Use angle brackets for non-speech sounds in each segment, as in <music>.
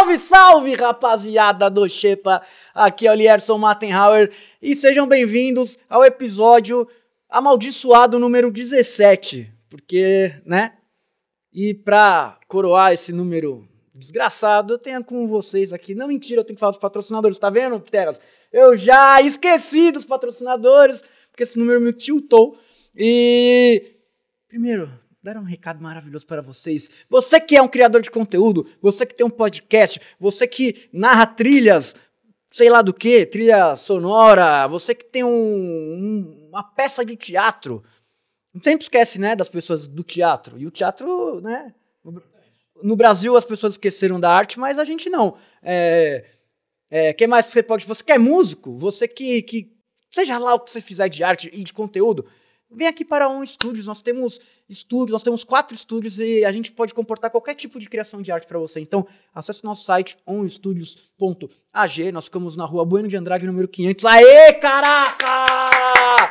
Salve, salve, rapaziada do Xepa! Aqui é o Lierson Mattenhauer e sejam bem-vindos ao episódio amaldiçoado número 17. Porque, né? E pra coroar esse número desgraçado, eu tenho com vocês aqui. Não mentira, eu tenho que falar dos patrocinadores, tá vendo, Teras? Eu já esqueci dos patrocinadores, porque esse número me tiltou. E. Primeiro, dar um recado maravilhoso para vocês. Você que é um criador de conteúdo, você que tem um podcast, você que narra trilhas, sei lá do que, trilha sonora, você que tem um, um, uma peça de teatro. Sempre esquece, né, das pessoas do teatro. E o teatro, né? No Brasil as pessoas esqueceram da arte, mas a gente não. É, é, que mais você pode? Você que é músico, você que, que seja lá o que você fizer de arte e de conteúdo, vem aqui para um estúdios. Nós temos estúdios, nós temos quatro estúdios e a gente pode comportar qualquer tipo de criação de arte para você. Então, acesse nosso site onstudios.ag. Nós ficamos na rua Bueno de Andrade, número 500. Aê, caraca!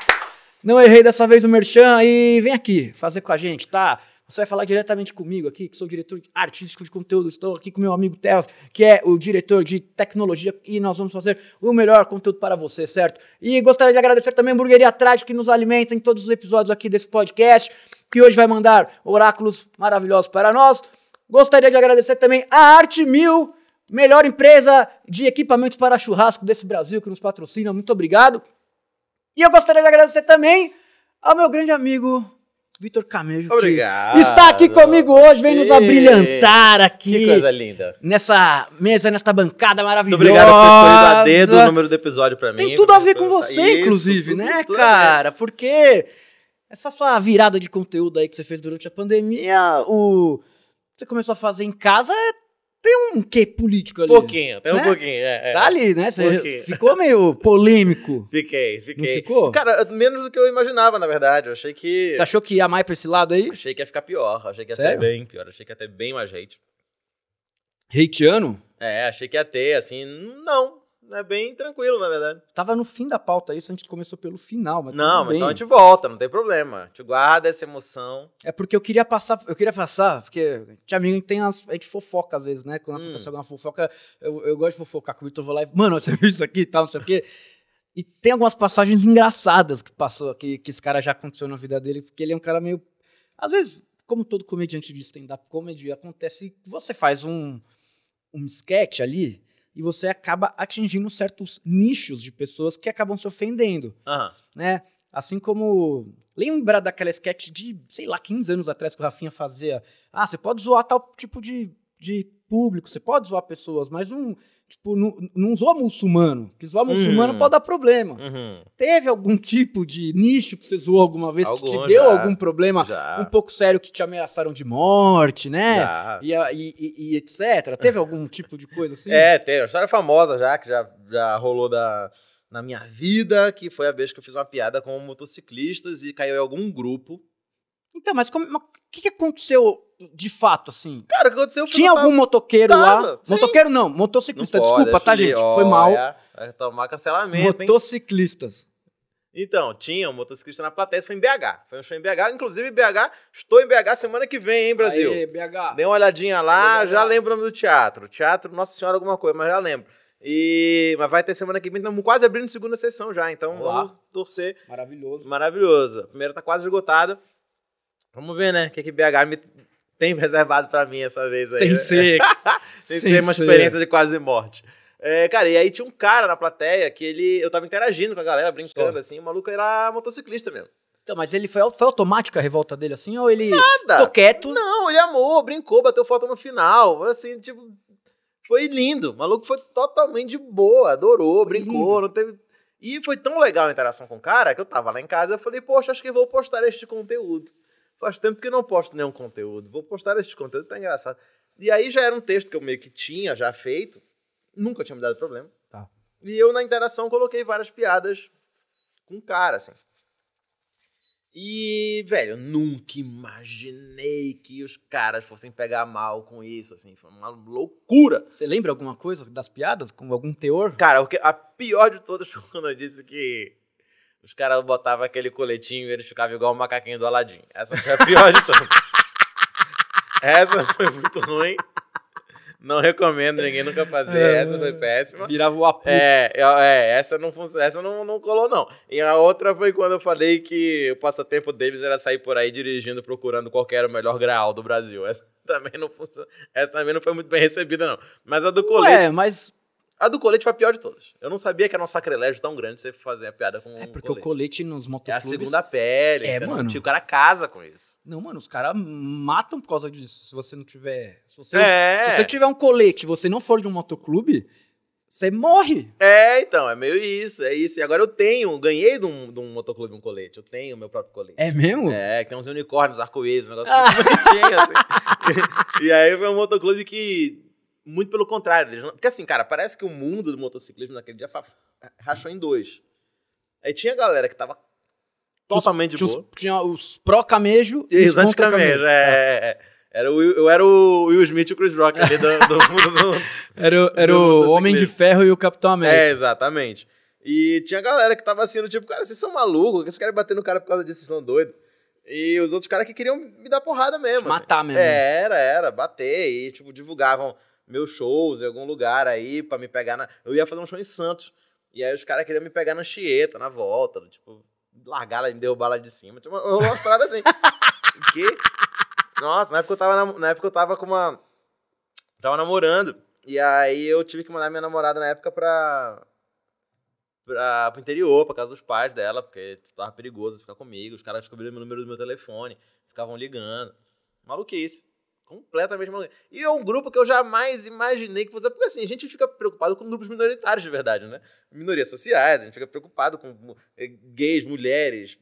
Não errei dessa vez o merchan e vem aqui fazer com a gente, tá? Você vai falar diretamente comigo aqui, que sou diretor artístico de conteúdo. Estou aqui com meu amigo Telas, que é o diretor de tecnologia, e nós vamos fazer o melhor conteúdo para você, certo? E gostaria de agradecer também a Hamburgueria Atrás, que nos alimenta em todos os episódios aqui desse podcast, que hoje vai mandar oráculos maravilhosos para nós. Gostaria de agradecer também a Arte Mil, melhor empresa de equipamentos para churrasco desse Brasil, que nos patrocina. Muito obrigado. E eu gostaria de agradecer também ao meu grande amigo Vitor Camejo. Obrigado. Está aqui comigo hoje, vem Sim. nos abrilhantar aqui. Que coisa linda. Nessa mesa, nesta bancada Muito maravilhosa. obrigado por a dedo o número do episódio pra mim. Tem tudo a ver com Isso, você, inclusive, tudo- né, tudo ver. cara? Porque essa sua virada de conteúdo aí que você fez durante a pandemia, o você começou a fazer em casa, é- tem um quê político ali. Um pouquinho, tem Né? um pouquinho. É, é. Tá ali, né? Você pouquinho. ficou meio polêmico. <laughs> Fiquei, fiquei. Não ficou? Cara, menos do que eu imaginava, na verdade. Eu achei que. Você achou que ia mais pra esse lado aí? Achei que ia ficar pior. Achei que ia Sério? ser bem pior. Achei que ia ter bem mais hate. Hateano? É, achei que ia ter, assim. Não. É bem tranquilo, na verdade. Tava no fim da pauta isso, a gente começou pelo final, mas Não, mas então a gente volta, não tem problema. A gente guarda essa emoção. É porque eu queria passar, eu queria passar, porque tinha amigo que tem as, a gente fofoca às vezes, né? Quando Hum. acontece alguma fofoca, eu, eu gosto de fofocar com o Vitor, eu vou lá e, mano, você <laughs> viu isso aqui e tal, não sei o quê. E tem algumas passagens engraçadas que passou, que, que esse cara já aconteceu na vida dele, porque ele é um cara meio. Às vezes, como todo comediante de stand-up comedy, acontece que você faz um, um sketch ali e você acaba atingindo certos nichos de pessoas que acabam se ofendendo Aham. né? Assim como. Lembra daquela sketch de, sei lá, 15 anos atrás que o Rafinha fazia? Ah, você pode zoar tal tipo de, de público, você pode zoar pessoas, mas não, tipo, não, não zoa muçulmano. Que zoar muçulmano Hum. pode dar problema. Uhum. Teve algum tipo de nicho que você zoou alguma vez que te Algum, deu já. algum problema Já. um pouco sério que te ameaçaram de morte, né? E, e- e- e etc. Teve algum tipo de coisa assim? É, tem uma história famosa já, que já, já rolou da, na minha vida, que foi a vez que eu fiz uma piada com motociclistas e caiu em algum grupo. Então, mas o que, que aconteceu de fato, assim? Cara, o que aconteceu foi Tinha algum motoqueiro Tava, lá? sim. Motoqueiro não, Não motociclista. pode, Desculpa, tá, gente? Foi mal. Vai tomar cancelamento, hein? Motociclistas. Então, tinha um motociclista na plateia, foi em BH. Foi um show em BH, inclusive BH, estou em BH semana que vem, hein, Brasil? Aê, BH. Dê uma olhadinha lá, BH. já lembro o nome do teatro. Teatro Nossa Senhora alguma coisa, mas já lembro. E mas vai ter semana que vem, estamos quase abrindo segunda sessão já, então Olá. vamos torcer. Maravilhoso. Maravilhoso. A primeira tá quase esgotada. Vamos ver, né? O que, que BH me tem reservado pra mim essa vez aí. Sem né? ser. <laughs> Sem sem ser uma ser. experiência de quase morte. É, cara, e aí tinha um cara na plateia que ele. Eu tava interagindo com a galera, brincando, Só. assim. O maluco era motociclista mesmo. Então, mas ele foi, foi automática a revolta dele assim? Ou ele Nada. ficou quieto? Não, ele amou, brincou, bateu foto no final. Assim, tipo. Foi lindo. O maluco foi totalmente de boa, adorou, Foi brincou, não teve. E foi tão legal a interação com o cara que eu tava lá em casa e eu falei, poxa, acho que eu vou postar este conteúdo. Faz tempo que eu não posto nenhum conteúdo. Vou postar este conteúdo, tá engraçado. E aí já era um texto que eu meio que tinha já feito. Nunca tinha me dado problema. Tá. E eu, na interação, coloquei várias piadas com o cara, assim. E, velho, eu nunca imaginei que os caras fossem pegar mal com isso, assim. Foi uma loucura. Você lembra alguma coisa das piadas? Com algum teor? Cara, a pior de todas <laughs> foi quando eu disse que os caras botavam aquele coletinho e eles ficavam igual o macaquinho do Aladim. Essa foi a pior de todas. Essa foi muito ruim. Não recomendo ninguém nunca fazer. É. essa foi péssima. Virava o apu. É, eu- é, essa não essa não, não colou, não. E a outra foi quando eu falei que o passatempo deles era sair por aí dirigindo, procurando qual era o melhor graal do Brasil. Essa também não funcionou. Essa também não foi muito bem recebida, não. Mas a do colete. Ué, mas A do colete foi a pior de todas. Eu não sabia que era um sacrilégio tão grande você fazer a piada com é um porque o colete nos É a motoclubes... segunda pele. É, você não- mano. o cara casa com isso. Não, mano, os caras matam por causa disso. Se você não tiver... Se você, É. se você tiver um colete e você não for de um motoclube, você morre. É, então, é meio isso, é isso. E agora eu tenho, ganhei de um, de um motoclube um colete. Eu tenho o meu próprio colete. É mesmo? É, que tem uns unicórnios, arco-íris, um negócio <laughs> muito bonitinho, assim. <laughs> e aí foi um motoclube que, muito pelo contrário, eles não- porque assim, cara, parece que o mundo do motociclismo naquele dia rachou em dois. Aí tinha galera que tava totalmente de boa. os, tinha os pró-camejo E os anticamejo, é, é, é. Era o, eu era o Will Smith e o Chris Rock ali do, do, <laughs> do, Era, o- era Do o. Homem de Ferro e o Capitão América. É, exatamente. E tinha galera que tava assim, do tipo, cara, vocês são malucos, vocês querem bater no cara por causa disso, vocês são doidos. E os outros caras que queriam me dar porrada mesmo. assim. Matar mesmo. É, Era, era, bater. E, tipo, divulgavam meus shows em algum lugar aí pra me pegar na. Eu ia fazer um show em Santos. E aí os caras queriam me pegar na Chieta, na volta, tipo, largar lá e me derrubar lá de cima. Tipo, rolou umas paradas assim. <laughs> que? Nossa, na época eu tava, nam- na época eu tava com uma. Tava namorando. E aí eu tive que mandar minha namorada na época pra. Pra, pro interior, pra casa dos pais dela, porque tava perigoso ficar comigo. Os caras descobriram o número do meu telefone, ficavam ligando. Maluquice. Completamente maluquice. E é um grupo que eu jamais imaginei que fosse. Porque assim, a gente fica preocupado com grupos minoritários de verdade, né? Minorias sociais, a gente fica preocupado com eh, gays, mulheres,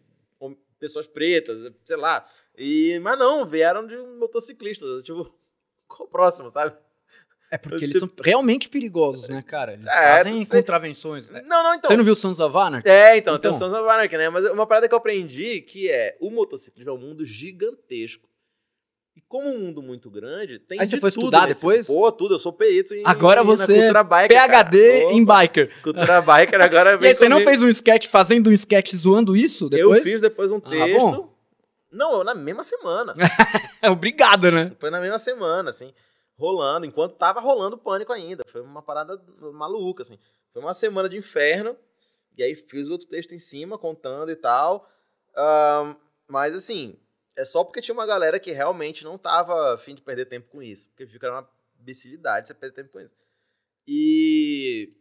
pessoas pretas, sei lá. E, mas não, vieram de motociclistas. Tipo, <laughs> qual o próximo, sabe? É porque eles são realmente perigosos, né, cara? Eles É, fazem sei. contravenções. né? Não, não, então. Você não viu Sons of Anarchy? É, então, tem o Então. Sons of Anarchy, né? Mas uma parada que eu aprendi que é o motociclismo é um mundo gigantesco. E como um mundo muito grande, tem Aí você foi tudo estudar nesse- depois? Pô, tudo, eu sou perito em Agora você cultura biker, PHD em biker. <laughs> Cultura biker agora <laughs> E aí, você não fez um sketch fazendo um sketch zoando isso depois? Eu fiz depois um Ah, texto. bom. não, eu na mesma semana. É, <laughs> obrigado, né? Foi na mesma semana, assim, rolando, enquanto tava rolando o pânico ainda. Foi uma parada maluca, assim. Foi uma semana de inferno, e aí fiz outro texto em cima, contando e tal. Mas, assim, é só porque tinha uma galera que realmente não tava afim de perder tempo com isso. Porque fica uma imbecilidade você perder tempo com isso. E.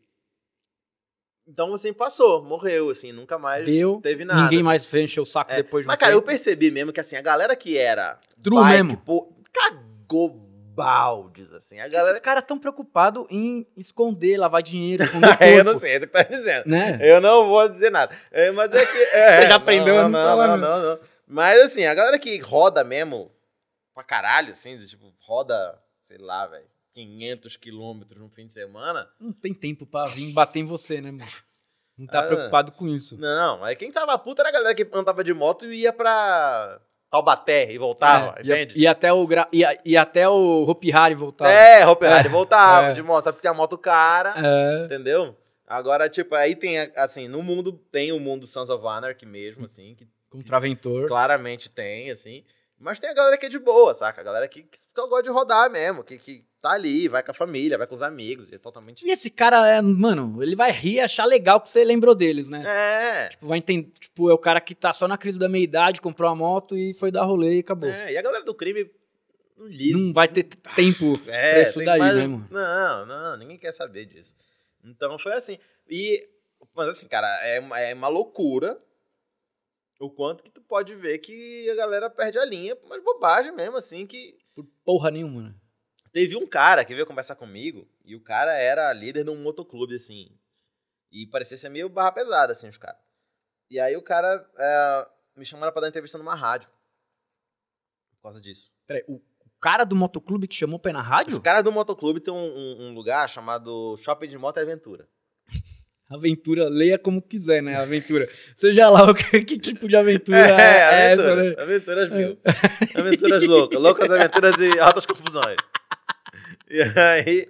Então, assim, passou, morreu, assim, nunca mais Deu. teve nada. Ninguém assim. mais encheu o saco É, depois de um Mas, cara, eu tempo. percebi mesmo que, assim, a galera que era True mesmo. pô, cagou baldes, assim. A galera... Esses caras tão preocupados em esconder, lavar dinheiro. <laughs> É, eu não sei, é do que tá dizendo. Né? Eu não vou dizer nada. É, mas é que... é, <laughs> Você já aprendeu não, não não, não, não, não. Mas, assim, a galera que roda mesmo pra caralho, assim, de, tipo, roda, sei lá, velho, 500 quilômetros no fim de semana... Não tem tempo pra vir bater em você, né, mano? Não tá Ah. preocupado com isso. Não, aí quem tava puta era a galera que andava de moto e ia pra Taubaté e voltava, É, entende? E, até o gra... e, e até o Hopi Hari voltar. É, Hopi Hari voltava É. de moto, sabe? Porque tinha moto cara, É. entendeu? Agora, tipo, aí tem, assim, no mundo, tem o mundo Sons of Anarchy mesmo, assim, que Contraventor. claramente tem, assim. Mas tem a galera que é de boa, saca? A galera que, que só gosta de rodar mesmo, que, que tá ali, vai com a família, vai com os amigos, e é totalmente... E esse cara, é, mano, ele vai rir e achar legal que você lembrou deles, né? É, Tipo, vai entender, tipo, é o cara que tá só na crise da meia-idade, comprou uma moto e foi dar rolê e acabou. é, e a galera do crime não liga. Não vai ter tempo <laughs> É, pra isso daí, mais- né, mano? Não, não, ninguém quer saber disso. Então foi assim. E, mas assim, cara, é, é uma loucura o quanto que tu pode ver que a galera perde a linha por umas bobagens mesmo, assim, que... Por porra nenhuma, né? Teve um cara que veio conversar comigo e o cara era líder de um motoclube, assim, e parecia ser meio barra pesada, assim, os caras. E aí o cara é, me chamaram pra dar entrevista numa rádio. Por causa disso. Peraí, o cara do motoclube te chamou pra ir na rádio? Os caras do motoclube tem um, um- um lugar chamado Shopping de Moto Aventura. Aventura, leia como quiser, né? Aventura. Seja lá o que, que tipo de aventura É, é, essa, aventura, né? aventuras mil. Aventuras loucas. Loucas aventuras e altas confusões. E aí,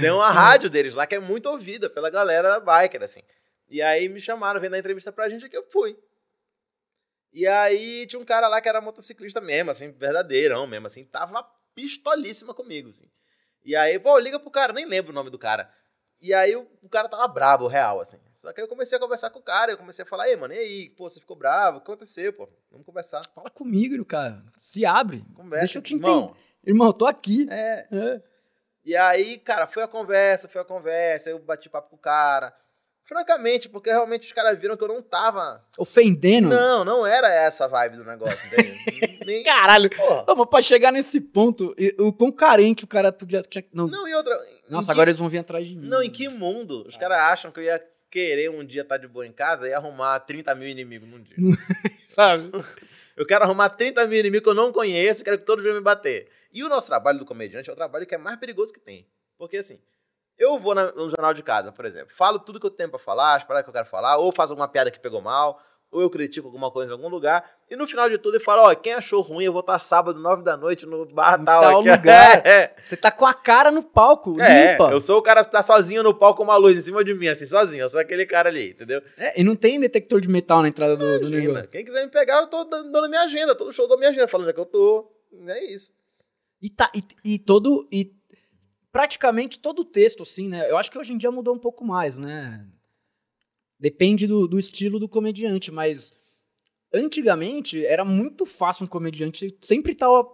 tem uma rádio deles lá que é muito ouvida pela galera da biker, assim. E aí me chamaram, vendo a entrevista pra gente, que eu fui. E aí tinha um cara lá que era motociclista mesmo, assim, verdadeirão mesmo, assim, tava pistolíssima comigo, assim. E aí, pô, liga pro cara, nem lembro o nome do cara. E aí o, o cara tava brabo, real, assim. Só que aí eu comecei a conversar com o cara, eu comecei a falar, ei, mano, e aí? Pô, você ficou bravo? O que aconteceu, pô? Vamos conversar. Fala comigo, cara. Se abre. Conversa. Deixa eu te irmão. entender. Irmão, eu tô aqui. É. É. E aí, cara, foi a conversa, foi a conversa, eu bati papo com o cara. Francamente, porque realmente os caras viram que eu não tava. Ofendendo. Não, não era essa a vibe do negócio, entende? <laughs> Nem. Caralho. Ô, mas pra chegar nesse ponto, o quão carente o cara podia. Não. Não, e outra. Nossa, em que- agora eles vão vir atrás de mim. Não, em que mundo? Os caras acham que eu ia querer um dia estar de boa em casa e arrumar 30 mil inimigos num dia. <laughs> Sabe? <laughs> Eu quero arrumar 30 mil inimigos que eu não conheço, quero que todos venham me bater. E o nosso trabalho do comediante é o trabalho que é mais perigoso que tem. Porque assim, eu vou na- no jornal de casa, por exemplo, falo tudo que eu tenho pra falar, as paradas que eu quero falar, ou faço alguma piada que pegou mal, ou eu critico alguma coisa em algum lugar, e no final de tudo eu falo, ó, quem achou ruim, eu vou estar sábado, 9 da noite, no bar tal, tal aqui. lugar. <laughs> É, Você tá com a cara no palco, é, limpa. eu sou o cara que tá sozinho no palco com uma luz em cima de mim, assim, sozinho, eu sou aquele cara ali, entendeu? É, e não tem detector de metal na entrada do, do negócio. Quem quiser me pegar, eu tô dando, dando minha agenda, todo show dou minha agenda, falando é que eu tô, é isso. E, tá, e, e todo. E praticamente todo o texto, assim, né? Eu acho que hoje em dia mudou um pouco mais, né? Depende do, do estilo do comediante, mas antigamente era muito fácil um comediante sempre tava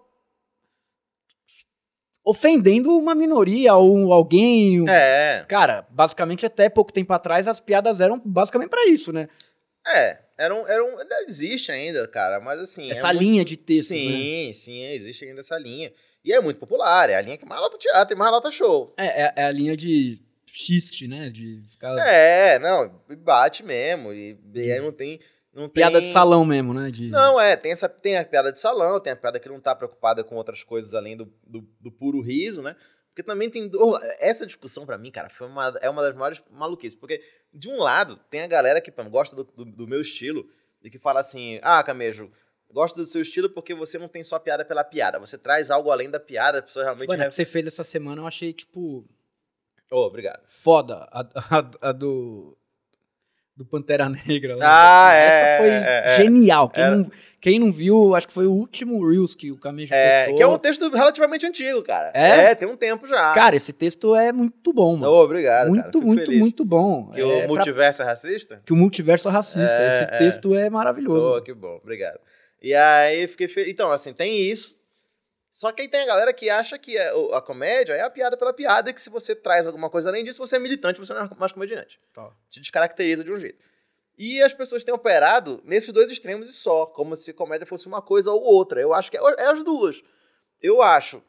ofendendo uma minoria ou alguém. um- É, Cara, basicamente até pouco tempo atrás as piadas eram basicamente pra isso, né? É, era era um, ainda existe ainda, cara, mas assim... Essa é muito- linha de textos, né? Sim, sim, existe ainda essa linha. E é muito popular, é a linha que mais lota teatro e mais lota show. É, é, é a linha de xiste, né? De ficar É, não, e bate mesmo, e, e aí não tem... Não piada tem... de salão mesmo, né? De... Não, é, tem, essa, tem a piada de salão, tem a piada que não tá preocupada com outras coisas além do, do, do puro riso, né? Porque também tem. do- Essa discussão, pra mim, cara, foi uma, é uma das maiores maluquices. Porque, de um lado, tem a galera que pô, gosta do, do, do meu estilo e que fala assim: ah, Camejo, gosto do seu estilo porque você não tem só piada pela piada. Você traz algo além da piada, a pessoa realmente. Mano, a re- que você fez essa semana eu achei, tipo, Oh, obrigado. foda. A, a- a do. Do Pantera Negra. lá. Ah, é, Essa foi é, é. genial. Quem, Era- não, quem não viu, acho que foi o último Reels que o Camejo É, postou. que é um texto relativamente antigo, cara. É? tem um tempo já. Cara, esse texto é muito bom, mano. Oh, obrigado. muito, cara. Muito, feliz. muito bom. Que É o pra- multiverso é racista? que o multiverso é racista. É, esse é. texto é maravilhoso. Oh, que bom, obrigado. E aí fiquei feliz. Então, assim, tem isso. Só que aí tem a galera que acha que é- a comédia é a piada pela piada e que se você traz alguma coisa além disso, você é militante, você não é mais comediante. Tá. Te descaracteriza de um jeito. E as pessoas têm operado nesses dois extremos e só, como se comédia fosse uma coisa ou outra. Eu acho que é, é as duas. Eu acho.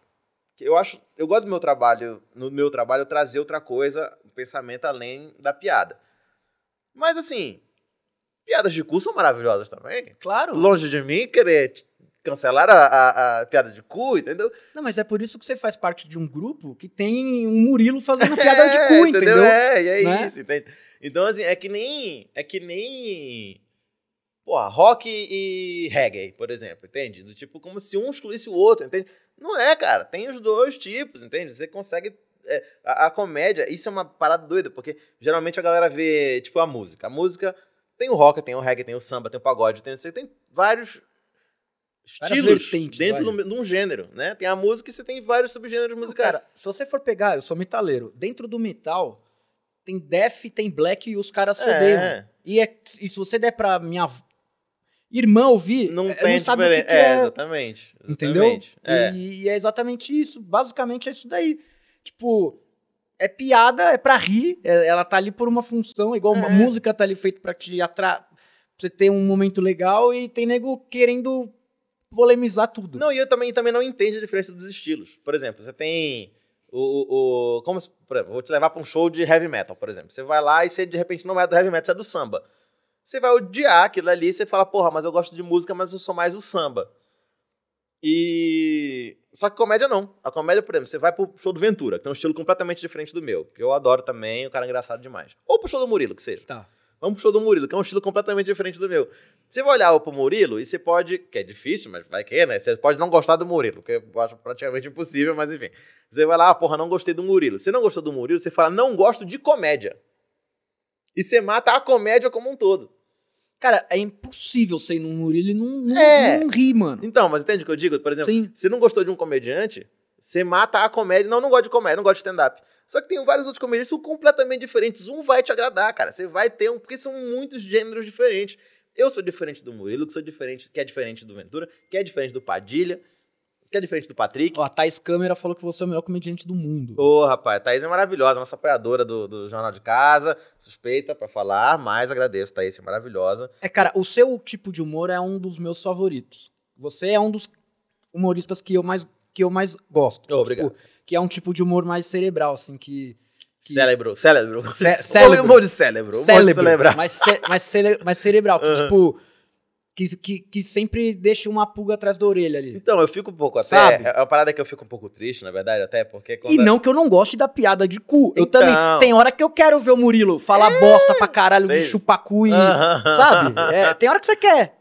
que- Eu acho. Eu gosto do meu trabalho, no meu trabalho, trazer outra coisa, um pensamento além da piada. Mas assim, piadas de cu são maravilhosas também. Claro. Longe de mim querer cancelar a, a- a piada de cu, entendeu? Não, mas é por isso que você faz parte de um grupo que tem um Murilo fazendo <laughs> piada de cu, É, entendeu? É, e é Né? isso, entende? Então, assim, é que nem. É que nem. Porra, rock e reggae, por exemplo, entende? Do tipo, como se um excluísse o outro, entende? Não é, cara. Tem os dois tipos, entende? Você consegue. é, a, a comédia, isso é uma parada doida, porque geralmente a galera vê, tipo, a música. A música tem o rock, tem o reggae, tem o samba, tem o pagode, tem, tem vários estilos dentro vai. de um- gênero, né? Tem a música e você tem vários subgêneros musicais. Cara, se você for pegar, eu sou metaleiro, dentro do metal tem death, tem black e os caras se odeiam. é. E, é- e se você der pra minha irmã ouvir, Não ela tem não sabe o que, que é, exatamente. entendeu? É. E, e é exatamente isso. Basicamente é isso daí. Tipo, é piada, é pra rir, é- ela tá ali por uma função, igual uma É. música tá ali feita pra te atra... pra você ter um momento legal e tem nego querendo polemizar tudo. Não, e eu também, também não entendo a diferença dos estilos. Por exemplo, você tem o. o, como se, por exemplo, vou te levar pra um show de heavy metal, por exemplo. Você vai lá e você de repente não é do heavy metal, você é do samba. Você vai odiar aquilo ali e você fala, porra, mas eu gosto de música, mas eu sou mais o samba. E. Só que comédia não. A comédia, por exemplo, você vai pro show do Ventura, que tem um estilo completamente diferente do meu, que eu adoro também, o cara é engraçado demais. Ou pro show do Murilo, que seja. Tá. Vamos pro show do Murilo, que é um estilo completamente diferente do meu. Você vai olhar pro Murilo e você pode, que é difícil, mas vai que, né? Você pode não gostar do Murilo, que eu acho praticamente impossível, mas enfim. Você vai lá, ah, porra, não gostei do Murilo. Você não gostou do Murilo, você fala, não gosto de comédia. E você mata a comédia como um todo. Cara, é impossível você ir num Murilo e não, não, É. não rir, mano. Então, mas entende o que eu digo? Por exemplo, Sim. você não gostou de um comediante, Você mata a comédia. Não, não gosto de comédia, não gosto de stand-up. Só que tem vários outros comediantes que são completamente diferentes. Um vai te agradar, cara. Você vai ter um. Porque são muitos gêneros diferentes. Eu sou diferente do Murilo, que sou diferente, que é diferente do Ventura, que é diferente do Padilha, que é diferente do Patrick. Ó, a Thais Câmera falou que você é o melhor comediante do mundo. Ô, rapaz, a Thaís é maravilhosa, nossa apoiadora do, do Jornal de Casa, suspeita pra falar, mas agradeço, Thaís é maravilhosa. É, cara, o seu tipo de humor é um dos meus favoritos. Você é um dos humoristas que eu mais, que eu mais gosto. Ô, obrigado. Tipo, que é um tipo de humor mais cerebral, assim, que... que- Cérebro, cérebro. <laughs> Cérebro. Humor de cérebro, cérebro, mais, cerebral, que, tipo... Que, que, que sempre deixa uma pulga atrás da orelha ali. Então, eu fico um pouco até. Sabe? É uma parada que eu fico um pouco triste, na verdade, até porque. E não que eu não goste da piada de cu. Eu Então. também. Tem hora que eu quero ver o Murilo falar bosta pra caralho de Tem- chupacu e. Aham. Sabe? É, tem hora que você quer.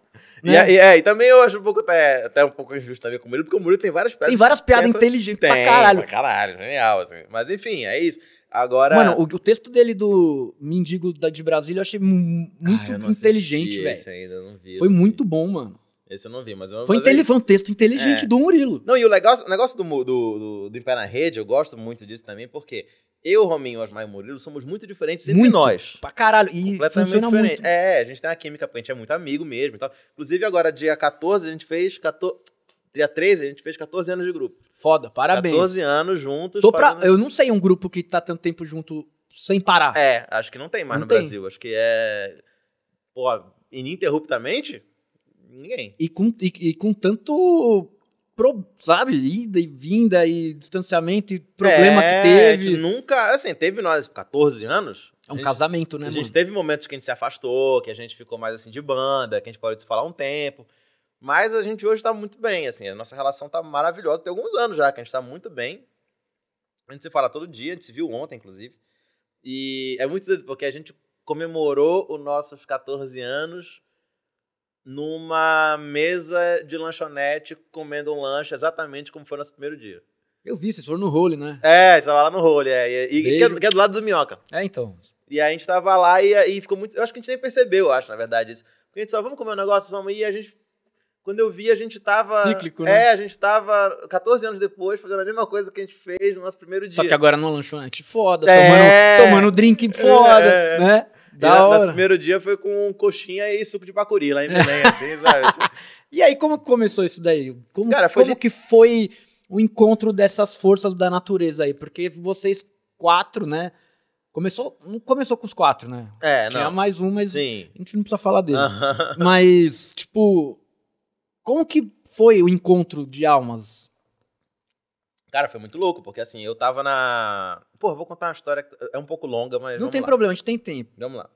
E, né? e- é, e também eu acho um pouco até, até um pouco injusto também com o Murilo, porque o Murilo tem várias piadas. Tem várias piadas inteligentes Tem, pra caralho. Pra caralho, genial, assim. Mas enfim, é isso. Agora. Mano, o, o texto dele do Mendigo da, de Brasília eu achei mu- muito Ah, eu inteligente, velho. Foi vi. muito bom, mano. Esse eu não vi, mas eu Foi, isso. foi um texto inteligente É. do Murilo. Não, e o legal, o negócio do, do, do, do Em Pé na Rede, eu gosto muito disso também, porque eu, Rominho, Osmar e Murilo somos muito diferentes entre Muito. nós. Pra caralho. E Completamente diferente. muito. É, a gente tem uma química, porque a gente é muito amigo mesmo e tal. Inclusive, agora, dia 14, a gente fez. 14, dia 13, a gente fez 14 anos de grupo. Foda, parabéns. 14 anos juntos. Tô pra- Eu não sei um grupo que tá tanto tempo junto sem parar. É, acho que não tem mais Não no tem. Brasil. Acho que é. Pô, ininterruptamente? Ninguém. E com, e, e com tanto. Pro- sabe? Ida e vinda e distanciamento e problema É, que A teve. gente nunca. Assim, teve nós 14 anos. É um gente- casamento, né, a mano? gente teve momentos que a gente se afastou, que a gente ficou mais assim de banda, que a gente parou de se falar um tempo. Mas a gente hoje tá muito bem, assim, a nossa relação tá maravilhosa. Tem alguns anos já que a gente tá muito bem. A gente se fala todo dia, a gente se viu ontem, inclusive. E é muito doido, porque a gente comemorou os nossos 14 anos numa mesa de lanchonete comendo um lanche exatamente como foi nosso primeiro dia. Eu vi, vocês foram no role, né? É, a gente tava lá no role, é, e, e- que, é, que é do lado do Minhoca. É, então. E aí a gente tava lá e, e ficou muito. Eu acho que a gente nem percebeu, eu acho, na verdade, isso. Porque a gente só, vamos comer um negócio, vamos. E a gente. Quando eu vi, a gente tava. Cíclico, né? É, a gente tava 14 anos depois fazendo a mesma coisa que a gente fez no nosso primeiro dia. Só que agora no lanchonete foda, É. tomando, tomando drink foda, É. né? Da hora. primeiro dia foi com coxinha e suco de bacuri lá em Belém, <laughs> assim, sabe? Tipo, E aí, como começou isso daí? Como, Cara, foi como de- que foi o encontro dessas forças da natureza aí? Porque vocês quatro, né? Começou, não começou com os quatro, né? é, Tinha não. mais um, mas Sim. a gente não precisa falar dele. Mas, tipo, como que foi o encontro de almas? Cara, foi muito louco, porque assim, eu tava na. Pô, vou contar uma história que é um pouco longa, mas. não tem lá. problema, a gente tem tempo. Vamos lá.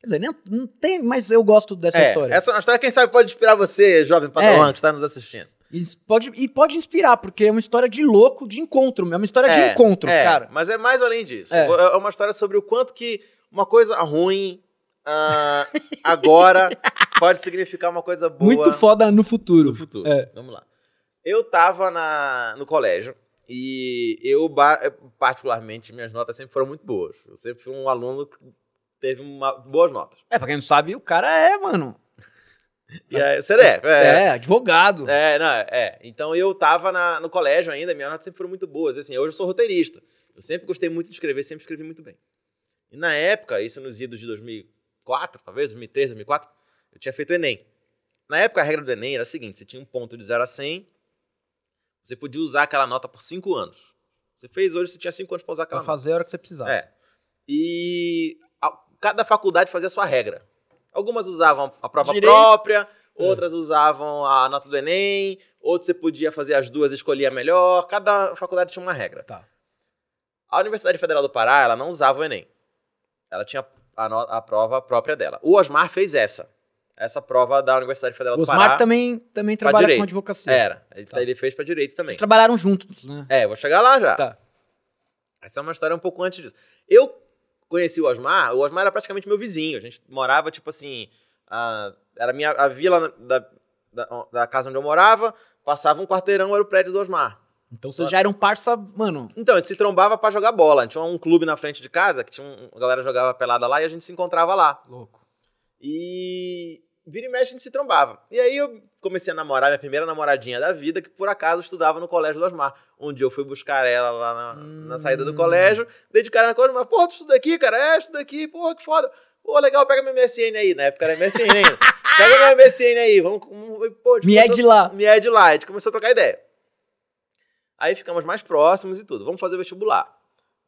Quer dizer, nem, não tem, mas eu gosto dessa É, história. Essa é uma história, quem sabe, pode inspirar você, jovem padawan, É. que está nos assistindo. E pode, e pode inspirar, porque é uma história de louco, de encontro. É uma história de É, encontros, é, cara. Mas é mais além disso. É. É. uma história sobre o quanto que uma coisa ruim ah, agora <laughs> pode significar uma coisa boa Muito foda no futuro. no futuro. É. Vamos lá. Eu tava na, no colégio e eu, particularmente, minhas notas sempre foram muito boas. Eu sempre fui um aluno que teve uma- boas notas. É, pra quem não sabe, o cara é, mano. E aí, você é, <laughs> É, é, advogado. É, não, é. Então eu tava na- no colégio ainda, minhas notas sempre foram muito boas. Assim, hoje eu sou roteirista. Eu sempre gostei muito de escrever, sempre escrevi muito bem. E na época, isso nos idos de 2004, talvez, 2003, 2004, eu tinha feito o Enem. Na época, a regra do Enem era a seguinte: você tinha um ponto de 0 a 100, você podia usar aquela nota por 5 anos. Você fez hoje, você tinha 5 anos para usar aquela Pra fazer a hora que você precisar. é. E a- cada faculdade fazia a sua regra. Algumas usavam a prova Direito. própria, outras usavam a nota do Enem, outras você podia fazer as duas e escolher a melhor. Cada faculdade tinha uma regra. Tá. A Universidade Federal do Pará, ela não usava o Enem. Ela tinha a, a prova própria dela. O Osmar fez essa. Essa prova da Universidade Federal O do Osmar Pará. também, também trabalha direito. com advocacia. Era. Ele, Tá. ele fez pra direito também. Vocês trabalharam juntos, né? É, vou chegar lá já. Tá. Essa é uma história um pouco antes disso. Eu conheci o Osmar, o Osmar era praticamente meu vizinho. A gente morava, tipo assim. a- era a minha, a vila da, da, da casa onde eu morava, passava um quarteirão, era o prédio do Osmar. Então vocês já eram parça, mano. Então, a gente se trombava pra jogar bola. Tinha um clube na frente de casa, que tinha um, a galera jogava pelada lá e a gente se encontrava lá. Louco. E vira e mexe a gente se trombava. E aí eu comecei a namorar minha primeira namoradinha da vida, que por acaso estudava no colégio do Osmar. Um dia eu fui buscar ela lá na, na saída do Hum. colégio, dei de cara na coisa, mas, porra, tu estuda aqui, cara? É, estuda aqui, porra, que foda. Pô, legal, pega meu MSN aí. Na época era MSN ainda. <laughs> pega meu MSN aí, vamos. vamos- Pô, Me é de lá. Me é de lá. A gente começou a trocar ideia. Aí ficamos mais próximos e tudo. Vamos fazer vestibular.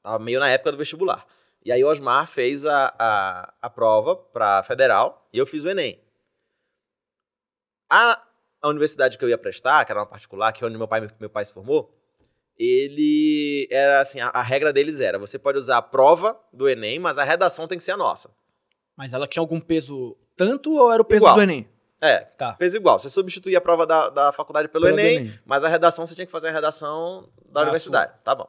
Tava meio na época do vestibular. E aí o Osmar fez a, a, a prova pra federal e eu fiz o Enem. A, a universidade que eu ia prestar, que era uma particular, que é onde meu pai, meu pai se formou, ele era assim, a, a regra deles era, você pode usar a prova do Enem, mas a redação tem que ser a nossa. Mas ela tinha algum peso tanto ou era o peso Igual. do Enem? É, Tá. peso igual. Você substituía a prova da, da faculdade pelo Pelo Enem, Enem. mas a redação você tinha que fazer a redação da universidade. Tá bom.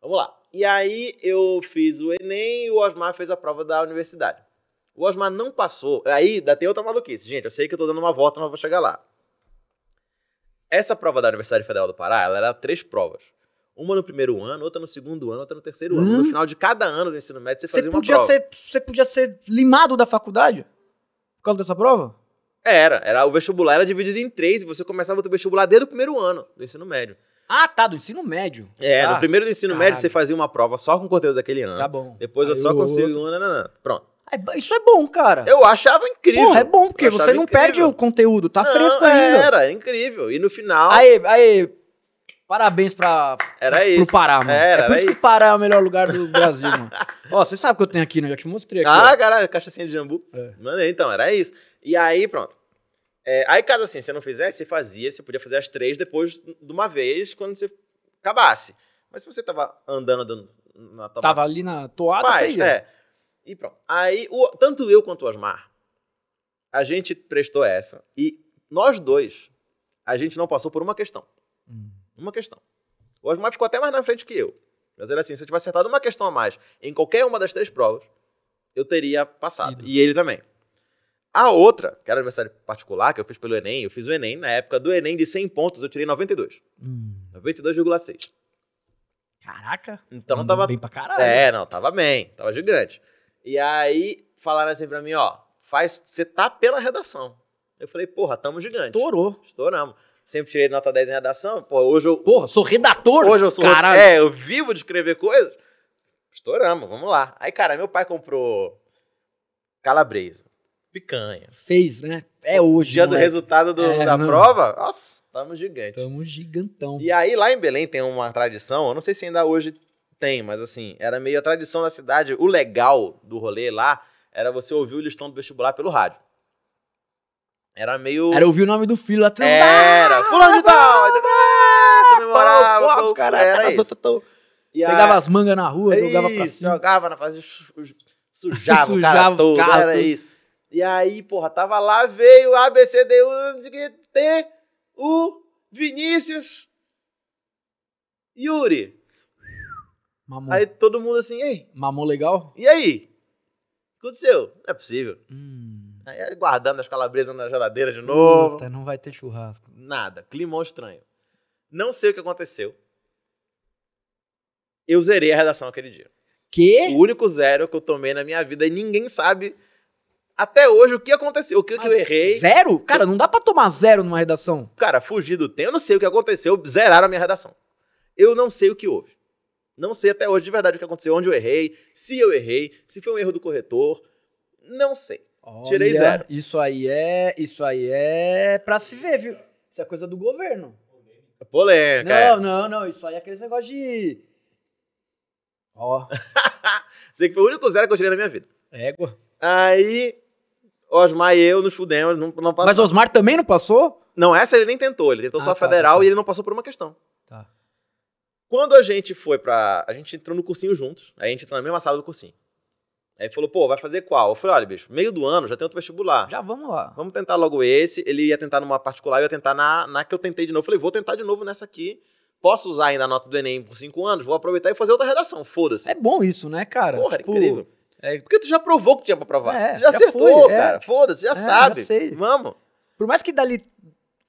Vamos lá. E aí eu fiz o Enem e o Osmar fez a prova da universidade. O Osmar não passou. Aí ainda tem outra maluquice. Gente, eu sei que eu tô dando uma volta, mas vou chegar lá. Essa prova da Universidade Federal do Pará, ela era três provas. Uma no primeiro ano, outra no segundo ano, outra no terceiro ano. Hã? No final de cada ano do ensino médio, você Você fazia uma podia, prova. ser, você podia ser limado da faculdade? Por causa dessa prova? Era, era. O vestibular era dividido em três e você começava o vestibular desde o primeiro ano do ensino médio. Ah, tá, do ensino médio. É, no primeiro do ensino caralho. médio você fazia uma prova só com o conteúdo daquele ano. Tá bom. Depois Aí outro só o com o outro- segundo. nananã. Pronto. É Isso é bom, cara. Eu achava incrível. Porra, é bom, porque você não incrível. perde o conteúdo, tá Não, fresco ainda. Era, era incrível. E no final, Aí, aí, parabéns pra, era pro isso. Pará, mano. Era, é por era isso que isso. o Pará é o melhor lugar do Brasil, mano. <laughs> Ó, você sabe o que eu tenho aqui, né? Já te mostrei aqui. Ah, ó. caralho, cachaçinha de jambu. É. Mano, então, era isso. E aí, pronto. É, aí, caso assim, você não fizesse, você fazia, você podia fazer as três depois de uma vez, quando você acabasse. Mas se você tava andando do- na tua Tava ali na toada, Faz, você ia. é. E pronto. Aí, o- tanto eu quanto o Osmar, a gente prestou essa. E nós dois, a gente não passou por uma questão. Hum. Uma questão. O Osmar ficou até mais na frente que eu. Mas era assim, se eu tivesse acertado uma questão a mais em qualquer uma das três provas, eu teria passado. Ido. E ele também. A outra, que era a universidade particular, que eu fiz pelo Enem, eu fiz o Enem, na época do Enem de 100 pontos, eu tirei 92. Hum. 92,6. Caraca. Então tava bem pra caralho. É, não, tava bem, tava gigante. E aí falaram assim pra mim, ó, faz, você tá pela redação. Eu falei, porra, tamo gigante. Estourou. Estouramos. Sempre tirei nota 10 em redação, pô, hoje eu, Porra, sou redator. hoje eu sou, Caralho. é, eu vivo de escrever coisas. Estouramos, vamos lá. Aí, cara, meu pai comprou calabresa, picanha. Fez, né? É hoje. Dia do moleque. resultado do- É, da não. prova, nossa, tamo gigante. Tamo gigantão. E aí, lá em Belém tem uma tradição, eu não sei se ainda hoje tem, mas assim, era meio a tradição da cidade. O legal do rolê lá era você ouvir o listão do vestibular pelo rádio. Era meio. Era ouvir o nome do filho lá. Era, fulano de tal! ah, Comemorava, os caras era isso. E Pegava as mangas na rua, jogava pra cima. Jogava na fase, su- sujava o Sujava cara os todo, era isso. E aí, porra, tava lá, veio A, B, C, D, U, T, U, Vinícius, Yuri. Mamou. Aí todo mundo assim, ei, Mamou legal? e aí? O que aconteceu? Não é possível. Hum. Aí guardando as calabresas na geladeira de novo. Puta, não vai ter churrasco. Nada. Climão estranho. Não sei o que aconteceu. Eu zerei a redação aquele dia. Que? O único zero que eu tomei na minha vida e ninguém sabe até hoje o que aconteceu, o que, que eu errei. Zero? Cara, não dá pra tomar zero numa redação. Cara, fugi do tempo, eu não sei o que aconteceu, zeraram a minha redação. Eu não sei o que houve. Não sei até hoje de verdade o que aconteceu, onde eu errei, se eu errei, se foi um erro do corretor. Não sei. Tirei Olha, zero. Isso aí é. Isso aí é pra se ver, viu? Isso é coisa do governo. É polêmica. Não, é. não, não. Isso aí é aqueles negócios de. Ó, <laughs> Sei que foi o único zero que eu tirei na minha vida. égua. Aí, Osmar e eu nos fudemos, não, não passamos. Mas Osmar também não passou? Não, essa ele nem tentou, ele tentou Ah, só tá, federal tá, tá. e ele não passou por uma questão. Quando a gente foi pra. A gente entrou no cursinho juntos, aí a gente entrou na mesma sala do cursinho. Aí falou, pô, vai fazer qual? Eu falei, olha, bicho, meio do ano já tem outro vestibular. Já vamos lá. Vamos tentar logo esse. Ele ia tentar numa particular, eu ia tentar na, na que eu tentei de novo. Eu falei, vou tentar de novo nessa aqui. Posso usar ainda a nota do Enem por cinco anos? Vou aproveitar e fazer outra redação. Foda-se. É bom isso, né, cara? Porra, Tipo, incrível. é- Porque tu já provou que tinha pra provar. É, Você já, já acertou, foi, é. cara. Foda-se, já É, sabe. já sei. Vamos. por mais que dali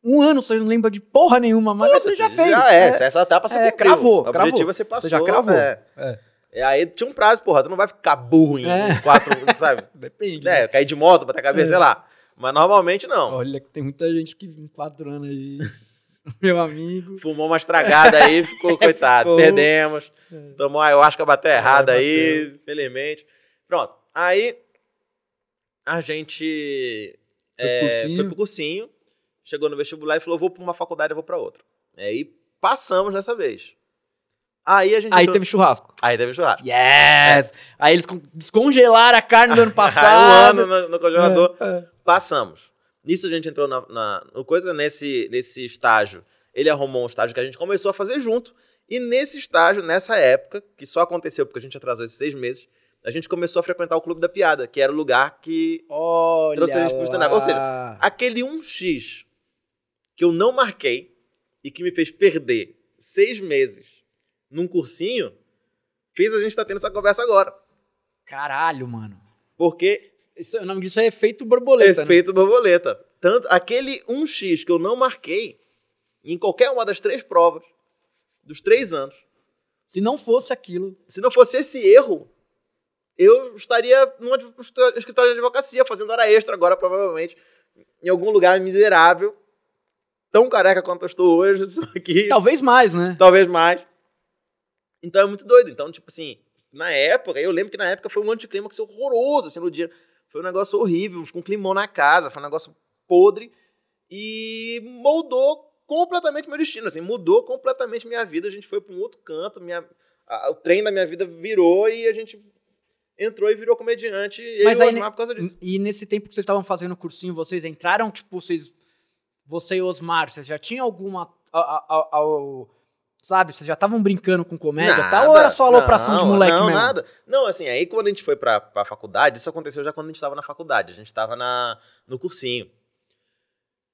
um ano você não lembra de porra nenhuma, mas você já fez. Já é, essa etapa você É, cumpriu. cravou, O objetivo você passou. Você já cravou. É. É. E aí tinha um prazo, porra. Tu não vai ficar burro em É. quatro, sabe? <laughs> Depende. É, cair de moto, bater a cabeça, É. sei lá. Mas normalmente não. Olha que tem muita gente que em quatro anos aí. <laughs> Meu amigo. Fumou uma estragada aí, ficou, <laughs> coitado. Ficou. Perdemos. É. Tomou ayahuasca, bateu errada aí, bateu. infelizmente. Pronto. Aí a gente Foi pro é, cursinho. foi pro cursinho, chegou no vestibular e falou: vou pra uma faculdade, eu vou pra outra. Aí passamos dessa vez. Aí a gente. Aí entrou- teve churrasco. Aí teve churrasco. Yes! Aí eles con- descongelaram a carne do ano <laughs> Aí um passado. ano no, no congelador. É, é. Passamos. Nisso a gente entrou na, na coisa nesse, nesse estágio. Ele arrumou um estágio que a gente começou a fazer junto. E nesse estágio, nessa época, que só aconteceu porque a gente atrasou esses seis meses, a gente começou a frequentar o Clube da Piada, que era o lugar que. Olha Trouxe a gente pro stand-up. Ou seja. Aquele 1x que eu não marquei e que me fez perder seis meses num cursinho, fez a gente estar tendo essa conversa agora. Caralho, mano. Porque Isso, o nome disso é efeito borboleta, né? Efeito borboleta. Tanto aquele 1x que eu não marquei em qualquer uma das três provas dos três anos. Se não fosse aquilo. Se não fosse esse erro, eu estaria num escritório de advocacia, fazendo hora extra agora, provavelmente, em algum lugar miserável, tão careca quanto eu estou hoje, <laughs> só que Talvez mais, né? talvez mais. Então é muito doido. Então, tipo assim, na época, eu lembro que na época foi um anticlímax horroroso, assim, no dia. Foi um negócio horrível, ficou um climão na casa, foi um negócio podre. E moldou completamente meu destino, assim, mudou completamente minha vida. A gente foi para um outro canto, minha, a- o trem da minha vida virou e a gente entrou e virou comediante. E Mas eu aí, Osmar por causa disso. E nesse tempo que vocês estavam fazendo o cursinho, vocês entraram, tipo, vocês. Você e Osmar, vocês já tinham alguma. a- a- a- ao- sabe, vocês já estavam brincando com comédia e tal? Ou era só alopração de Não, moleque não, mesmo? nada. Não, assim, aí quando a gente foi pra, pra faculdade, isso aconteceu já quando a gente tava na faculdade. A gente tava na, no cursinho.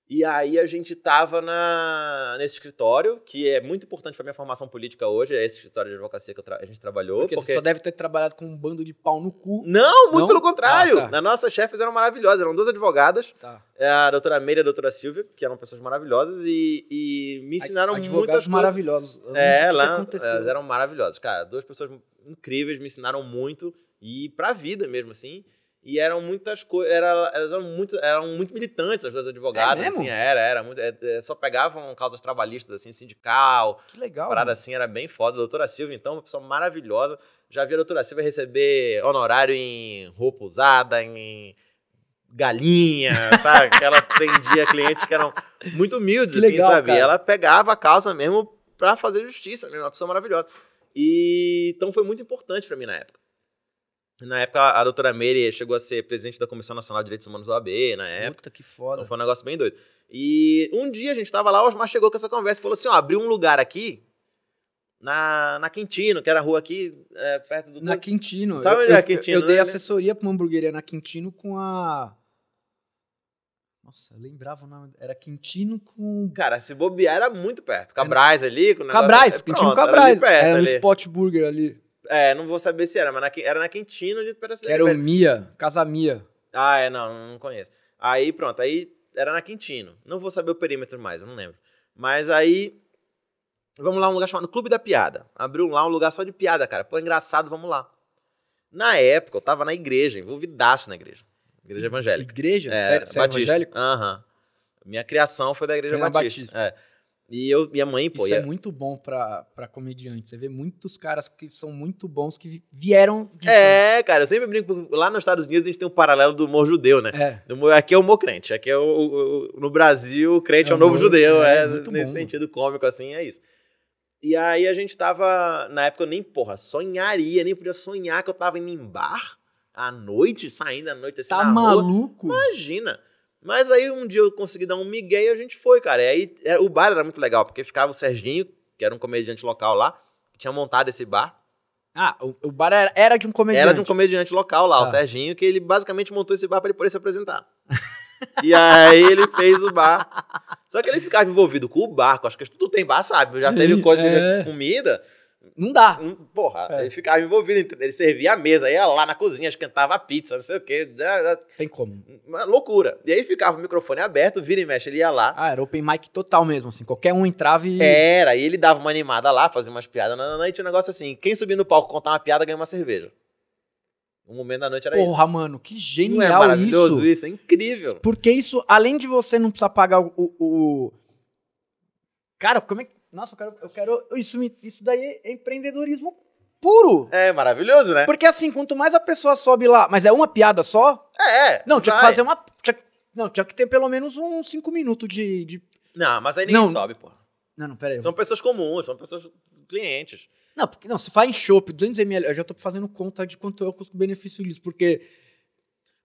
E aí a gente tava na, nesse escritório, que é muito importante pra minha formação política hoje, é esse escritório de advocacia que a gente trabalhou. Porque, porque- você só deve ter trabalhado com um bando de pau no cu. Não, muito Não? pelo contrário. Ah, tá. Nossas chefes eram maravilhosas, eram duas advogadas, Tá. é a doutora Meire e a doutora Silvia, que eram pessoas maravilhosas e, e me ensinaram Advogados muitas coisas. maravilhosos. Eu não É, lá elas eram maravilhosas. Cara, duas pessoas incríveis, me ensinaram muito e pra vida mesmo, assim. E eram muitas coisas, era, elas eram muito, eram muito militantes, as duas advogadas, É assim, era, era muito, é, é, só pegavam causas trabalhistas, assim, sindical, Que legal. parada mano. assim, era bem foda. A doutora Silvia, então, uma pessoa maravilhosa. Já vi a doutora Silvia receber honorário em roupa usada, em galinha, <laughs> sabe? Que ela atendia clientes que eram muito humildes, Que assim, legal, sabe? Cara. ela pegava a causa mesmo pra fazer justiça, mesmo, uma pessoa maravilhosa. E então foi muito importante pra mim na época. Na época, a doutora Meire chegou a ser presidente da Comissão Nacional de Direitos Humanos do AB, na época. Puta que foda. Então foi um negócio bem doido. E um dia a gente tava lá, o Osmar chegou com essa conversa e falou assim: ó, abriu um lugar aqui na, na Quintino, que era a rua aqui é, perto do. Na Quintino. Sabe eu, onde é eu- a Quintino, Eu dei né? assessoria pra uma hamburgueria na Quintino com a. Nossa, eu lembrava o nome. Era Quintino com. Cara, se bobear era muito perto. Cabrais ali, com o negócio- Cabrais, é, Quintino pronto, era Cabrais. ali perto, Era ali. Spot Burger ali. É, não vou saber se era, mas na, era na Quintino Que cidade era o. Mia, Casa Mia. Ah, é, não, não conheço. Aí, pronto, aí era na Quintino. Não vou saber o perímetro mais, eu não lembro. Mas aí, vamos lá, um lugar chamado Clube da Piada. Abriu lá um lugar só de piada, cara. Pô, engraçado, vamos lá. Na época, eu tava na igreja, envolvidaço na igreja. Igreja evangélica. Igreja? É, Sério, evangélico? Aham. Minha criação foi da igreja Foi Batista. Batista. É. E eu, minha mãe, pô, Isso ia- é muito bom pra, pra comediante. Você vê muitos caras que são muito bons que vi- vieram disso. É, cara, eu sempre brinco. Lá nos Estados Unidos a gente tem um paralelo do humor judeu, né? É. Aqui é o humor crente. Aqui é o, o- no Brasil, o crente é, É o novo humor- judeu. é, É, nesse bom. sentido cômico, assim, é isso. E aí a gente tava. Na época eu nem, porra, sonharia, nem podia sonhar que eu tava indo em bar à noite, saindo à noite assim Tá na rua. maluco? Imagina. Mas aí um dia eu consegui dar um migué e a gente foi, cara. E aí é, o bar era muito legal, porque ficava o Serginho, que era um comediante local lá, que tinha montado esse bar. Ah, o, o bar era, era de um comediante. Era de um comediante local lá, o Tá. Serginho, que ele basicamente montou esse bar pra ele poder se apresentar. <laughs> e aí ele fez o bar. Só que ele ficava envolvido com o barco. Acho que tudo tem bar, sabe? Já teve Sim, <laughs> coisa de é. comida. Não dá. hum, Porra, É. ele ficava envolvido. entendeu? Ele servia a mesa, ia lá na cozinha, esquentava a pizza, não sei o quê. Tem como. Uma loucura. E aí ficava o microfone aberto, vira e mexe, ele ia lá. Ah, era open mic total mesmo, assim. Qualquer um entrava e... Era, e ele dava uma animada lá, fazia umas piadas, nananã, e tinha um negócio assim: quem subir no palco contar uma piada ganha uma cerveja. Um momento da noite era isso. Porra, mano, que Não é genial maravilhoso isso. isso? É incrível. Porque isso, além de você não precisar pagar o. o- o- Cara, como é que. Nossa, eu quero. Eu quero isso, me- isso daí é empreendedorismo puro. É maravilhoso, né? Porque assim, quanto mais a pessoa sobe lá. Mas é uma piada só? É. Não, tinha que vai. fazer uma. tinha- não, tinha que ter pelo menos uns 5 minutos de, de. Não, mas aí ninguém Não. sobe, pô. Não, não, pera aí. São pessoas comuns, são pessoas clientes. Não, porque, não, se faz em chopp, 200ml, eu já tô fazendo conta de quanto é o custo-benefício disso, porque.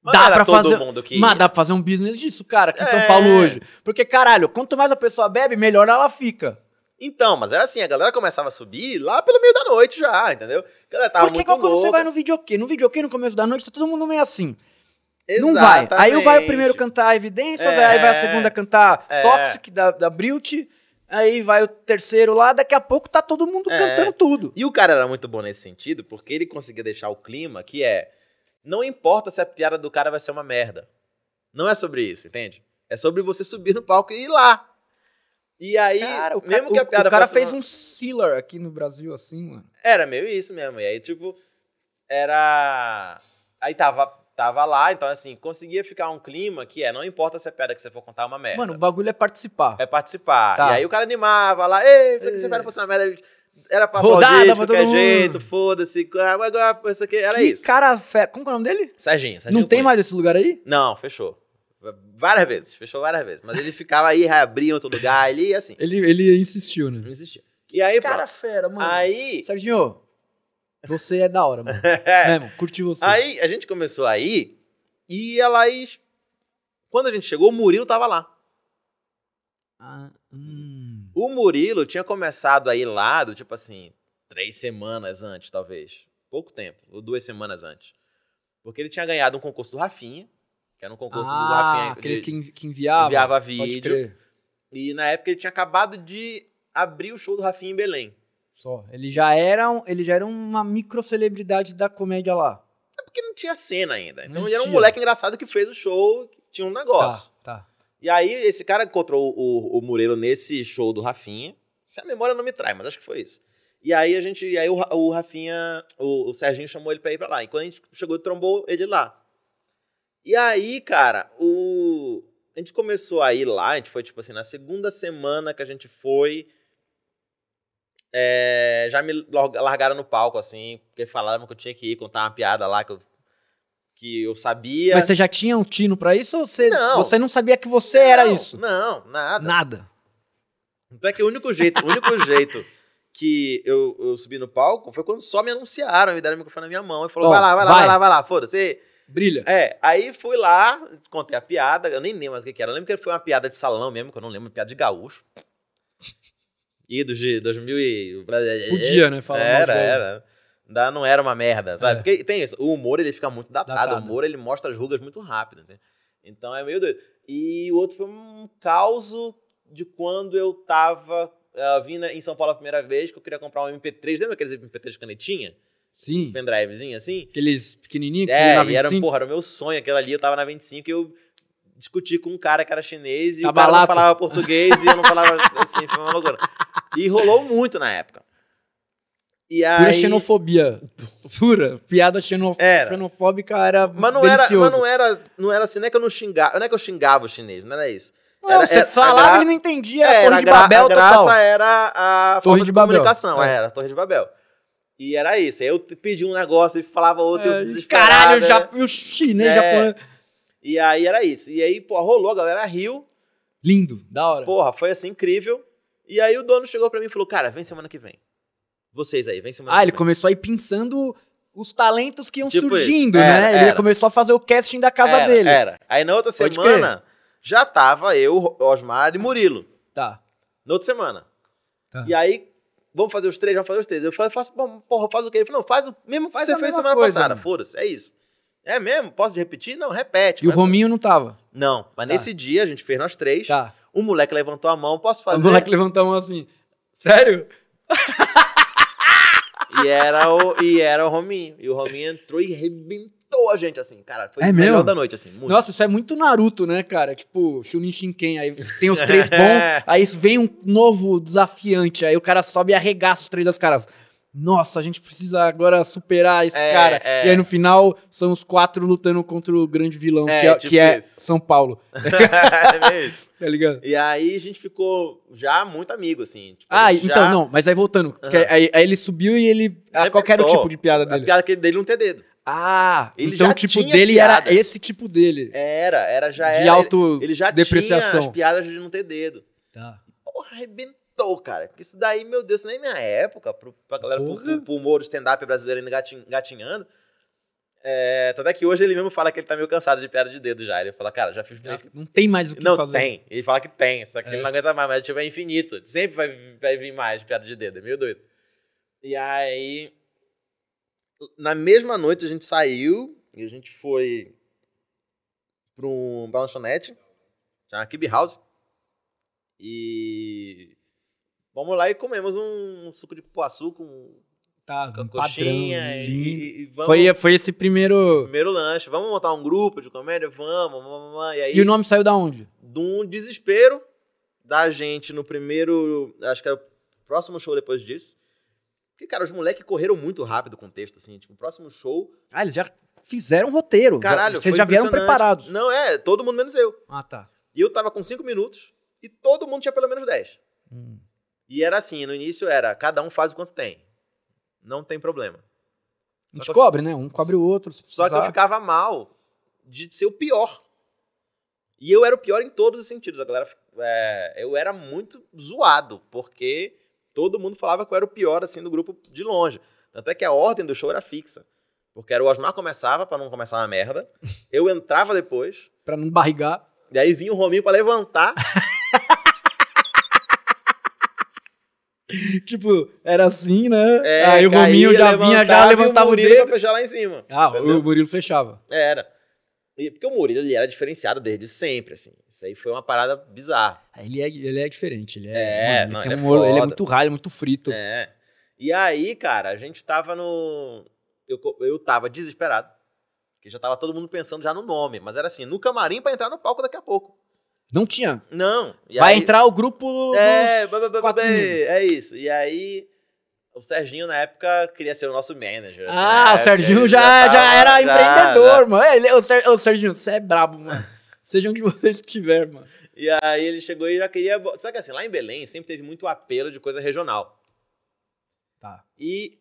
Mas Dá pra todo fazer- mundo que. Mas dá pra fazer um business disso, cara, aqui em São É. Paulo hoje. Porque, caralho, quanto mais a pessoa bebe, melhor ela fica. Então, mas era assim, a galera começava a subir lá pelo meio da noite já, entendeu? A galera tava Porque muito quando você vai no videokê. No videokê, no começo da noite, tá todo mundo meio assim. Não vai. Exatamente. Aí vai o primeiro cantar Evidências, É. aí vai a segunda cantar É. Toxic, da, da Brilt, aí vai o terceiro lá, daqui a pouco tá todo mundo É. cantando tudo. E o cara era muito bom nesse sentido, porque ele conseguia deixar o clima que é. Não importa se a piada do cara vai ser uma merda. Não é sobre isso, entende? É sobre você subir no palco e ir lá. E aí, Cara, o, mesmo cara, que a o- piada o cara fez uma- um sealer aqui no Brasil, assim, mano. Era meio isso mesmo. E aí, tipo, era. Aí tava, tava lá, então assim, conseguia ficar um clima que é, não importa se a piada que você for contar é uma merda. Mano, o bagulho é participar. é participar. Tá. E aí o cara animava lá, ei, se a piada fosse uma merda, ele- era pra Rodada de qualquer jeito, foda-se, agora isso aqui, era que isso. cara fera. Como que é o nome dele? Serginho, Serginho Não tem Cunha. mais esse lugar aí? Não, fechou. Várias vezes, fechou várias vezes. Mas ele ficava aí, reabria em outro lugar, ele ia assim, Ele, ele insistiu, né? existia. E aí, Cara pronto. fera, mano. Aí, Serginho, você é da hora, mano. <laughs> é, Mesmo, curti você. aí a gente começou a ir e a Laís, quando a gente chegou, o Murilo tava lá. Ah, hum. O Murilo tinha começado a ir lá, do tipo assim, três semanas antes, talvez. Pouco tempo, ou duas semanas antes. Porque ele tinha ganhado um concurso do Rafinha, que era um concurso do Ah, Rafinha. aquele de- que que enviava. enviava vídeo. E na época ele tinha acabado de abrir o show do Rafinha em Belém. Só. Ele já era, um- ele já era uma microcelebridade da comédia lá. É porque não tinha cena ainda. Então Não ele era um moleque engraçado que fez o show, que tinha um negócio. Tá, tá. E aí esse cara encontrou o, o Murilo nesse show do Rafinha. Se a memória não me trai, mas acho que foi isso. E aí a gente, e aí o, o Rafinha, o, o Serginho chamou ele pra ir pra lá. E quando a gente chegou, trombou ele lá. E aí, cara, o a gente começou a ir lá, a gente foi tipo assim, na segunda semana que a gente foi, é, já me lar- largaram no palco assim, porque falaram que eu tinha que ir contar uma piada lá que eu que eu sabia. Mas você já tinha um tino pra isso ou você Não. você não sabia que você era Não, isso? Não, nada. Nada. Então é que o único jeito, o único jeito que eu, eu subi no palco foi quando só me anunciaram e deram o microfone na minha mão e falou: Ó, vai lá, vai lá, vai. vai lá, vai lá, foda-se. Brilha. É, aí fui lá, contei a piada, eu nem lembro mais o que, que era. Eu lembro que foi uma piada de salão mesmo, que eu não lembro, uma piada de gaúcho. E do de 2000 e... Podia, né? Falar Era, era. Ainda não era uma merda, sabe? É. Porque tem isso, o humor ele fica muito datado, Datado. o humor ele mostra as rugas muito rápido, entende? Então é meio doido. E o outro foi um caos de quando eu tava uh, vindo em São Paulo a primeira vez, que eu queria comprar um MP3, lembra aqueles MP3 de canetinha? Sim. Pendrivezinho assim? Aqueles pequenininhos que você vê na É, e era, 25. porra, era o meu sonho, aquilo ali, eu tava na 25 e eu discuti com um cara que era chinês e o cara não falava português e eu não falava <laughs> assim, foi uma loucura. E rolou muito na época. E aí... Pura xenofobia. Pura. Piada xeno... Era. xenofóbica era Mas não era, mas não era, não era assim, não é que eu não xingava, não é que eu xingava o chinês, não era isso. Não, Era- você era- falava a gra- ele não entendia. É, a era Torre a de gra- Babel a graça total. era a Torre de de, comunicação, É. era a Torre de Babel. E era isso, aí eu pedi um negócio e falava outro, É, caralho, né? já, o chinês É. japonês. E aí era isso. E aí, pô, rolou, a galera riu, Lindo, da hora. porra, foi assim incrível. E aí o dono chegou pra mim e falou, cara, vem semana que vem. Vocês aí, vem semana ah, que ele vem. começou a ir pensando os talentos que iam Tipo surgindo, isso. né? Era, Ele era. começou a fazer o casting da casa era, dele. Era. Aí na outra Pode semana, já tava eu, Osmar e Murilo. Tá. Na outra semana. Tá. E aí, vamos fazer os três, vamos fazer os três. Eu falei, faço, bom, porra, faz o quê? Ele falou, não, faz o mesmo que Faz você a fez semana coisa, passada. mano. Foda-se, é isso. É mesmo? Posso repetir? Não, repete. E o Rominho não tava. Não, mas Tá. nesse dia a gente fez nós três. Tá. O moleque levantou a mão, posso O fazer? moleque levantou a mão assim. Sério? <laughs> E era o, e era o Rominho. E o Rominho entrou e arrebentou a gente, assim, cara. Foi É o melhor mesmo? da noite, assim. Muito. Nossa, isso é muito Naruto, né, cara? Tipo, Shunin Shinken, aí tem os três <laughs> bons, aí vem um novo desafiante, aí o cara sobe e arregaça os três das caras. nossa, a gente precisa agora superar esse É, cara. é. E aí no final são os quatro lutando contra o grande vilão, É, que é, tipo que é. São Paulo. <laughs> é meio isso. <laughs> Tá ligado? E aí a gente ficou já muito amigo, assim. tipo, a Ah, então já- não, mas aí voltando. Aham. aí, aí ele subiu e ele. Ah, qual era o Repetou. tipo de piada A dele? piada que dele não ter dedo. Ah, Ele então já o tipo dele as era piadas. esse tipo dele. Era, era, já de era. auto ele já depreciação. tinha as piadas de não ter dedo. Tá. Porra, arrebentou, cara. Porque isso daí, meu Deus, nem minha época, pro, pra galera, pro, Porra. pro, pro humor stand-up brasileiro ainda gatin- gatinhando. É, tanto é que hoje ele mesmo fala que ele tá meio cansado de piada de dedo já. Ele fala, cara, já fiz muito. Não tem mais o que Não, fazer. tem. Ele fala que tem, só que É. ele não aguenta mais, mas tipo, é infinito. Sempre vai, vai vir mais piada de dedo, é meio doido. E aí, na mesma noite a gente saiu e a gente foi pra um lanchonete, chama Kibe House. E vamos lá e comemos um suco de cupuaçu com, Tá, com um coxinha padrão, e, e- e vamos, Foi, foi esse primeiro. primeiro lanche. Vamos montar um grupo de comédia? Vamos, vamos, vamos. E aí, E o nome saiu da onde? de um desespero da gente no primeiro. Acho que era o próximo show depois disso. Porque, cara, os moleques correram muito rápido com o texto, assim. Tipo, o próximo show. Ah, eles já fizeram o roteiro. já- Caralho, Vocês foi já vieram preparados. Não, é, todo mundo menos eu. Ah, tá. E eu tava com cinco minutos e todo mundo tinha pelo menos 10. Hum. E era assim, no início era, cada um faz o quanto tem. Não tem problema. A Só gente que eu- cobre, né? Um cobre o outro. se Só que eu ficava mal de ser o pior. E eu era o pior em todos os sentidos. A galera, é, eu era muito zoado, porque todo mundo falava que eu era o pior, assim, do grupo de longe. Tanto é que a ordem do show era fixa. Porque era o Osmar começava, pra não começar uma merda. <laughs> Eu entrava depois, Pra não barrigar. e aí vinha o Rominho pra levantar. <laughs> tipo, era assim, né? É, Aí o Rominho já vinha, já levantava, o Murilo dedo. pra fechar lá em cima. Ah, entendeu? o Murilo fechava. Era. Porque o Murilo ele era diferenciado desde sempre, assim. Isso aí foi uma parada bizarra. Ah, Ele é, ele é diferente. Ele é, É, mano, não, ele, tem ele um é ele é foda. muito ralho, é muito frito. É. E aí, cara, a gente tava no. Eu, eu tava desesperado. Porque já tava todo mundo pensando já no nome. Mas era assim, no camarim pra entrar no palco daqui a pouco. Não tinha. Não. Vai aí- entrar o grupo É, dos é isso. E aí. O Serginho, na época, queria ser o nosso manager. assim, Ah, o Serginho já, já, tava- era já- empreendedor, mano. É, Ele, ô, Ser, ô, Serginho, você é brabo, mano. <laughs> Seja onde vocês estiver, mano. E aí ele chegou e já queria. Só que assim, lá em Belém sempre teve muito apelo de coisa regional. Tá. E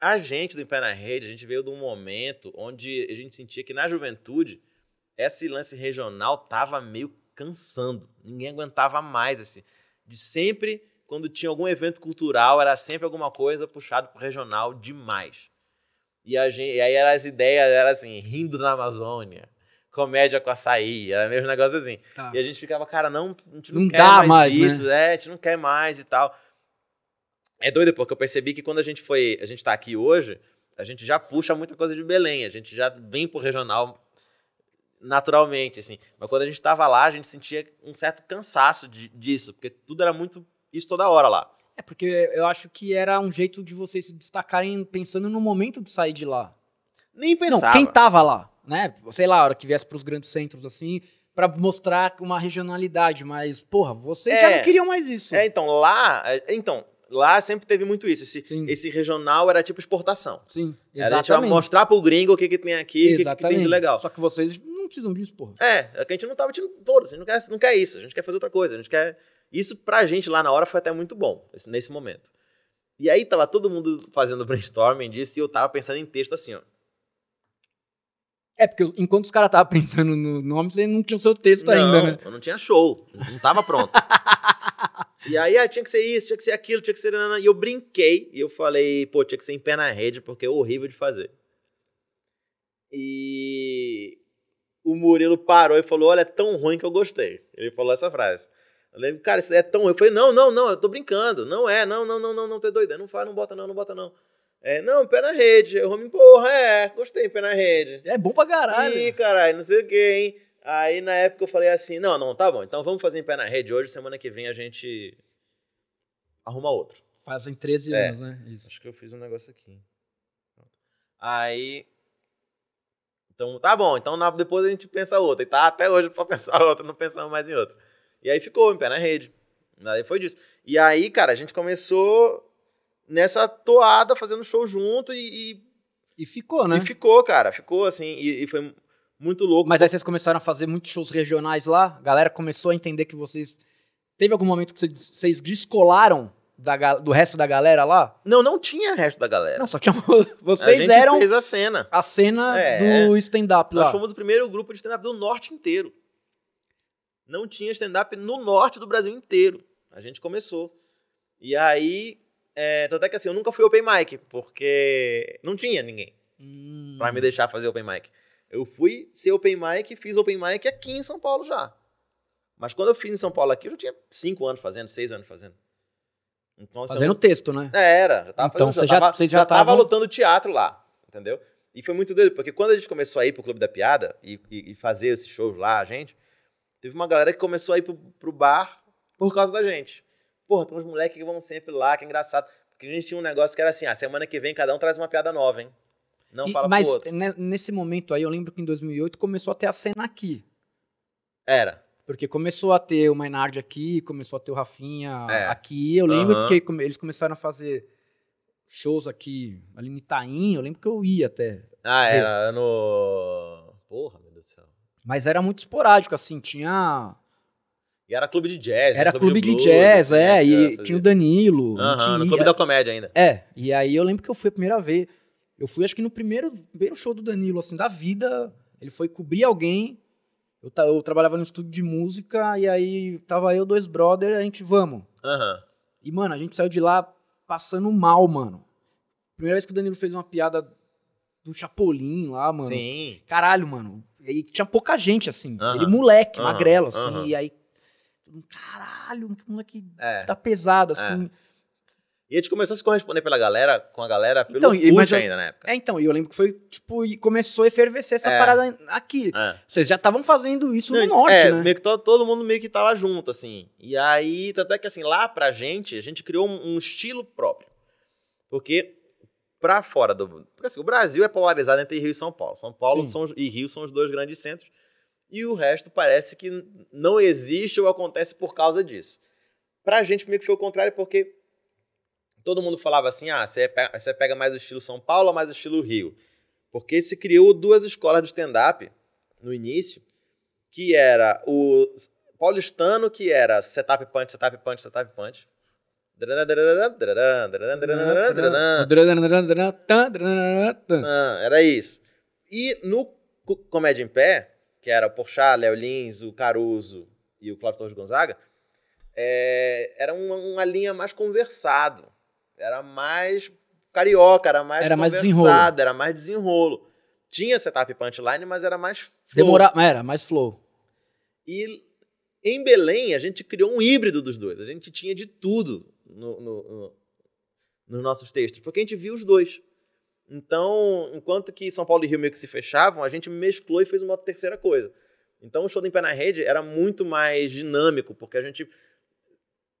a gente do Em Pé na Rede, a gente veio de um momento onde a gente sentia que na juventude esse lance regional tava meio cansando. Ninguém aguentava mais, assim. De sempre, quando tinha algum evento cultural, era sempre alguma coisa puxado pro regional demais. E, a gente, e aí eram as ideias, era assim, rindo na Amazônia, comédia com açaí, era mesmo negócio assim. Tá. E a gente ficava, cara, não, a gente não, Não quer dá mais, mais, né? isso, é, a gente não quer mais e tal. É doido, porque eu percebi que quando a gente foi, a gente tá aqui hoje, a gente já puxa muita coisa de Belém, a gente já vem pro regional naturalmente, assim. Mas quando a gente tava lá, a gente sentia um certo cansaço de- disso, porque tudo era muito isso toda hora lá. É porque eu acho que era um jeito de vocês se destacarem pensando no momento de sair de lá. Nem pensava. Não, quem tava lá, né? Sei lá, a hora que viesse pros grandes centros assim, pra mostrar uma regionalidade, mas, porra, vocês já É. não queriam mais isso. É, então, lá, é, então, lá sempre teve muito isso. Esse, Sim. esse regional era tipo exportação. Sim, Era a gente vai mostrar pro gringo o que, que tem aqui, o que, que tem de legal. Só que vocês não precisam disso, porra. É, é que a gente não tava tirando foda-se, a gente não quer, não quer isso, a gente quer fazer outra coisa, a gente quer. Isso pra gente lá na hora foi até muito bom, esse- nesse momento. E aí tava todo mundo fazendo brainstorming disso e eu tava pensando em texto assim, ó. É, porque enquanto os caras estavam pensando no nome, você não tinha o seu texto não, ainda, né? eu não tinha show, não tava pronto. <laughs> e aí, ah, tinha que ser isso, tinha que ser aquilo, tinha que ser. E eu brinquei e eu falei, pô, tinha que ser em pé na rede, porque é horrível de fazer. E o Murilo parou e falou: Olha, é tão ruim que eu gostei. Ele falou essa frase. Eu lembro, cara, isso é tão. Eu falei: Não, não, não, eu tô brincando. Não é, não, não, não, não, não, tu é doido. Não faz, não bota não, não bota não. É, não, pé na rede. Eu me porra, é, gostei, pé na rede. É bom pra caralho. Ih, caralho, não sei o que, hein? Aí na época eu falei assim: Não, não, tá bom, então vamos fazer em pé na rede hoje. Semana que vem a gente arruma outro. Fazem 13 É. anos, né? Isso. Acho que eu fiz um negócio aqui. Aí. Então, tá bom. Então depois a gente pensa outra. E tá até hoje pra <laughs> pensar outra, não pensamos mais em outra. E aí ficou em pé na rede. Aí foi disso. E aí, cara, a gente começou nessa toada, fazendo show junto e, E ficou, né? e ficou, cara. Ficou assim, e, e foi muito louco. Mas aí vocês começaram a fazer muitos shows regionais lá, a galera começou a entender que vocês. Teve algum momento que vocês, descolaram da do resto da galera lá? Não, não tinha resto da galera. Não, só tinha. <laughs> a Vocês gente eram fez a cena. a cena É. do stand-up Nós lá. fomos o primeiro grupo de stand-up do norte inteiro. Não tinha stand-up no norte do Brasil inteiro. A gente começou. E aí, é, tanto é que assim, eu nunca fui open mic, porque não tinha ninguém Hum. pra me deixar fazer open mic. Eu fui ser open mic e fiz open mic aqui em São Paulo já. Mas quando eu fiz em São Paulo aqui, eu já tinha cinco anos fazendo, seis anos fazendo. Então, assim, eu Fazendo texto, né? é, era. Já tava Então, fazendo, já, já- tava, já já tava tavam- lutando teatro lá, entendeu? E foi muito doido, porque quando a gente começou a ir pro Clube da Piada e, e- e fazer esses shows lá, a gente, teve uma galera que começou a ir pro, pro bar por causa da gente. Porra, tem uns moleques que vão sempre lá, que é engraçado. Porque a gente tinha um negócio que era assim, ah, semana que vem cada um traz uma piada nova, hein? Não E- fala mas pro outro. ne- nesse momento aí, eu lembro que em 2008 começou a ter a cena aqui. Era. Porque começou a ter o Maynard aqui, começou a ter o Rafinha É. aqui. Eu lembro Aham. porque eles começaram a fazer shows aqui ali no Itaim. Eu lembro que eu ia até. Ah, Vê. era no... Porra, meu. Mas era muito esporádico, assim. Tinha. E era clube de jazz. Era né? clube de blues, jazz, assim, é. que E tinha o Danilo. Aham, gente no clube da comédia ainda. É, e aí eu lembro que eu fui a primeira vez. Eu fui, acho que no primeiro, primeiro show do Danilo, assim, da vida. Ele foi cobrir alguém. Eu, eu trabalhava no estúdio de música, e aí tava eu, dois brothers, a gente, vamos. Aham. E, mano, a gente saiu de lá passando mal, mano. Primeira vez que o Danilo fez uma piada do Chapolin lá, mano. Sim. Caralho, mano. E tinha pouca gente, assim. Aham. Ele moleque, magrelo, assim. E aí, todo caralho, que moleque É. tá pesado, assim. E a gente começou a se corresponder pela galera, com a galera pelo Então, Orkut ainda na época. É, então, e eu lembro que foi, tipo, e começou a efervescer essa É. parada aqui. É. Vocês já estavam fazendo isso no Não, norte, é, né? meio que to- todo mundo meio que tava junto, assim. E aí, tanto é que assim, lá pra gente, a gente criou um, um estilo próprio. Porque pra fora do... Porque assim, o Brasil é polarizado entre Rio e São Paulo. São Paulo são e Rio são os dois grandes centros. E o resto parece que não existe ou acontece por causa disso. Pra gente meio que foi o contrário, porque todo mundo falava assim, ah, você pe- você pega mais o estilo São Paulo ou mais o estilo Rio? Porque se criou duas escolas do stand-up no início, que era o paulistano, que era setup punch, setup punch, setup punch. Ah, era isso. E no Co- Comédia em Pé, que era o Porchat, Léo Lins, o Caruso e o Cláudio Torres Gonzaga, é, era uma, uma linha mais conversado. Era mais carioca, era mais Era mais conversado, era mais desenrolo. Tinha setup punchline, mas era mais flow. Demora... Era, mais flow. E em Belém, a gente criou um híbrido dos dois. A gente tinha de tudo no, no- no- nos nossos textos, porque a gente viu os dois. Então, enquanto que São Paulo e Rio meio que se fechavam, a gente mesclou e fez uma terceira coisa. Então, o show do Em Pé na Rede era muito mais dinâmico, porque a gente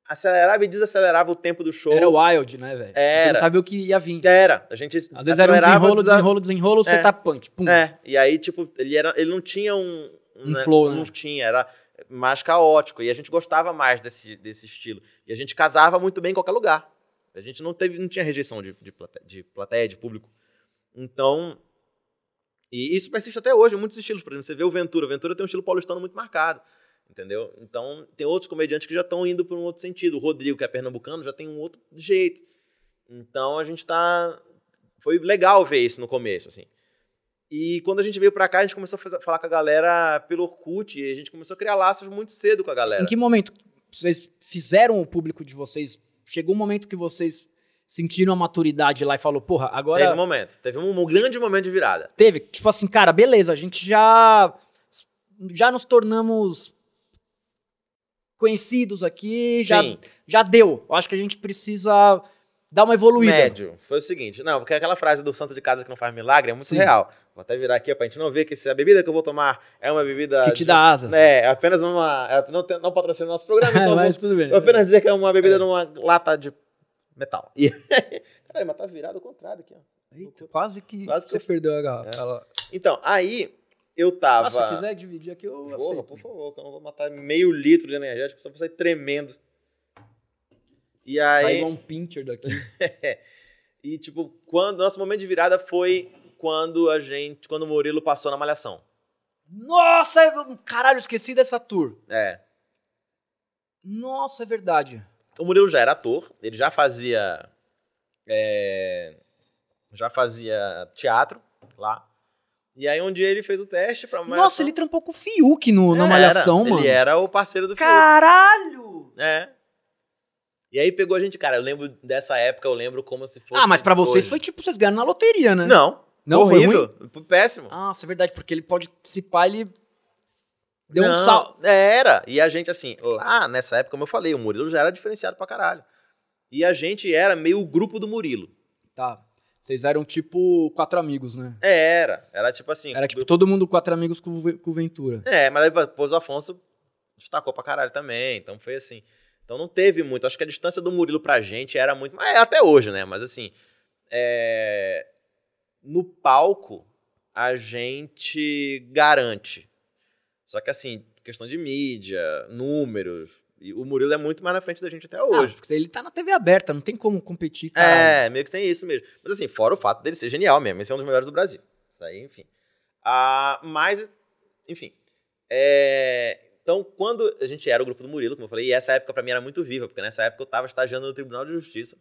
acelerava e desacelerava o tempo do show. Era wild, né, velho? Você Era. não sabia o que ia vir. Era. A gente Às vezes era um desenrolo, desa- desenrolo, desenrolo, É. setup punch. Pum. É, e aí, tipo, ele, era, ele não tinha um... Um flow, Não né? tinha, era mais caótico. E a gente gostava mais desse, desse estilo. E a gente casava muito bem em qualquer lugar. A gente não, teve, não tinha rejeição de, de, plateia, de plateia, de público. Então... E isso persiste até hoje em muitos estilos. Por exemplo, você vê o Ventura. O Ventura tem um estilo paulistano muito marcado. Entendeu? Então, tem outros comediantes que já estão indo por um outro sentido. O Rodrigo, que é pernambucano, já tem um outro jeito. Então, a gente tá... Foi legal ver isso no começo, assim. E quando a gente veio pra cá, a gente começou a falar com a galera pelo Orkut. E a gente começou a criar laços muito cedo com a galera. Em que momento vocês fizeram o público de vocês? Chegou um momento que vocês sentiram a maturidade lá e falou, porra, agora Teve um momento. Teve um, grande momento de virada. teve, tipo assim, cara, beleza, a gente já já nos tornamos conhecidos aqui, já, Sim. já deu. Eu acho que a gente precisa dar uma evoluída. Médio. Foi o seguinte. Não, porque aquela frase do santo de casa que não faz milagre é muito Sim. real. Vou até virar aqui pra gente não ver que se a bebida que eu vou tomar é uma bebida... Que te de- dá asas. É, é apenas uma... é- não, tem- não patrocina o nosso programa, <laughs> então Mas vou, tudo bem. vou apenas dizer que é uma bebida numa lata de metal. E... <laughs> Caralho, mas tá virado ao contrário aqui, ó. Eita, quase que Quase que você eu- perdeu a garrafa. Ela- Então, aí eu Ah, tava... se quiser dividir aqui, eu Porra, aceito. por favor, que eu não vou matar meio litro de energético só pra sair tremendo. E aí. Sai igual um pincher daqui. <laughs> e, tipo, quando. Nosso momento de virada foi quando a gente. Quando o Murilo passou na Malhação. Nossa, eu- caralho, esqueci dessa tour. É. Nossa, é verdade. O Murilo já era ator, ele já fazia. é, já fazia teatro lá. E aí um dia ele fez o teste pra Malhação. Nossa, ele trampou com o Fiuk no, na Era, Malhação, mano. Ele era o parceiro do Fiuk. Caralho! É. E aí pegou a gente, cara, eu lembro dessa época, eu lembro como se fosse. Ah, mas pra vocês hoje. foi tipo, vocês ganharam na loteria, né? Não. Não, foi horrível. Foi péssimo. Nossa, é verdade, porque ele pode se pá, ele deu um Não, sal. Era. E a gente, assim, lá nessa época, como eu falei, o Murilo já era diferenciado pra caralho. E a gente era meio o grupo do Murilo. Tá. Vocês eram tipo quatro amigos, né? Era. Era tipo assim. Era tipo todo mundo quatro amigos com, com Ventura. É, mas aí depois o Afonso destacou pra caralho também. Então foi assim. Então não teve muito. Acho que a distância do Murilo pra gente era muito. Mas é até hoje, né? Mas assim. é, No palco, a gente garante. Só que assim, questão de mídia, números. E o Murilo é muito mais na frente da gente até hoje. Ah, porque ele tá na TV aberta, não tem como competir, cara. É, meio que tem isso mesmo. Mas assim, fora o fato dele ser genial mesmo, esse é um dos melhores do Brasil. Isso aí, enfim. Ah, mas, enfim. É, Então, quando a gente era o grupo do Murilo, como eu falei, e essa época pra mim era muito viva, porque nessa época eu tava estagiando no Tribunal de Justiça.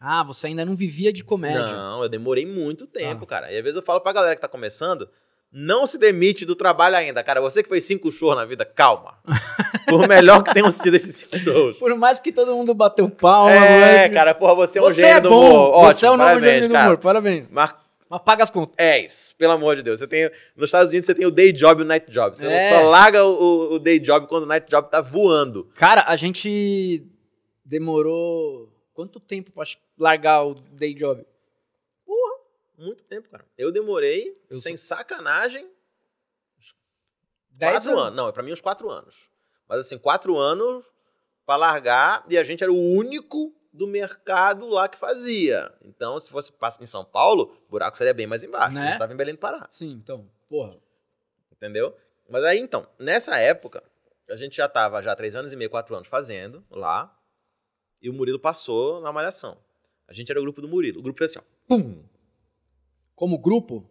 Ah, você ainda não vivia de comédia. Não, eu demorei muito tempo, Ah. cara. E às vezes eu falo pra galera que tá começando, não se demite do trabalho ainda. Cara, você que fez cinco shows na vida, calma. <laughs> Por melhor que tenham sido esses cinco shows. Por mais que todo mundo bateu palma, É, moleque. cara, porra, você é um Você gênio é do bom. humor. Ótimo, você é o novo parabéns, gênio do cara. humor, parabéns. Mas Mas paga as contas. É isso, pelo amor de Deus. Você tem, nos Estados Unidos você tem o day job e o night job. Você É. só larga o, o- o day job quando o night job tá voando. Cara, a gente demorou quanto tempo pra largar o day job? Muito tempo, cara. Eu demorei, Eu sem sacanagem, Dez quatro anos. anos. Não, pra mim uns quatro anos. Mas assim, quatro anos pra largar e a gente era o único do mercado lá que fazia. Então, se fosse em São Paulo, o buraco seria bem mais embaixo. Né? A gente tava em Belém do Pará. Sim, então, porra. Entendeu? Mas aí, então, nessa época, a gente já tava já três anos e meio, quatro anos fazendo lá. E o Murilo passou na malhação. A gente era o grupo do Murilo. O grupo fez assim, ó. Pum! Como grupo?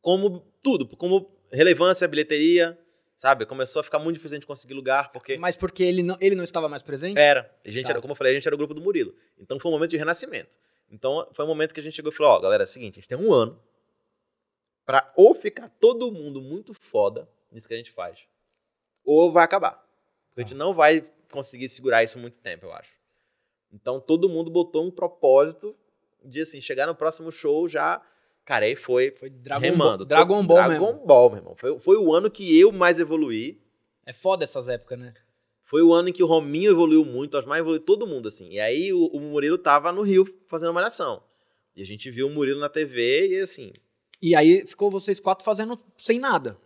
Como tudo, como relevância, bilheteria, sabe? Começou a ficar muito difícil a gente conseguir lugar, porque Mas porque ele não, ele não estava mais presente? era. A gente Tá. era, como eu falei, a gente era o grupo do Murilo. Então foi um momento de renascimento. Então foi um momento que a gente chegou e falou: ó, galera, é o seguinte, a gente tem um ano pra ou ficar todo mundo muito foda nisso que a gente faz, ou vai acabar. Porque a gente não vai conseguir segurar isso muito tempo, eu acho. Então todo mundo botou um propósito de assim, chegar no próximo show já. Cara, aí foi Foi Dragon remando. Ball, Dragon Ball Dragon mesmo. Ball, meu irmão. Foi, foi o ano que eu mais evoluí. É foda essas épocas, né? Foi o ano em que o Rominho evoluiu muito, o Osmar evoluiu todo mundo, assim. E aí o, o Murilo tava no Rio fazendo malhação. E a gente viu o Murilo na TV e assim, E aí ficou vocês quatro fazendo sem nada.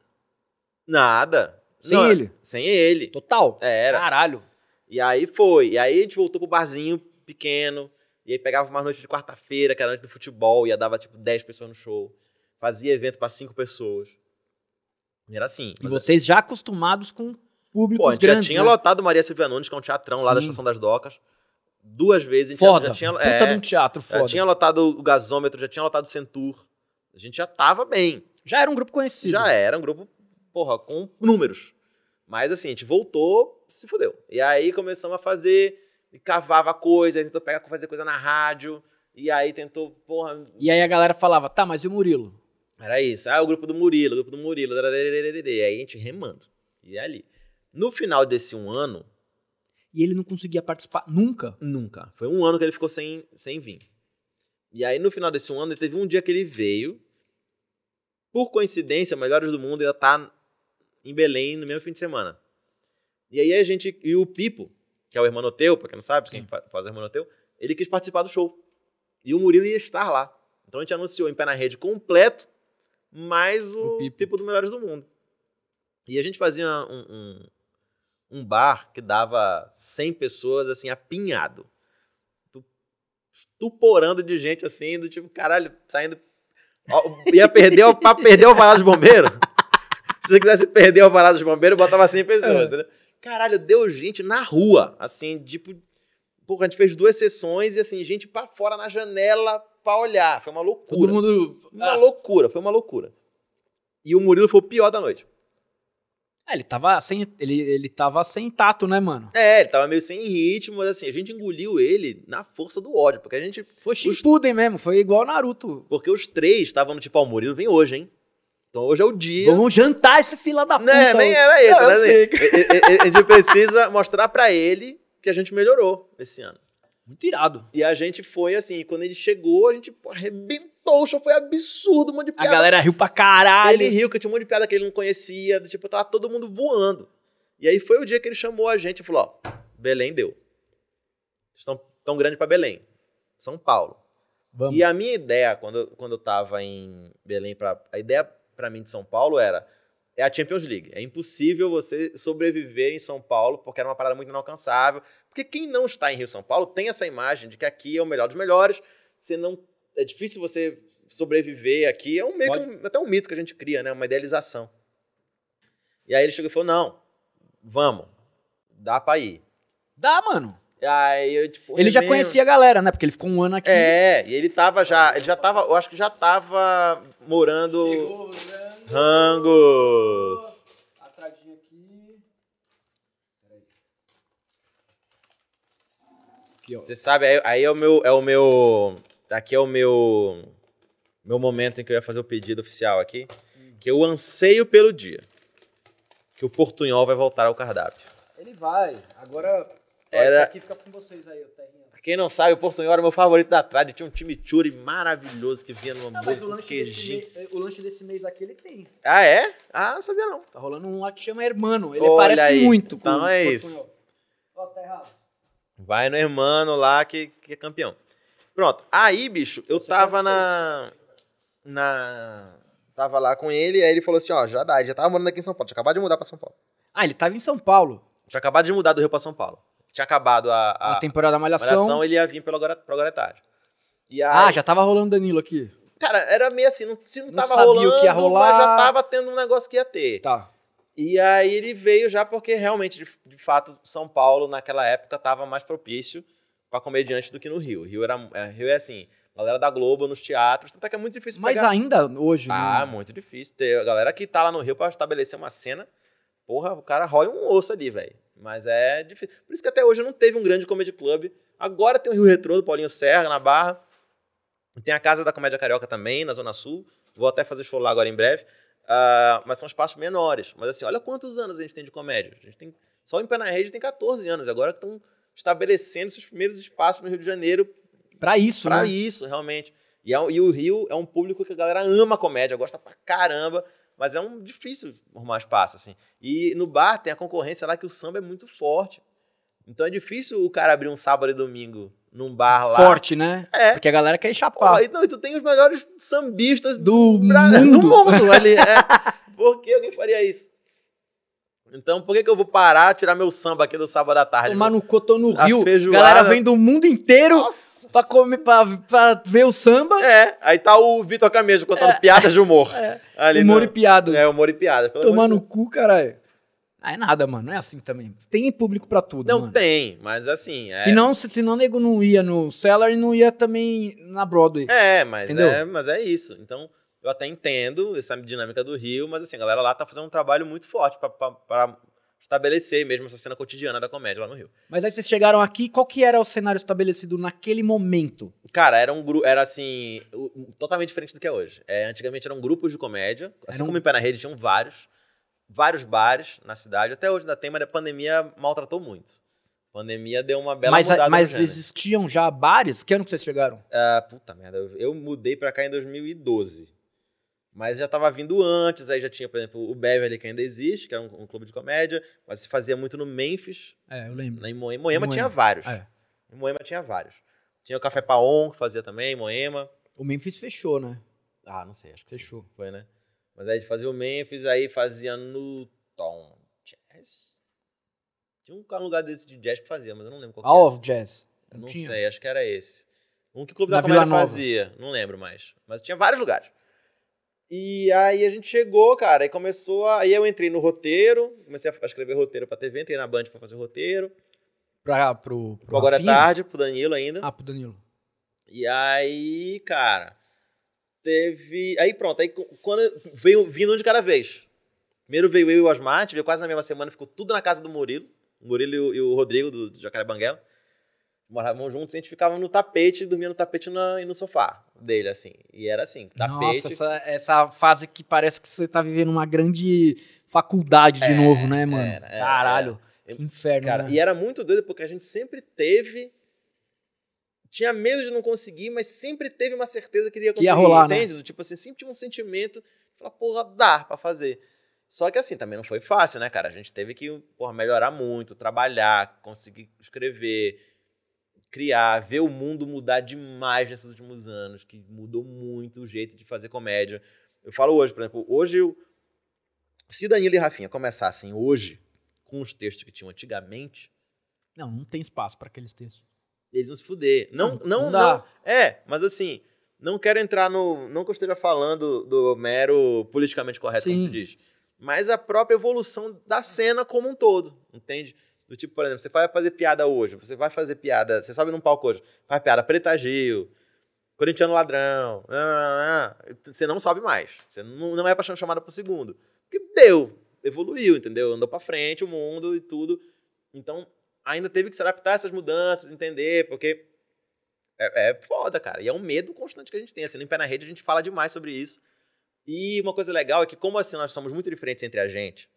nada. Sem Não, ele. Sem ele. Total. Era. Caralho. E aí foi. E aí a gente voltou pro barzinho pequeno. E aí pegava uma noite de quarta-feira, que era a noite do futebol, e ia dava tipo 10 pessoas no show. Fazia evento pra 5 pessoas. E era assim. E Mas, vocês já acostumados com públicos Pô, a gente grandes, já tinha né? lotado Maria Silvia Nunes, que é um teatrão lá da Sim. Estação das Docas. Duas vezes. A gente Foda. Já, já tinha, Puta é, de um teatro já foda. tinha lotado o gasômetro, já tinha lotado o Centur. A gente já tava bem. Já era um grupo conhecido. Já era um grupo, porra, com números. Mas assim, a gente voltou, se fudeu. E aí começamos a fazer, cavava coisa, tentou pegar, fazer coisa na rádio. E aí tentou, porra, E aí a galera falava, tá, mas e o Murilo? era isso. Ah, o grupo do Murilo, o grupo do Murilo. E aí a gente remando. E ali. No final desse um ano, E ele não conseguia participar nunca. Nunca. Foi um ano que ele ficou sem, sem vir. E aí, no final desse um ano, teve um dia que ele veio. Por coincidência, Melhores do Mundo ia estar em Belém no mesmo fim de semana. E aí a gente. E o Pipo, que é o Hermanoteu, pra quem não sabe, quem faz o Hermanoteu, ele quis participar do show. E o Murilo ia estar lá. Então a gente anunciou em pé na rede completo, mais o, O Pipo. Pipo. do Melhores do Mundo. E a gente fazia um, um, um bar que dava 100 pessoas, assim, apinhado. Tu- Estuporando de gente, assim, do tipo, caralho, saindo... Ó, ia perder, o- pra perder o varado dos bombeiros. <laughs> Se você quisesse perder o varado dos bombeiros, botava 100 pessoas, É. entendeu? Caralho, deu gente na rua, assim, tipo... porra, a gente fez duas sessões e assim, gente pra fora na janela pra olhar. Foi uma loucura. Todo mundo. Uma Ah, loucura, foi uma loucura. E o Murilo foi o pior da noite. É, ele tava sem. Ele, ele tava sem tato, né, mano? É, ele tava meio sem ritmo, mas assim, a gente engoliu ele na força do ódio, porque a gente. Foi Shippuden mesmo, foi igual Naruto. Porque os três estavam tipo, ó, o Murilo vem hoje, hein? Então hoje é o dia. Vamos jantar esse fila da puta. Né, nem era esse, Não, né? e- e- A gente precisa mostrar pra ele que a gente melhorou esse ano. Muito irado. E a gente foi assim, quando ele chegou, a gente pô, arrebentou, o show foi absurdo, um monte de A piada. galera riu pra caralho. Ele riu, que tinha um monte de piada que ele não conhecia, tipo, tava todo mundo voando. E aí foi o dia que ele chamou a gente e falou, ó, Belém deu. Vocês estão tão grande pra Belém. São Paulo. Vamos. E a minha ideia, quando, quando eu tava em Belém, pra, a ideia pra mim de São Paulo era, é a Champions League. É impossível você sobreviver em São Paulo, porque era uma parada muito inalcançável. Porque quem não está em Rio São Paulo tem essa imagem de que aqui é o melhor dos melhores. Você não, é difícil você sobreviver aqui. É um meio um- até um mito que a gente cria, né? Uma idealização. E aí ele chegou e falou, não, vamos, dá pra ir. Dá, mano. Aí eu, tipo, Ele já conhecia a galera, né? Porque ele ficou um ano aqui. É, e ele tava já, ele já tava, eu acho que já tava morando Rangos. Atradinho aqui. Aqui, ó. Você sabe, aí, aí é o meu, é o meu, aqui é o meu, meu momento em que eu ia fazer o pedido oficial aqui, que eu anseio pelo dia que o Portunhol vai voltar ao cardápio. Ele vai. Agora. Era- Esse aqui fica com vocês aí, o terrinha. Quem não sabe, o Portunhol era meu favorito da trade, tinha um chimichurri maravilhoso que vinha no hambúrguer o com lanche, desse queijinho. mês, o lanche desse mês aqui ele tem. Ah, é? Ah, não sabia não. Tá rolando um lá que chama Hermano. Ele Olha parece aí. muito com Então é isso. Ó, tá errado. Vai no hermano lá que, que é campeão. Pronto. Aí, bicho, eu Você tava na. Na. Tava lá com ele, aí ele falou assim: ó, já dá, ele já tava morando aqui em São Paulo, tinha acabado de mudar pra São Paulo. Ah, ele tava em São Paulo. Tinha acabado de mudar do Rio pra São Paulo. Tinha acabado a, a, A temporada da Malhação. malhação, ele ia vir pelo agora, pro agora é tarde. E aí, Ah, já tava rolando Danilo aqui. Cara, era meio assim, não, se não Não tava sabia o rolando, que ia rolar. mas já tava tendo um negócio que ia ter. Tá. E aí ele veio já porque realmente, de, de fato, São Paulo naquela época estava mais propício para comediante do que no Rio. Rio era, é, Rio é assim, galera da Globo nos teatros, tanto é que é muito difícil Mas pegar. ainda hoje, Ah, né? muito difícil ter a galera que tá lá no Rio para estabelecer uma cena. Porra, o cara rói um osso ali, velho. Mas é difícil. Por isso que até hoje não teve um grande comedy club. Agora tem o Rio Retrô do Paulinho Serra na Barra. Tem a Casa da Comédia Carioca também, na Zona Sul. Vou até fazer show lá agora em breve. Ah, mas são espaços menores. Mas assim, olha quantos anos a gente tem de comédia. A gente tem, só em Pé na Rede tem 14 anos. Agora estão estabelecendo seus primeiros espaços no Rio de Janeiro Pra isso, pra né? isso, realmente. E, é e o Rio é um público que a galera ama comédia, gosta pra caramba, mas é um difícil arrumar espaço, assim. E no bar tem a concorrência lá que o samba é muito forte. Então é difícil o cara abrir um sábado e domingo num bar lá. Forte, né? É. Porque a galera quer chapar. e, não, e tu tem os melhores sambistas Do Pra- mundo. do mundo ali. É. <laughs> Por que alguém faria isso? Então, por que, que eu vou parar, tirar meu samba aqui do sábado à tarde? Tomar no cotô no Rio. feijoada. Galera vem do mundo inteiro Nossa! pra, comer, pra, pra ver o samba. É, aí tá o Vitor Camejo contando piadas de humor. <laughs> É. Ali humor no- e piada. É, humor e piada. Tomar no cu, caralho. Ah, é nada, mano. Não é assim também. Tem público pra tudo. Não mano. tem, mas assim. É, Senão, se, senão o nego não ia no Cellar e não ia também na Broadway. é, mas Entendeu? é, mas é isso. Então, eu até entendo essa dinâmica do Rio, mas assim, a galera lá tá fazendo um trabalho muito forte pra estabelecer mesmo essa cena cotidiana da comédia lá no Rio. Mas aí vocês chegaram aqui, qual que era o cenário estabelecido naquele momento? Cara, era um grupo, era assim, totalmente diferente do que é hoje. É, antigamente eram grupos de comédia, assim um- como em Pé na Rede tinham vários, vários bares na cidade. Até hoje ainda tem, mas a pandemia maltratou muito. A pandemia deu uma bela mas mudada mas existiam já bares? Que ano que vocês chegaram? Ah, puta merda, eu, eu mudei pra cá em 2012. Mas já tava vindo antes, aí já tinha, por exemplo, o Beverly, que ainda existe, que era um, um clube de comédia, mas se fazia muito no Memphis, É, eu lembro. em Moema. Moema Em tinha vários. é. Em Moema tinha vários. Tinha o Café Paon, que fazia também, em Moema. O Memphis fechou, né? Ah, não sei, acho que Fechou. sim. Foi, né? Mas aí fazia o Memphis, aí fazia no Tom Jazz. Tinha um lugar desse de jazz que fazia, mas eu não lembro qual All era. of Jazz. Não tinha? sei, acho que era esse. Um que o Clube Na da Comédia fazia, não lembro mais. Mas tinha vários lugares. E aí a gente chegou, cara, e começou a... Aí eu entrei no roteiro, comecei a escrever roteiro pra TV, entrei na Band pra fazer roteiro. Pra, pro, pro Agora é tarde, pro Danilo ainda. Ah, pro Danilo. E aí, cara, teve. Aí pronto, aí quando veio vindo um de cada vez. Primeiro veio eu e o Osmar, veio quase na mesma semana, ficou tudo na casa do Murilo. O Murilo e o, e o Rodrigo, do, do Jacaré Banguela. Moravam juntos e a gente ficava no tapete, dormia no tapete na- e no sofá dele, assim. E era assim, tapete. Nossa, essa, essa fase que parece que você tá vivendo uma grande faculdade de É, novo, né, mano? era, era, Caralho. era. Que inferno, Cara, né? e era muito doido porque a gente sempre teve. Tinha medo de não conseguir, mas sempre teve uma certeza que iria Que ia conseguir. rolar, né? entende? Do Tipo assim, sempre tinha um sentimento de falar, porra, dá pra fazer. Só que assim, também não foi fácil, né, cara? A gente teve que porra, melhorar muito, trabalhar, conseguir escrever, criar, ver o mundo mudar demais nesses últimos anos, que mudou muito o jeito de fazer comédia. Eu falo hoje, por exemplo, hoje eu, se Danilo e Rafinha começassem hoje com os textos que tinham antigamente, Não, não tem espaço pra aqueles textos. eles iam se fuder. Não, Não, não, não. É, mas assim, não quero entrar no. Não que eu esteja falando do mero politicamente correto, como Sim. se diz. Mas a própria evolução da cena como um todo, entende? Do tipo, por exemplo, você vai fazer piada hoje, você vai fazer piada, você sobe num palco hoje, faz piada Preta Gil, Corintiano Ladrão, ah, ah, ah, você não sobe mais. Você não, não é pra chamada pro segundo. Porque deu, evoluiu, entendeu? Andou pra frente o mundo e tudo. Então, ainda teve que se adaptar a essas mudanças, entender, porque é, é foda, cara. E é um medo constante que a gente tem. Assim, Em Pé na Rede a gente fala demais sobre isso. E uma coisa legal é que, como assim nós somos muito diferentes entre a gente,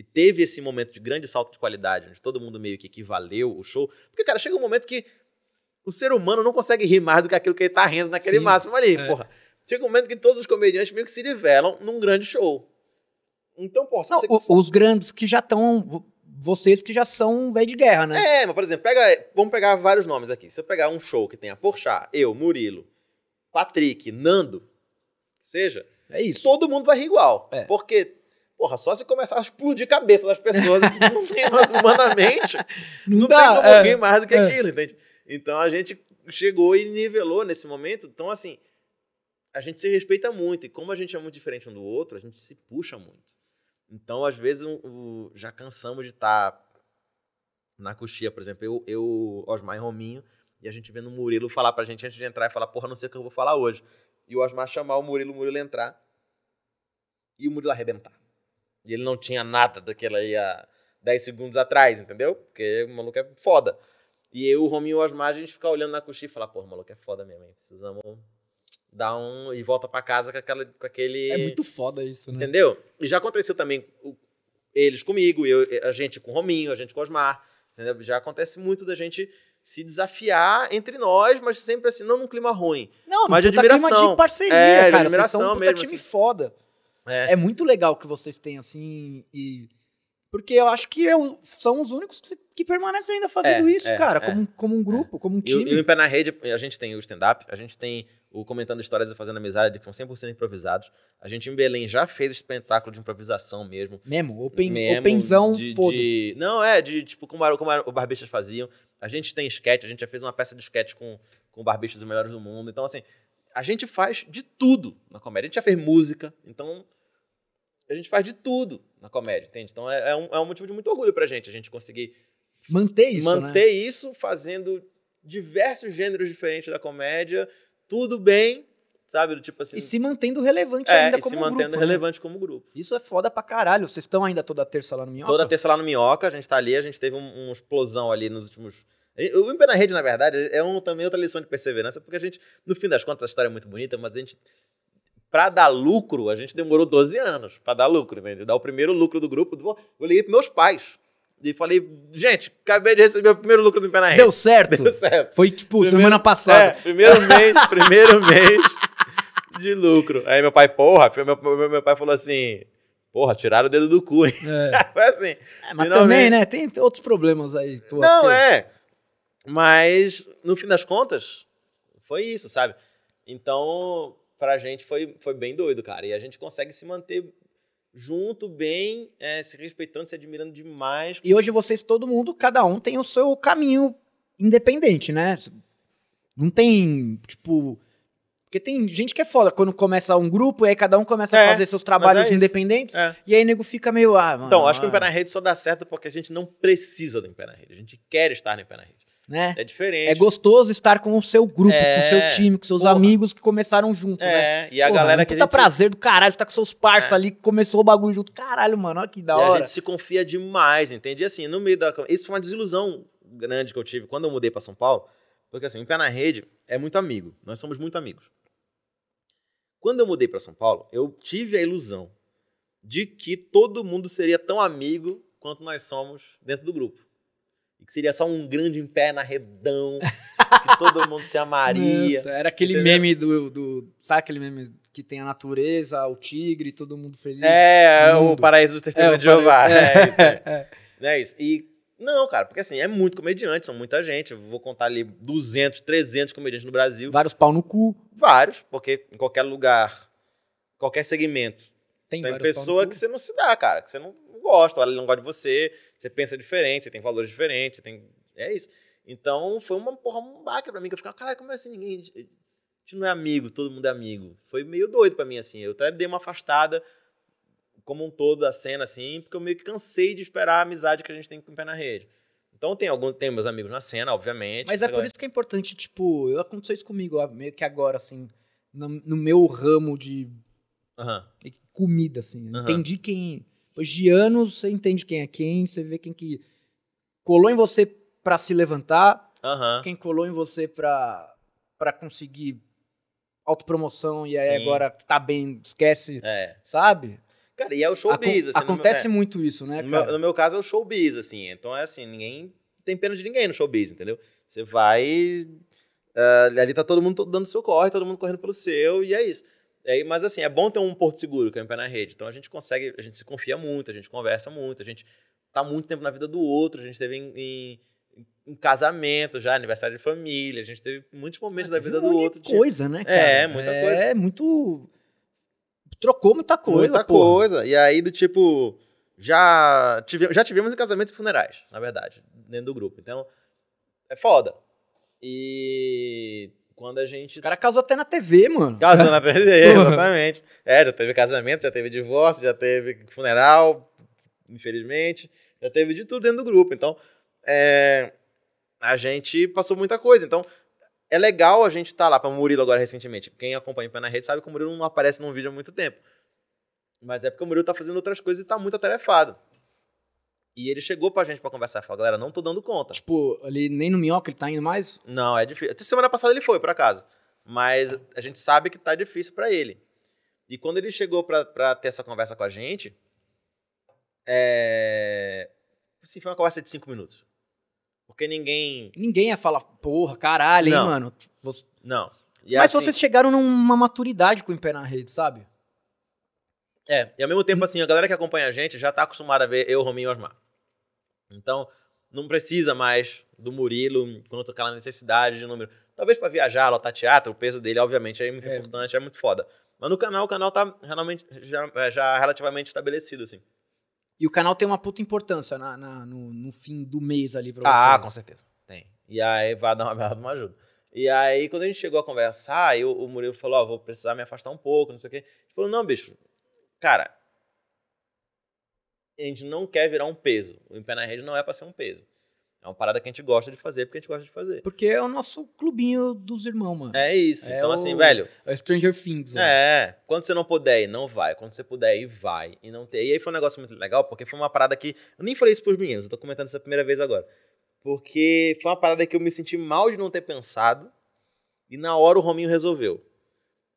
e teve esse momento de grande salto de qualidade, onde todo mundo meio que equivaleu o show. Porque, cara, chega um momento que o ser humano não consegue rir mais do que aquilo que ele tá rindo naquele Sim, máximo ali, é. porra. Chega um momento que todos os comediantes meio que se nivelam num grande show. Então, porra, Não, você... o- os grandes que já estão. Vocês que já são velho de guerra, né? É, mas por exemplo, pega, vamos pegar vários nomes aqui. Se eu pegar um show que tenha Porchat, eu, Murilo, Patrick, Nando, seja, É isso. todo mundo vai rir igual. É. Porque, porra, só se começar a explodir a cabeça das pessoas, que não tem mais <laughs> humanamente, não, tem como é. rir mais do que é. aquilo, entende? Então a gente chegou e nivelou nesse momento. Então, assim, a gente se respeita muito. E como a gente é muito diferente um do outro, a gente se puxa muito. Então, às vezes, o- o- já cansamos de estar na coxia, por exemplo, eu, eu, Osmar e Rominho, e a gente vendo o Murilo falar pra gente antes de entrar e falar, porra, não sei o que eu vou falar hoje. E o Osmar chamar o Murilo, o Murilo entrar e o Murilo arrebentar. E ele não tinha nada daquela aí há 10 segundos atrás, entendeu? Porque o maluco é foda. E eu, o Rominho e o Osmar, a gente ficar olhando na coxinha e falar, porra, o maluco é foda mesmo, hein? Precisamos dar um... e volta pra casa com, aquela, com aquele... É muito foda isso, né? Entendeu? E já aconteceu também eles comigo, eu, a gente com o Rominho, a gente com o Osmar. Entendeu? Já acontece muito da gente se desafiar entre nós, mas sempre assim, não num clima ruim. Não, Mas de puta clima admiração. de parceria, É, de cara. admiração vocês são um mesmo, time assim. foda. É. É muito legal que vocês têm, assim, e... Porque eu acho que eu- são os únicos que, que permanecem ainda fazendo É, isso, é, cara. é. Como, como um grupo, como um time. e o Em Pé na Rede, a gente tem o stand-up, a gente tem o Comentando Histórias e Fazendo Amizade, que são 100% improvisados. A gente em Belém já fez o espetáculo de improvisação mesmo. Mesmo, open, Mesmo openzão, foda-se. Não, é, de tipo, como, era- como era- o Barbixas faziam. A gente tem sketch, a gente já fez uma peça de sketch com, com Barbixas os melhores do mundo. Então, assim, a gente faz de tudo na comédia. A gente já fez música, então a gente faz de tudo na comédia, entende? Então é, é um, é um motivo de muito orgulho pra gente, a gente conseguir Manter isso, manter né? isso fazendo diversos gêneros diferentes da comédia, tudo bem, sabe? Do tipo assim. E se mantendo relevante é, ainda e como se um mantendo grupo, né? relevante como grupo. Isso é foda pra caralho. Vocês estão ainda toda terça lá no Minhoca? Toda terça lá no Minhoca, a gente tá ali, a gente teve um, uma explosão ali nos últimos. O Em na Rede, na verdade, é um, também outra lição de perseverança, porque a gente, no fim das contas, a história é muito bonita, mas a gente. Pra dar lucro, a gente demorou 12 anos pra dar lucro, entende? Dar o primeiro lucro do grupo. do- Eu liguei pros meus pais. E falei, gente, acabei de receber o primeiro lucro do Pé na Rede. Deu certo? Deu certo. Foi tipo Primeiro- semana passada. É, primeiro mês, <laughs> primeiro mês de lucro. Aí meu pai, porra, meu, meu, meu pai falou assim, porra, tiraram o dedo do cu, hein? É. <laughs> Foi assim. É, mas Finalmente. também, né? Tem outros problemas aí. pô, Não, porque- é. Mas, no fim das contas, foi isso, sabe? Então, pra gente foi, foi bem doido, cara. E a gente consegue se manter junto, bem, é, se respeitando, se admirando demais. E hoje vocês, todo mundo, cada um tem o seu caminho independente, né? Não tem, tipo. Porque tem gente que é foda quando começa um grupo e aí cada um começa É, a fazer seus trabalhos é independentes. É. E aí nego fica meio, ah, mano. Então, acho que o Pé na Rede só dá certo porque a gente não precisa do Pé na Rede. A gente quer estar no Pé na Rede. Né? É diferente. É gostoso estar com o seu grupo, É, com o seu time, com seus porra. amigos que começaram junto, né? É, e a Porra, galera é que a puta gente... prazer do caralho, você tá com seus parça É. ali, que começou o bagulho junto. Caralho, mano, olha que da E a hora. gente se confia demais, entende? E assim, no meio da. Isso foi uma desilusão grande que eu tive quando eu mudei pra São Paulo. Porque assim, o Pé na Rede é muito amigo. Nós somos muito amigos. Quando eu mudei pra São Paulo, eu tive a ilusão de que todo mundo seria tão amigo quanto nós somos dentro do grupo. E que seria só um grande pé na redão, que todo mundo se amaria. Nossa, era aquele Entendeu? meme do, do. Sabe aquele meme que tem a natureza, o tigre, todo mundo feliz? É, o Mundo. paraíso do testemunho o de Jeová. pare- É, isso aí. é. É isso. E não, cara, porque assim, é muito comediante, são muita gente. Eu vou contar ali 200, 300 comediantes no Brasil. Vários pau no cu. Vários, porque em qualquer lugar, qualquer segmento, Tem, tem pessoa que você não se dá, cara, que você não gosta, ela não gosta de você, você pensa diferente, você tem valores diferentes, você tem. É isso. Então foi uma porra, um baque pra mim, que eu ficava, cara, como é assim ninguém. A gente não é amigo, todo mundo é amigo. Foi meio doido pra mim, assim. Eu até dei uma afastada como um todo da cena, assim, porque eu meio que cansei de esperar a amizade que a gente tem com o pé na rede. Então tem alguns, tem meus amigos na cena, obviamente. Mas é por isso que é importante, tipo, eu aconteceu isso comigo, meio que agora, assim, no, no meu ramo de comida, assim. Eu Aham. Entendi quem. Depois de anos, você entende quem é quem, você vê quem que colou em você pra se levantar, Aham. quem colou em você pra, pra conseguir autopromoção e aí Sim. agora tá bem, esquece, É. sabe? Cara, e é o showbiz, Acon- assim. no meu- acontece é. muito isso, né, No meu, no meu caso é o showbiz, assim. Então é assim, ninguém tem pena de ninguém no showbiz, entendeu? Você vai. ah, ali tá todo mundo dando seu corre, todo mundo correndo pelo seu, e é isso. É, mas assim, é bom ter um porto seguro, que é um pé na rede. Então a gente consegue, a gente se confia muito, a gente conversa muito, a gente tá muito tempo na vida do outro, a gente teve em, em- em casamento já, aniversário de família, a gente teve muitos momentos da Teve vida do outro. tipo, coisa, né, cara? É, muita coisa. É muito. Trocou muita coisa. Muita porra. coisa. E aí, do tipo, já, tive, já tivemos em casamentos e funerais, na verdade, dentro do grupo. Então, é foda. E quando a gente. Os caras casou até na TV, mano. Casou na TV, <laughs> exatamente. É, já teve casamento, já teve divórcio, já teve funeral, infelizmente. Já teve de tudo dentro do grupo. Então, é, a gente passou muita coisa. Então, é legal a gente estar lá para Murilo agora recentemente. Quem acompanha o Pé na Rede sabe que o Murilo não aparece num vídeo há muito tempo. Mas é porque o Murilo tá fazendo outras coisas e tá muito atarefado. E ele chegou pra gente pra conversar e falou, galera, não tô dando conta. Tipo, ali nem no minhoca ele tá indo mais. Não, é difícil. Até semana passada ele foi, por acaso. Mas a gente sabe que tá difícil pra ele. E quando ele chegou pra, pra ter essa conversa com a gente, é... Assim, foi uma conversa de cinco minutos. Porque ninguém... Ninguém ia falar, porra, caralho, hein, Não. mano. Você- Não. E Mas assim- vocês chegaram numa maturidade com o pé na rede, sabe? É, e ao mesmo tempo, assim, a galera que acompanha a gente já tá acostumada a ver eu, Rominho e Osmar. Então, não precisa mais do Murilo quando tocar aquela necessidade de número. Talvez pra viajar, lotar teatro, o peso dele, obviamente, é muito É. importante, é muito foda. Mas no canal, o canal tá realmente, já, é, já relativamente estabelecido, assim. E o canal tem uma puta importância na, na- no, no fim do mês ali pra Ah, vocês. com certeza. Tem. E aí vai dar uma, <laughs> uma ajuda. E aí, quando a gente chegou a conversar, aí o, o Murilo falou, ó, vou precisar me afastar um pouco, não sei o quê. Gente falou, não, bicho, cara, a gente não quer virar um peso. O Em Pé na Rede não é pra ser um peso. É uma parada que a gente gosta de fazer, porque a gente gosta de fazer. Porque é o nosso clubinho dos irmãos, mano. É isso. É então, o- assim, velho, É o Stranger Things. né? é, quando você não puder ir, não vai. Quando você puder ir, vai. E não ter. E aí foi um negócio muito legal, porque foi uma parada que. Eu nem falei isso pros meninos, eu tô comentando isso a primeira vez agora. Porque foi uma parada que eu me senti mal de não ter pensado. E na hora o Rominho resolveu.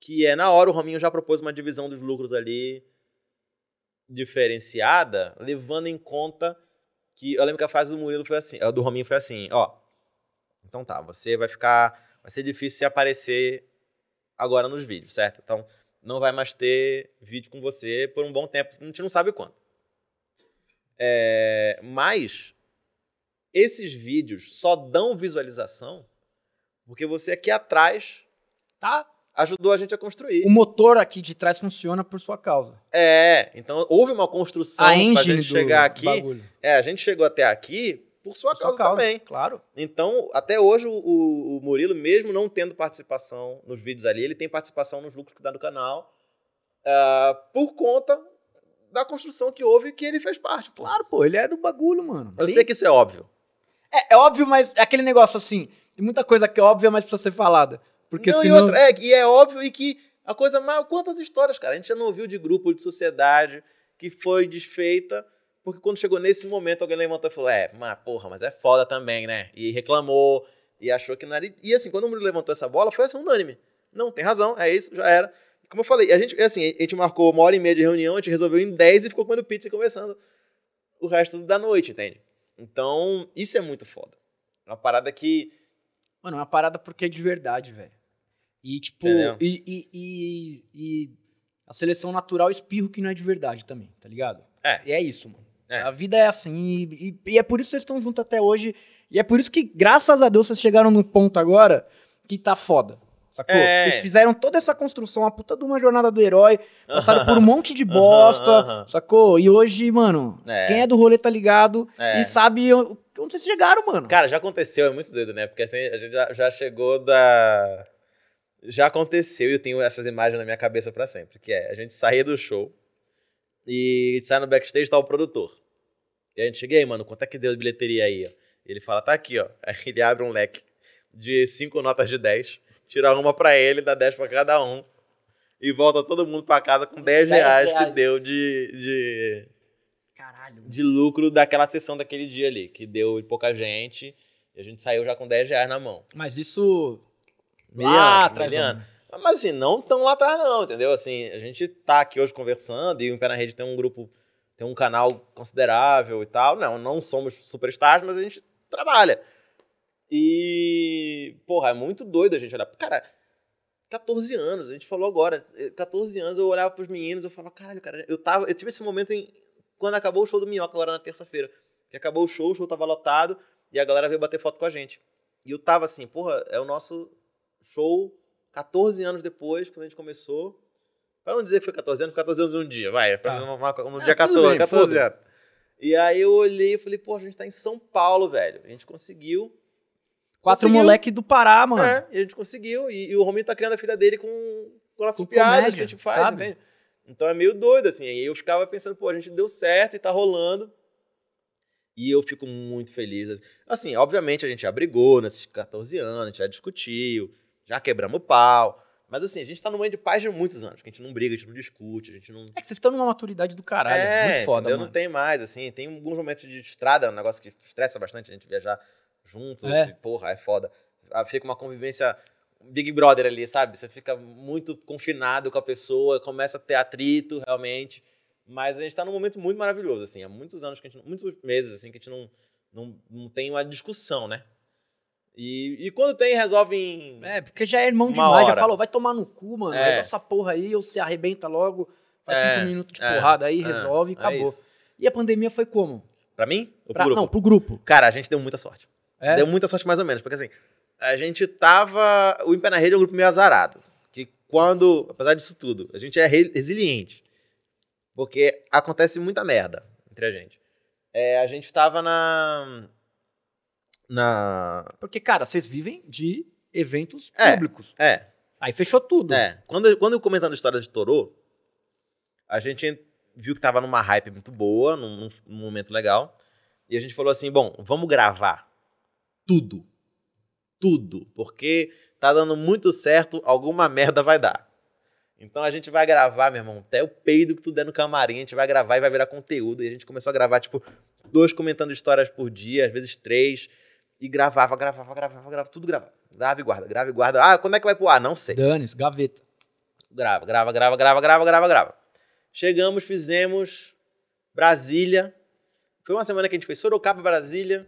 Que é, na hora o Rominho já propôs uma divisão dos lucros ali diferenciada, levando em conta que. Eu lembro que a fase do Murilo foi assim, a do Rominho foi assim, ó. Então tá, você vai ficar. Vai ser difícil se aparecer agora nos vídeos, certo? Então, não vai mais ter vídeo com você por um bom tempo, a gente não sabe quando. É, mas esses vídeos só dão visualização porque você aqui atrás Tá? Ajudou a gente a construir. O motor aqui de trás funciona por sua causa. É, então houve uma construção A pra engine gente chegar aqui. bagulho. É, a gente chegou até aqui por sua Por sua causa, causa, também. Claro. Então, até hoje, o, o- Murilo, mesmo não tendo participação nos vídeos ali, ele tem participação nos lucros que dá do canal ah, por conta da construção que houve que ele fez parte, pô. Claro, pô, ele é do bagulho, mano. Eu sei que isso é óbvio. é, é óbvio, mas é aquele negócio assim. Tem muita coisa que é óbvia, mas precisa ser falada. Porque não, senão. e, outra, é, e é óbvio e que a coisa mais. Quantas histórias, cara? A gente já não ouviu de grupo, de sociedade que foi desfeita, porque quando chegou nesse momento, alguém levantou e falou: É, mas porra, mas é foda também, né? E reclamou, e achou que não era. E assim, quando o Murilo levantou essa bola, foi assim, unânime. Não, tem razão, é isso, já era. Como eu falei, a gente, assim, a gente marcou uma hora e meia de reunião, a gente resolveu em 10 e ficou comendo pizza e conversando o resto da noite, entende? Então, isso é muito foda. Uma parada que. Mano, é uma parada porque é de verdade, velho. E, tipo, e, e, e, e a seleção natural espirro que não é de verdade também, tá ligado? É. E é isso, mano. É. A vida é assim, e, e- é por isso que vocês estão juntos até hoje. E é por isso que, graças a Deus, vocês chegaram no ponto agora que tá foda. Sacou? É. Vocês fizeram toda essa construção, a puta de uma jornada do herói, passaram por um monte de bosta, Aham, aham. sacou? E hoje, mano, É. quem é do rolê tá ligado É. e sabe onde onde vocês chegaram, mano. Cara, já aconteceu, é muito doido, né? Porque assim, a gente já, já chegou da. Já aconteceu e eu tenho essas imagens na minha cabeça pra sempre. Que é, a gente saía do show e sai no backstage tá o produtor. E a gente chega, aí, mano, quanto é que deu de bilheteria aí? ó? Ele fala, tá aqui, ó. <laughs> Aí ele abre um leque de cinco notas de 10, tira uma pra ele, dá 10 pra cada um. E volta todo mundo pra casa com 10 10 reais, que reais. deu de, de, Caralho. de lucro daquela sessão daquele dia ali, que deu pouca gente. E a gente saiu já com 10 reais na mão. Mas isso. Lá atrás, mano. Mas assim, não tão lá atrás, não, entendeu? Assim, a gente tá aqui hoje conversando e o Pé na Rede tem um grupo, tem um canal considerável e tal. Não, não somos superstars, mas a gente trabalha. E, porra, é muito doido a gente olhar. Cara, 14 anos, a gente falou agora, eh, 14 anos eu olhava pros meninos, eu falava, caralho, cara, eu tava, eu tive esse momento em, quando acabou o show do Minhoca agora na terça-feira. Que acabou o show, o show tava lotado e a galera veio bater foto com a gente. E eu tava assim, porra, é o nosso show 14 anos depois, quando a gente começou. Pra não dizer que foi 14 anos, 14 anos um dia, vai. Pra Tá. uma, uma, um Ah, dia tudo 14, bem, 14 foda-se. anos. E aí eu olhei e falei, pô, a gente tá em São Paulo, velho. A gente conseguiu. Quatro Conseguiu. moleque do Pará, mano. É, e a gente conseguiu. E, e o Rominho tá criando a filha dele com, com nossas Com piadas comédia, que a gente faz, sabe? entende? Então é meio doido, assim. Aí eu ficava pensando, pô, a gente deu certo e tá rolando. E eu fico muito feliz. Assim, obviamente a gente já brigou nesses 14 anos, a gente já discutiu, já quebramos o pau. Mas assim, a gente tá num momento de paz de muitos anos, que a gente não briga, a gente não discute, a gente não. É que vocês estão numa maturidade do caralho. é, muito foda, entendeu? mano. Não tem mais, assim. Tem alguns momentos de estrada, um negócio que estressa bastante a gente viajar junto. É. e, porra, é foda. Ah, Fica uma convivência Big Brother ali, sabe? Você fica muito confinado com a pessoa, começa a ter atrito, realmente. Mas a gente tá num momento muito maravilhoso, assim. Há muitos anos que a gente. Muitos meses, assim, que a gente não, não, não tem uma discussão, né? E, e quando tem, resolve em. É, porque já é irmão demais, já hora. falou, vai tomar no cu, mano. É. Essa porra aí, ou se arrebenta logo, faz É, cinco minutos de é, porrada aí, é, resolve e é acabou. e a pandemia foi como? Pra mim? Ou pro Pra- grupo? Não, pro grupo. Cara, a gente deu muita sorte. É? Deu muita sorte mais ou menos, porque assim, a gente tava. O Em Pé na Rede é um grupo meio azarado. Que quando, apesar disso tudo, a gente é re- resiliente. Porque acontece muita merda entre a gente. É, a gente tava na. Na. Porque, cara, vocês vivem de eventos É. públicos. É, Aí fechou tudo. é. Quando, quando eu comentando a história de Torô, a gente viu que tava numa hype muito boa, num, num- num momento legal. E a gente falou assim: bom, vamos gravar tudo. Tudo. Porque tá dando muito certo, alguma merda vai dar. Então a gente vai gravar, meu irmão, até o peido que tu der no camarim, a gente vai gravar e vai virar conteúdo. E a gente começou a gravar, tipo, dois comentando histórias por dia, às vezes três. E gravava, gravava, gravava, gravava, tudo gravava. Grava e guarda, grava e guarda. Ah, quando é que vai pro ar? Não sei. Dane-se, gaveta. Grava, grava, grava, grava, grava, grava, grava. Chegamos, fizemos Brasília. Foi uma semana que a gente fez Sorocaba, Brasília.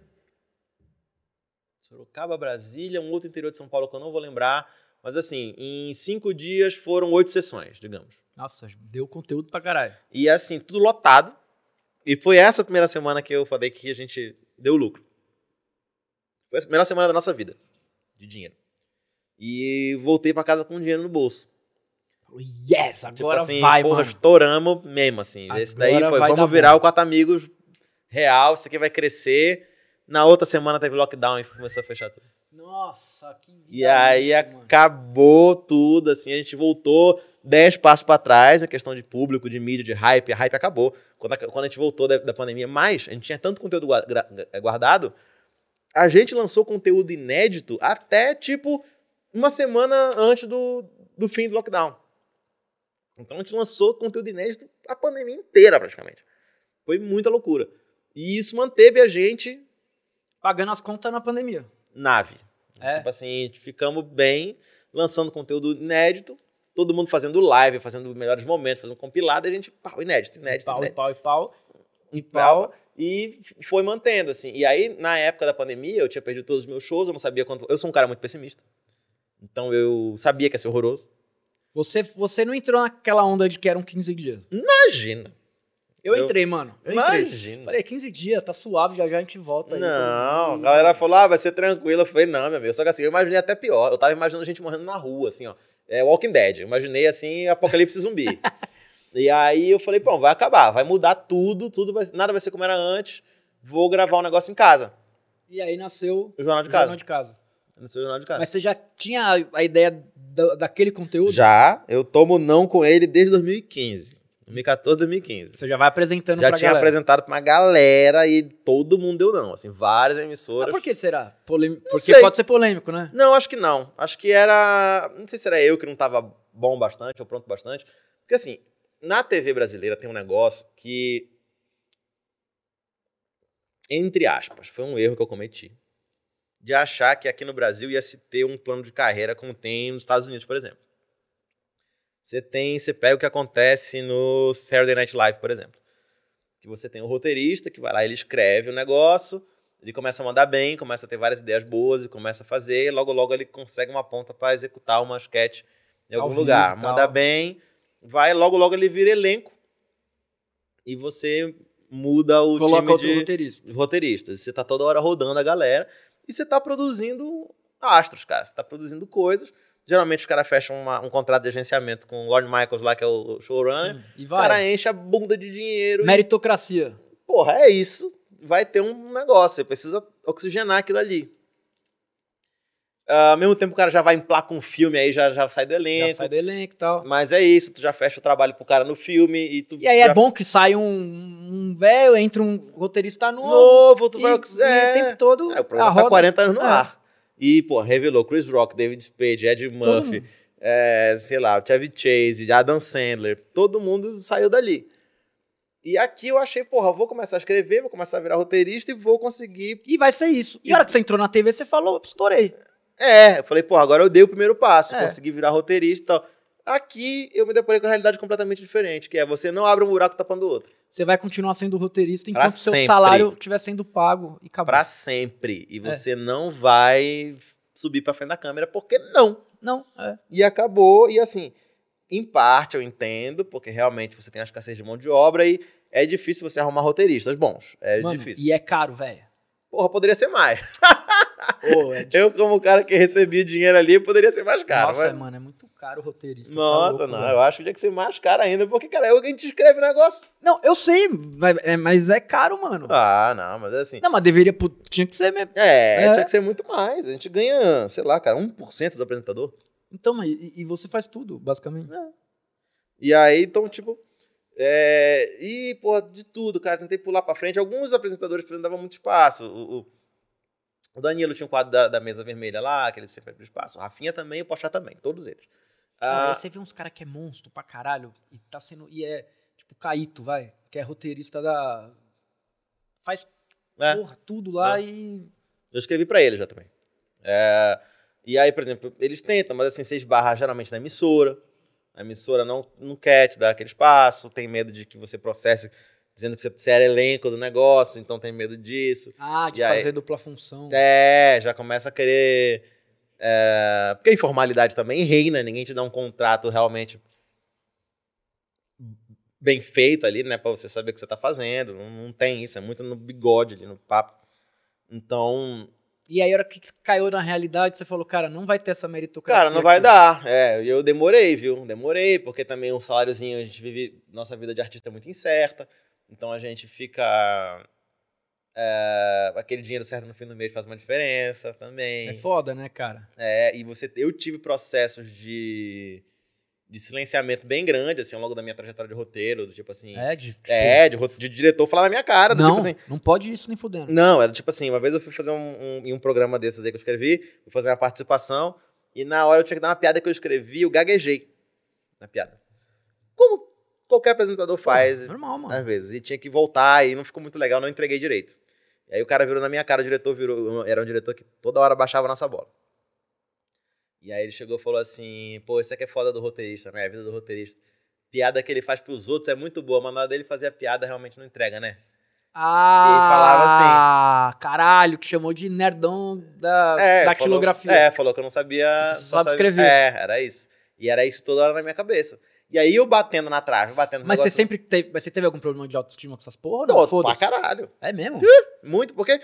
Sorocaba, Brasília, um outro interior de São Paulo que eu não vou lembrar. Mas assim, em cinco dias foram oito sessões, digamos. Nossa, deu conteúdo pra caralho. E assim, tudo lotado. E foi essa primeira semana que eu falei que a gente deu lucro. Foi a melhor semana da nossa vida, de dinheiro. E voltei pra casa com dinheiro no bolso. Yes, agora Tipo assim, vai, porra, mano. estouramos mesmo, assim. Esse daí Agora foi, vamos virar bom. o Quatro Amigos real, isso aqui vai crescer. Na outra semana teve lockdown e começou a fechar tudo. Nossa, que vida E aí mano. acabou tudo, assim, a gente voltou 10 passos pra trás, a questão de público, de mídia, de hype, a hype acabou. Quando a, quando a gente voltou da, da pandemia, mas a gente tinha tanto conteúdo guardado, a gente lançou conteúdo inédito até, tipo, uma semana antes do, do fim do lockdown. Então a gente lançou conteúdo inédito a pandemia inteira, praticamente. Foi muita loucura. E isso manteve a gente Pagando as contas na pandemia. nave. É. Tipo assim, ficamos bem, lançando conteúdo inédito, todo mundo fazendo live, fazendo melhores momentos, fazendo compilado, e a gente, pau, inédito, inédito, pau, e inédito. pau, e pau. E pau. E foi mantendo, assim. E aí, na época da pandemia, eu tinha perdido todos os meus shows, eu não sabia quanto. Eu sou um cara muito pessimista. Então eu sabia que ia ser horroroso. Você, você não entrou naquela onda de que eram 15 dias. Imagina. Eu, Eu- entrei, mano. Eu entrei. Imagina. Falei, 15 dias, tá suave, já já a gente volta aí. Não, a galera falou, ah, vai ser tranquilo. Eu falei, não, meu amigo. Só que assim, eu imaginei até pior. Eu tava imaginando gente morrendo na rua, assim, ó. É Walking Dead. Eu imaginei, assim, apocalipse zumbi. <laughs> e aí eu falei, bom, vai acabar, vai mudar tudo, tudo vai, nada vai ser como era antes. Vou gravar um negócio em casa. E aí nasceu O Jornal de Casa. Jornal de Casa. Nasceu o Jornal de Casa. Mas você já tinha a- ideia da- daquele conteúdo? Já, eu tomo não com ele desde 2015. 2014, 2015. Você já vai apresentando Já pra tinha galera. apresentado pra uma galera e todo mundo deu não. Assim, várias Mas emissoras. por que será? Polêmico. Porque sei. pode ser polêmico, né? Não, acho que não. Acho que era. Não sei se era eu que não tava bom bastante ou pronto bastante. Porque assim, na TV brasileira tem um negócio que. Entre aspas, foi um erro que eu cometi. De achar que aqui no Brasil ia se ter um plano de carreira como tem nos Estados Unidos, por exemplo. Você tem, você pega o que acontece no Saturday Night Live, por exemplo. Que você tem o roteirista que vai lá, ele escreve o negócio, ele começa a mandar bem, começa a ter várias ideias boas e começa a fazer, e logo logo ele consegue uma ponta para executar uma sketch em Ao algum vivo lugar. Manda bem, vai, logo logo ele vira elenco e você muda o Coloca time outro de roteirista. roteiristas. Você tá toda hora rodando a galera e você tá produzindo astros, cara. Você tá produzindo coisas. Geralmente os caras fecham uma- um contrato de agenciamento com o Lord Michaels lá, que é o showrunner. E O vai. cara enche a bunda de dinheiro. e Meritocracia. porra, é isso. Vai ter um negócio. Você precisa oxigenar aquilo ali. Ah, ao mesmo tempo, o cara já vai emplacar um filme, aí já, já sai do Já elenco. sai do elenco e tal. Mas é isso, tu já fecha o trabalho pro cara no filme e tu. E aí já é bom que sai um, um velho, entra um roteirista novo. Novo, tu e, vai e oxigenar. o tempo todo É, o programa tá roda... 40 anos no É. ar. E, pô, revelou Chris Rock, David Spade, Ed Murphy, é, sei lá, o Chevy Chase, Adam Sandler. Todo mundo saiu dali. E aqui eu achei, porra, vou começar a escrever, vou começar a virar roteirista e vou conseguir. E vai ser isso. E a hora que você entrou na TV, você falou, estourei. É, eu falei, porra, agora eu dei o primeiro passo, É. consegui virar roteirista e tal. Aqui eu me deparei com a realidade completamente diferente, que é você não abre um buraco tapando o outro. Você vai continuar sendo roteirista Pra enquanto seu sempre. salário estiver sendo pago e acabou. Pra sempre. E É. você não vai subir pra frente da câmera, porque não. Não, é. E acabou, e assim, em parte eu entendo, porque realmente você tem a escassez de mão de obra e é difícil você arrumar roteiristas bons. É Mano, difícil. E é caro, velho. Porra, poderia ser mais. Ô, é. <laughs> Eu, como cara que recebia dinheiro ali, poderia ser mais caro. Nossa, mas- mano, é muito caro o roteirista. tá Nossa, louco, não, velho. eu acho que tinha que ser mais caro ainda, porque, cara, eu, a gente escreve o negócio. Não, eu sei, mas é, é caro, mano. Ah, não, mas é assim. Não, mas deveria. Tinha que ser mesmo. É, É. tinha que ser muito mais. A gente ganha, sei lá, cara, 1% do apresentador. Então, mas e, e você faz tudo, basicamente. E aí, então, tipo. É... E, pô, de tudo, cara. Tentei pular pra frente. Alguns apresentadores, por exemplo, davam muito espaço. O, o- o Danilo tinha um quadro da, da mesa vermelha lá, que ele sempre abriu espaço. O Rafinha também, o Pochá também, todos eles. Ah, você vê uns caras que é monstro pra caralho e tá sendo. E é tipo Caíto, vai. Que é roteirista da. Faz é, porra, tudo lá É. e. eu escrevi pra ele já também. É, E aí, por exemplo, eles tentam, mas assim, você esbarra geralmente na emissora. A emissora não, não quer te dar aquele espaço, tem medo de que você processe dizendo que você, era elenco do negócio, então tem medo disso. Ah, de E aí- fazer dupla função. É, já começa a querer. é, porque a informalidade também reina, ninguém te dá um contrato realmente bem feito ali, né? Pra você saber o que você tá fazendo. Não, não tem isso, é muito no bigode ali, no papo. Então, E aí, a hora que caiu na realidade, você falou, cara, não vai ter essa meritocracia. cara, não vai aqui. dar. É, eu demorei, viu? Demorei, porque também o saláriozinho, a gente vive. Nossa vida de artista é muito incerta. Então a gente fica. É, aquele dinheiro certo no fim do mês faz uma diferença também. É foda, né, cara? É, e você, eu tive processos de, de silenciamento bem grande, assim, ao longo da minha trajetória de roteiro, do tipo assim. É, de, tipo, é, de, de diretor falar na minha cara, do não, tipo assim. não pode isso nem fudendo. Não, era tipo assim, uma vez eu fui fazer um, um, em um programa desses aí que eu escrevi, fui fazer uma participação, e na hora eu tinha que dar uma piada que eu escrevi, eu gaguejei na piada. Como qualquer apresentador faz, normal, mano. às vezes, e tinha que voltar, e não ficou muito legal, não entreguei direito. E aí o cara virou na minha cara, o diretor virou, era um diretor que toda hora baixava a nossa bola. E aí ele chegou e falou assim, pô, isso aqui é foda do roteirista, né? A vida do roteirista. Piada que ele faz pros outros é muito boa, mas na hora dele fazer a piada realmente não entrega, né? Ah, falava assim. caralho, que chamou de nerdão da É, datilografia. Falou, é, falou que eu não sabia. Não sabe sabia- escrever. É, era isso. E era isso toda hora na minha cabeça. E aí eu batendo na trave, batendo no Mas você sempre teve, mas você teve algum problema de autoestima com essas porra? Não, Não, pra caralho. É mesmo? Muito, porque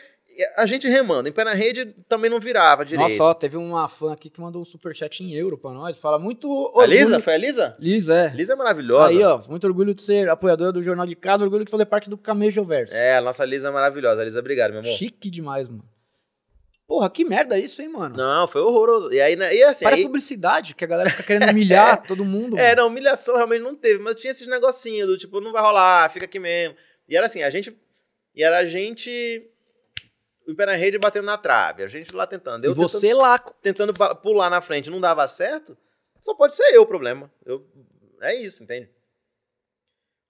a gente remando, em pé na rede também não virava direito. Nossa, ó, teve uma fã aqui que mandou um superchat em euro pra nós. Fala muito a orgulho. Lisa? Foi a Lisa? Lisa, é. Lisa é maravilhosa. Aí, ó, muito orgulho de ser apoiadora do Jornal de Casa, orgulho de fazer parte do Camejo Verso. É, a nossa Lisa é maravilhosa. Lisa, obrigado, meu amor. Chique demais, mano. Porra, que merda isso, hein, mano? Não, foi horroroso. E aí, né, e assim, Parece aí- publicidade, que a galera fica querendo <laughs> humilhar todo mundo. É, mano. não, humilhação realmente não teve, mas tinha esses negocinhos do tipo, não vai rolar, fica aqui mesmo. E era assim, a gente. E era a gente. O pé na rede batendo na trave, a gente lá tentando. E Eu você lá. tentando, tentando pa- pular na frente não dava certo, só pode ser eu o problema. Eu, é isso, entende?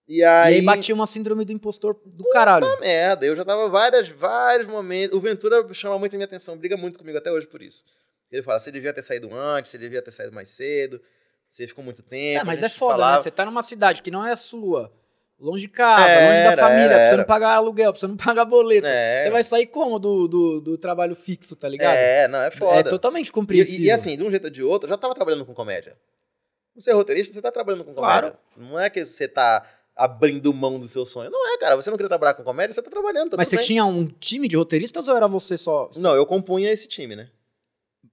E E aí. aí batia uma síndrome do impostor do caralho. Puta merda, eu já tava várias, vários momentos. O Ventura chama muito a minha atenção, briga muito comigo até hoje por isso. Ele fala: você devia ter saído antes, você devia ter saído mais cedo, você ficou muito tempo. É, mas é foda, falava- né? Você tá numa cidade que não é a sua. Longe de casa, Era, longe da família, era, pra você não pagar aluguel, pra você não pagar boleto. É. Você vai sair como do, do, do trabalho fixo, tá ligado? É, não, é foda. É totalmente compreensível. E, e assim, de um jeito ou de outro, eu já tava trabalhando com comédia. Você é roteirista, você tá trabalhando com comédia. Claro. Não é que você tá abrindo mão do seu sonho. Não é, cara. Você não queria trabalhar com comédia, você tá trabalhando, tá Mas você bem. tinha um time de roteiristas ou era você só? Não, eu compunha esse time, né?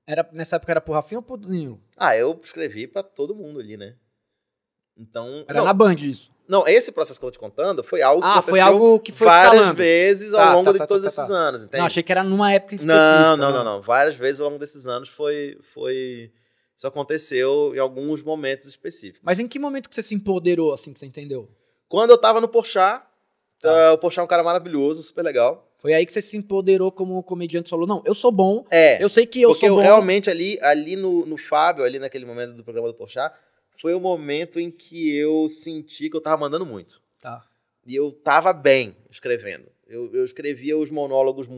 Era, nessa época era pro Rafinha ou pro Danilo? Ah, eu escrevi pra todo mundo ali, né? Então. Era não, na Band isso. Não, esse processo que eu tô te contando foi algo que Ah, foi aconteceu algo que foi várias escalando. vezes ao Tá, longo tá, de tá, todos tá, tá, esses anos, entende? Não, achei que era numa época específica. Não, não, né? não, não. Várias vezes ao longo desses anos foi, foi. Isso aconteceu em alguns momentos específicos. Mas em que momento que você se empoderou, assim, que você entendeu? Quando eu tava no Porchat, Tá. ah, o Porchat é um cara maravilhoso, super legal. Foi aí que você se empoderou como comediante, falou, não, eu sou bom, É, eu sei que eu porque sou eu bom. realmente ali, ali no, no Fábio, ali naquele momento do programa do Porchat, foi o momento em que eu senti que eu tava mandando muito. Tá. E eu tava bem escrevendo. Eu, eu escrevia os monólogos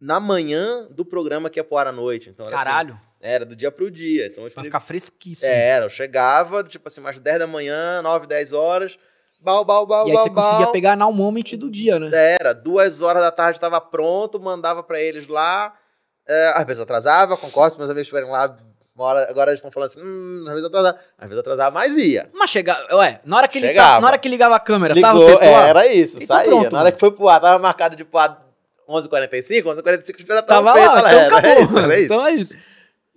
na manhã do programa que ia pro ar à noite. Então, era, assim, Caralho, era do dia pro dia. Então eu vai escrevia ficar fresquíssimo. É, era, eu chegava, tipo assim, mais 10 da manhã, 9, 10 horas, bal, bal, bal, E aí bal, você conseguia bal. pegar now moment do dia, né? Era, duas horas da tarde tava pronto, mandava pra eles lá, é, às vezes atrasava, concordo, se meus amigos estiverem lá, hora, agora eles estão falando assim, hum, às vezes atrasava, às vezes atrasava, mas ia. Mas chegava, ué, na hora que tava, na hora que ligava a câmera, tava o Ligou, texto lá? é, era isso, Então saía. pronto, Na hora que foi pro ar, tava marcado de pro ar 11h45, 11h45, espera Tava feita, lá, ela então era, acabou. É isso, era isso. Então é isso.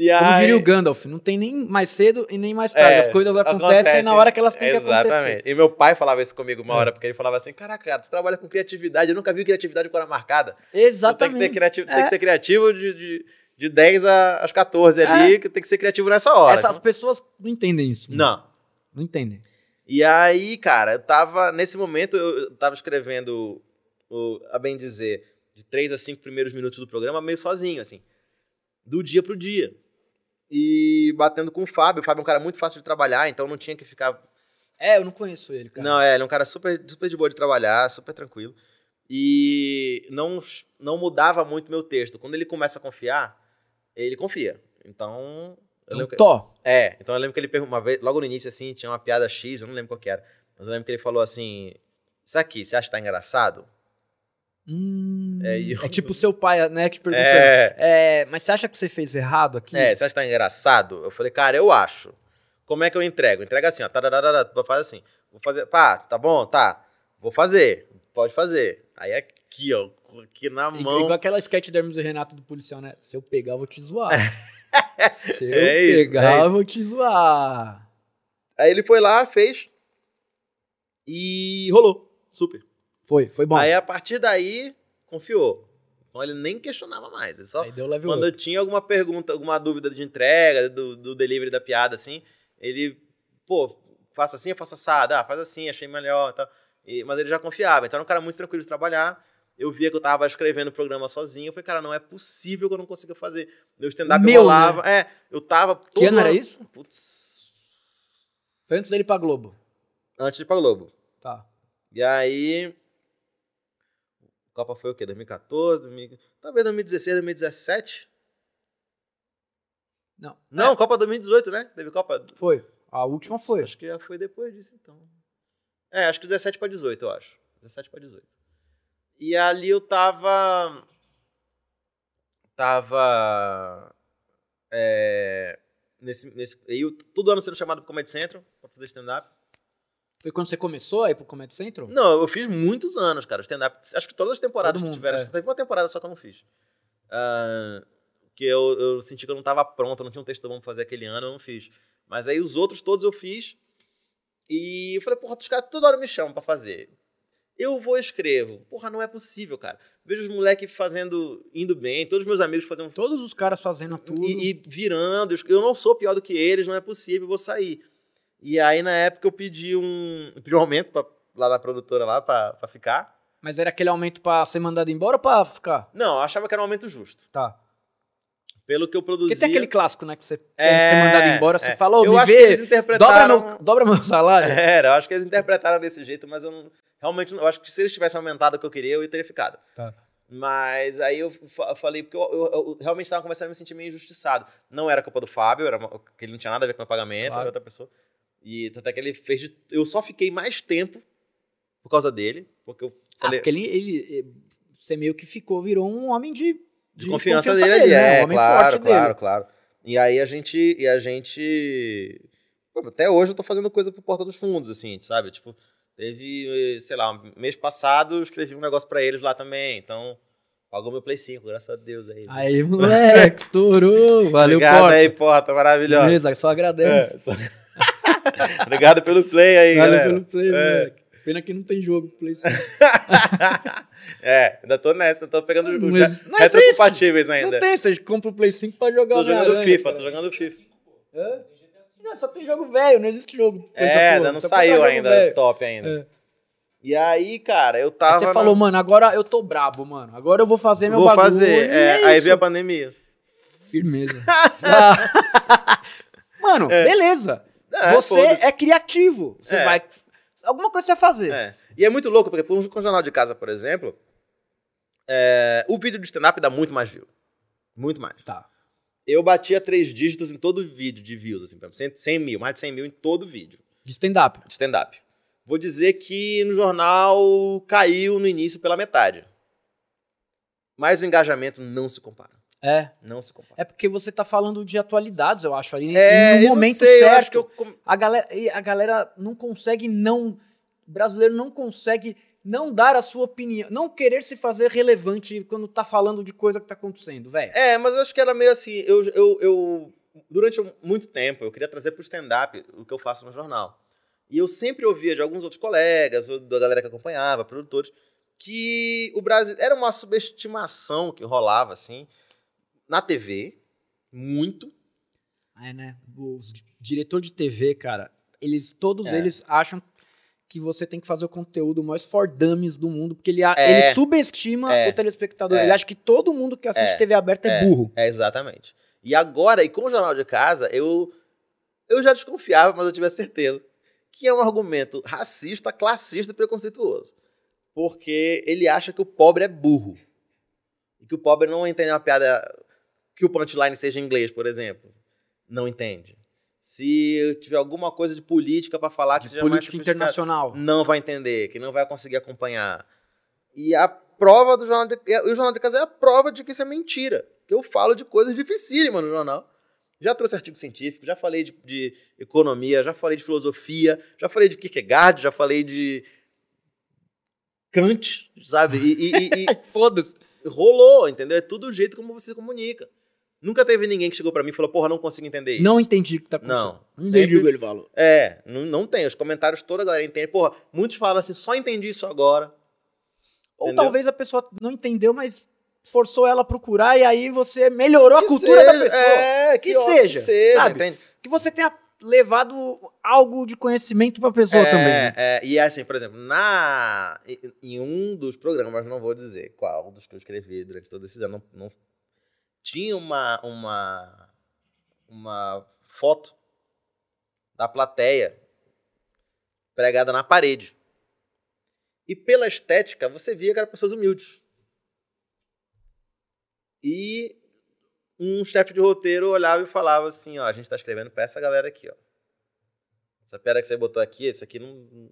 E Como aí- diria o Gandalf, não tem nem mais cedo e nem mais tarde. É, As coisas acontecem acontece. na hora que elas têm que Exatamente. acontecer. E meu pai falava isso comigo uma É. hora, porque ele falava assim: Caraca, cara, tu trabalha com criatividade. Eu nunca vi criatividade com hora marcada. Tu tem que, Exatamente. criativo, tem É. que ser criativo de, de, de 10 a- às 14 ali, que tem que ser criativo nessa hora. Essas Então- pessoas não entendem isso. mano. Não. Não entendem. E aí, cara, eu tava. Nesse momento, eu tava escrevendo, o, a bem dizer, de 3 a 5 primeiros minutos do programa, meio sozinho, assim. Do dia pro dia. E batendo com o Fábio. O Fábio é um cara muito fácil de trabalhar, então não tinha que ficar É, eu não conheço ele, cara. Não, é, ele é um cara super, super de boa de trabalhar, super tranquilo. E não, não mudava muito meu texto. Quando ele começa a confiar, ele confia. Então. Eu Então, que- Tó. é, então eu lembro que ele perguntou uma vez, logo no início, assim, tinha uma piada X, eu não lembro qual que era. Mas eu lembro que ele falou assim: Isso aqui, você acha que tá engraçado? Hum, É, é, eu- tipo seu pai, né, te perguntando. É. É, mas você acha que você fez errado aqui? É, você acha que tá engraçado? Eu falei, cara, eu acho. Como é que eu entrego? Entrega assim, ó. Faz assim. Vou fazer. Pá, tá bom? Tá. Vou fazer. Pode fazer. Aí aqui, ó. Aqui na mão. Igual aquela sketch da Hermes e Renato do policial, né? Se eu pegar, eu vou te zoar. <laughs> Se eu É isso, pegar, é eu isso. vou te zoar. Aí ele foi lá, fez. E rolou. Super. Foi, foi bom. Aí a partir daí, confiou. Então ele nem questionava mais. Ele só quando up. eu tinha alguma pergunta, alguma dúvida de entrega, do, do delivery da piada, assim, ele, pô, faça assim, eu faço assado, ah, faz assim, achei melhor, tal. E, mas ele já confiava. Então era um cara muito tranquilo de trabalhar. Eu via que eu tava escrevendo o programa sozinho. Eu falei, cara, não é possível que eu não consiga fazer. Meu stand-up Meu, rolava. É, eu tava. Todo Que ano era isso? Putz. Foi antes dele ir pra Globo. Antes de ir pra Globo. Tá. E aí. Copa foi o quê? 2014? 2000, talvez 2016, 2017? Não. Não, É, Copa 2018, né? Teve Copa. foi. A última foi. Acho que já foi depois disso, então. É, acho que 17 pra 18, eu acho. 17 pra 18. E ali eu tava. Tava. É. Nesse, nesse, eu, todo ano sendo chamado pro Comedy Central pra fazer stand-up. Foi quando você começou aí pro Comedy Central? Não, eu fiz muitos anos, cara, stand-up. Acho que todas as temporadas Todo que mundo, tiveram. é. Teve uma temporada só que eu não fiz. Ah, que eu, eu senti que eu não tava pronto, não tinha um texto bom pra fazer aquele ano, eu não fiz. Mas aí os outros todos eu fiz. E eu falei, porra, os caras toda hora me chamam pra fazer. Eu vou e escrevo. Porra, não é possível, cara. Vejo os moleques fazendo, indo bem, todos os meus amigos fazendo Todos os caras fazendo tudo. e, e virando. Eu não sou pior do que eles, não é possível, eu vou sair. E aí, na época, eu pedi um, eu pedi um aumento pra, lá na produtora lá pra, pra ficar. Mas era aquele aumento pra ser mandado embora ou pra ficar? Não, eu achava que era um aumento justo. Tá. Pelo que eu produzia. Porque tem aquele clássico, né? Que você É, ser mandado embora, você é. fala, ô, Eu me acho vê, que eles dobra interpretaram. meu, dobra meu salário. <laughs> Era, eu acho que eles interpretaram desse jeito, mas eu não. Realmente, eu acho que se eles tivessem aumentado o que eu queria, eu teria ficado. Tá. Mas aí eu fa- eu falei, porque eu, eu- eu realmente estava começando a me sentir meio injustiçado. Não era culpa do Fábio, era uma- que ele não tinha nada a ver com o meu pagamento, Claro. era outra pessoa. E até que ele fez. de- eu só fiquei mais tempo por causa dele, porque eu Ah, falei. porque ele, ele, você meio que ficou, virou um homem de, de, confiança, dele, ali, né? é, Um homem claro, forte claro, dele. claro. E aí a gente, e a gente, pô, até hoje eu tô fazendo coisa pro Porta dos Fundos, assim, sabe? Tipo, teve, eh, sei lá, mês passado eu escrevi um negócio pra eles lá também, então pagou meu Play 5, graças a Deus aí. Aí, <laughs> moleque, estourou. Valeu, Obrigado Porta. aí, Porta, maravilhosa. Beleza, só agradece. É, só- <laughs> Obrigado pelo play aí, Valeu galera. pelo play, É. moleque. Pena que não tem jogo Play 5. <laughs> é, ainda tô nessa, tô pegando os Mas não retrocompatíveis ainda. Não tem, você compra o Play 5 pra jogar Tô jogando Homem-Aranha, FIFA, cara. tô jogando FIFA. Hã? Não, só tem jogo velho, não existe jogo. É, ainda não Só saiu ainda, velho. top ainda. É. E aí, cara, eu Aí tava. você na- falou, mano, agora eu tô brabo, mano. Agora eu vou fazer meu Vou bagulho. fazer. e É, é aí veio a pandemia. Firmeza. <laughs> Ah. mano, beleza. É, você é criativo. Você É. vai. Alguma coisa você vai fazer. É. E é muito louco, porque com o jornal de casa, por exemplo, é, o vídeo de stand-up dá muito mais view. Muito mais. Tá. Eu batia três dígitos em todo vídeo de views, assim, por exemplo, 100, 100 mil, mais de 100 mil em todo vídeo De stand-up. de stand-up. Vou dizer que no jornal caiu no início pela metade. Mas o engajamento não se compara. É. Não se compara. É porque você tá falando de atualidades, eu acho, ali. É, e eu no momento sei, eu certo. acho que eu com- A galera, a galera não consegue não. O brasileiro não consegue não dar a sua opinião, não querer se fazer relevante quando tá falando de coisa que tá acontecendo, velho. É, mas eu acho que era meio assim. Eu, eu, eu durante muito tempo, eu queria trazer pro stand-up o que eu faço no jornal. E eu sempre ouvia de alguns outros colegas, ou da galera que acompanhava, produtores, que o Brasil era uma subestimação que rolava, assim, na TV, muito. É, né? Os di- diretor de TV, cara, eles todos É. eles acham que você tem que fazer o conteúdo mais for dummies do mundo, porque ele, É. ele subestima É. o telespectador. É. Ele acha que todo mundo que assiste É. TV aberta é, É. burro. É, exatamente. E agora, e com o Jornal de Casa, eu, eu já desconfiava, mas eu tive a certeza que é um argumento racista, classista e preconceituoso. Porque ele acha que o pobre é burro. E que o pobre não entende uma piada que o punchline seja em inglês, por exemplo. Não entende. Se eu tiver alguma coisa de política pra falar que De seja mais política sofisticado, internacional. não vai entender, que não vai conseguir acompanhar. E a prova do jornal de, o jornal de casa é a prova de que isso é mentira. Que eu falo de coisas dificílimas no jornal. Já trouxe artigo científico, já falei de, de economia, já falei de filosofia, já falei de Kierkegaard, já falei de Kant, sabe? E, e- e- e <laughs> Foda-se. rolou, entendeu? É tudo o jeito como você se comunica. Nunca teve ninguém que chegou pra mim e falou, porra, não consigo entender isso. Não entendi o que tá acontecendo. Não, Não entendi o que ele falou. É, não, não tem. Os comentários toda a galera entende. Porra, muitos falam assim, só entendi isso agora. Ou Entendeu? talvez a pessoa não entendeu, mas forçou ela a procurar e aí você melhorou a Que cultura da seja, pessoa. É, que, Que seja, que seja, sabe? entende? Que você tenha levado algo de conhecimento pra pessoa é, também. né? é, e assim, por exemplo, na, em- em um dos programas, não vou dizer qual dos que eu escrevi durante todo esse ano, não, não- tinha uma, uma, uma foto da plateia pregada na parede. E pela estética, você via que eram pessoas humildes. E um chefe de roteiro olhava e falava assim, ó, a gente tá escrevendo pra essa galera aqui, ó. Essa pedra que você botou aqui, isso aqui não.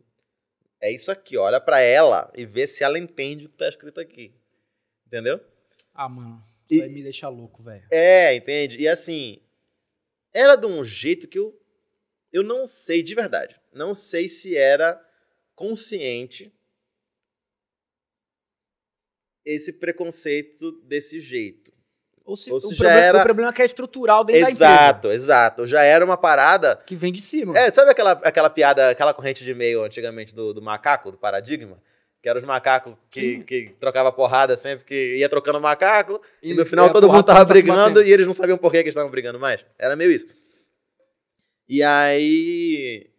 É isso aqui, ó. olha pra ela e vê se ela entende o que tá escrito aqui. Entendeu? Ah, mano, isso aí me deixa louco, velho. É, entende? E assim, era de um jeito que eu, eu não sei de verdade. Não sei se era consciente esse preconceito desse jeito. Ou, se, Ou o, se já problema, era- o problema é que é estrutural dentro da empresa. Exato, exato. Já era uma parada. Que vem de cima. É, sabe aquela, aquela piada, aquela corrente de e-mail antigamente do, do macaco, do paradigma? Que eram os macacos que, que trocava porrada sempre que ia trocando macaco. E, no E- final e a todo mundo tava brigando e eles não sabiam por que, que eles estavam brigando mais. Era meio isso. E aí.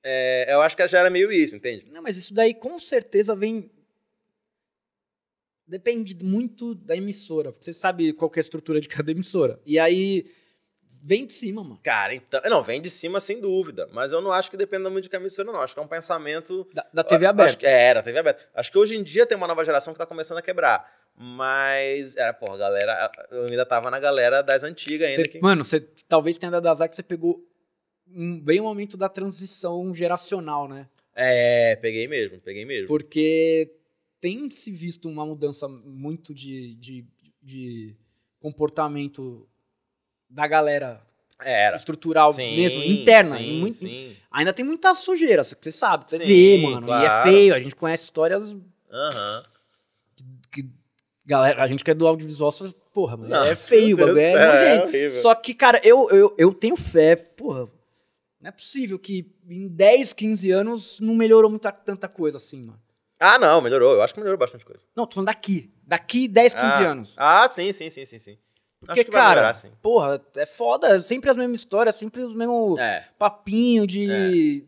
é, eu acho que já era meio isso, entende? Não, mas isso daí com certeza vem. Depende muito da emissora. Porque você sabe qual que é a estrutura de cada emissora. E aí. Vem de cima, mano. Cara, então. Não, vem de cima sem dúvida. Mas eu não acho que dependa muito de a emissora, não. Acho que é um pensamento. Da, da TV aberta. Acho que, é, era, TV aberta. Acho que hoje em dia tem uma nova geração que tá começando a quebrar. Mas, era, porra, galera. Eu ainda tava na galera das antigas ainda. Você- que- Mano, você talvez tenha dado azar que você pegou um, bem o momento da transição geracional, né? É, peguei mesmo, peguei mesmo. Porque tem se visto uma mudança muito de, de, de comportamento da galera Era. estrutural Sim, mesmo, interna. Sim, muito- sim. Ainda tem muita sujeira, que você sabe, você vê, mano. E é claro. feio, a gente conhece histórias Aham. que. Galera, a gente que é do audiovisual, só- porra, mano, Não, é feio, <laughs> bagulho, é é nojento. horrível. Só que, cara, eu, eu, eu tenho fé, porra. Não é possível que em 10, 15 anos não melhorou muita, tanta coisa assim, mano. Ah, não, melhorou. Eu acho que melhorou bastante coisa. Não, tô falando daqui. Daqui 10, 15 ah, anos. Ah, sim, sim, sim, sim, sim. Porque, cara, melhorar, porra, é foda. Sempre as mesmas histórias, sempre os mesmos É. papinho de.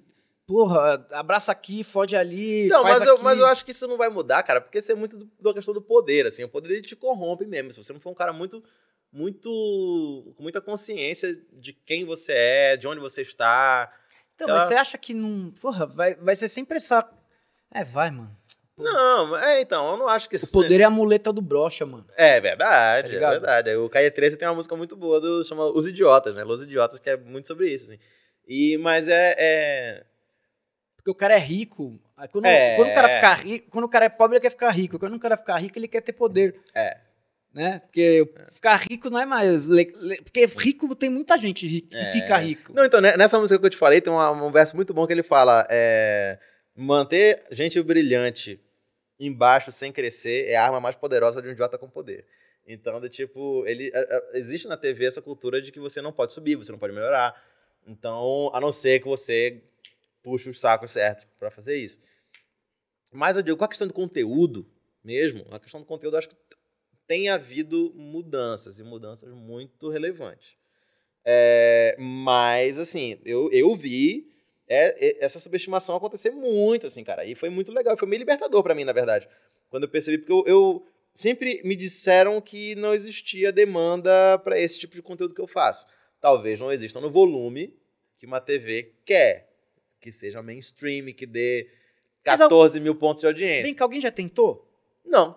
Porra, abraça aqui, fode ali. Não, faz mas eu, aqui. mas eu acho que isso não vai mudar, cara, porque isso é muito do- da questão do poder, assim. O poder ele te corrompe mesmo. Se você não for um cara muito, muito, com muita consciência de quem você é, de onde você está. Então, Ela- mas você acha que não. Porra, vai, vai ser sempre essa. É, vai, mano. Não, é, então, eu não acho que O poder é a muleta do brocha, mano. É verdade, Tá é verdade. O Caia 13 tem uma música muito boa do chama Os Idiotas, né? Los Idiotas, que é muito sobre isso, assim. E, mas é, é- Porque o cara é rico. Quando, É. quando o cara ficar rico, quando o cara é pobre, ele quer ficar rico. Quando o cara ficar rico, ele quer ter poder. É. Né? Porque ficar rico não é mais. Porque rico tem muita gente rica, que É. fica rico. Não, então, né, nessa música que eu te falei, tem uma- um verso muito bom que ele fala: é, manter gente brilhante embaixo sem crescer é a arma mais poderosa de um idiota com poder. Então, do tipo, ele, a- a- existe na TV essa cultura de que você não pode subir, você não pode melhorar. Então, a não ser que você puxe os sacos certos pra fazer isso. Mas eu digo, com a questão do conteúdo mesmo, a questão do conteúdo, eu acho que tem havido mudanças, e mudanças muito relevantes. É, mas, assim, eu, eu vi é, é, essa subestimação acontecer muito, assim, cara. E foi muito legal. Foi meio libertador pra mim, na verdade. Quando eu percebi, porque eu, eu sempre me disseram que não existia demanda pra esse tipo de conteúdo que eu faço. Talvez não exista no volume que uma TV quer. Que seja mainstream, que dê Mas al- 14 mil pontos de audiência. Vem que alguém já tentou? Não.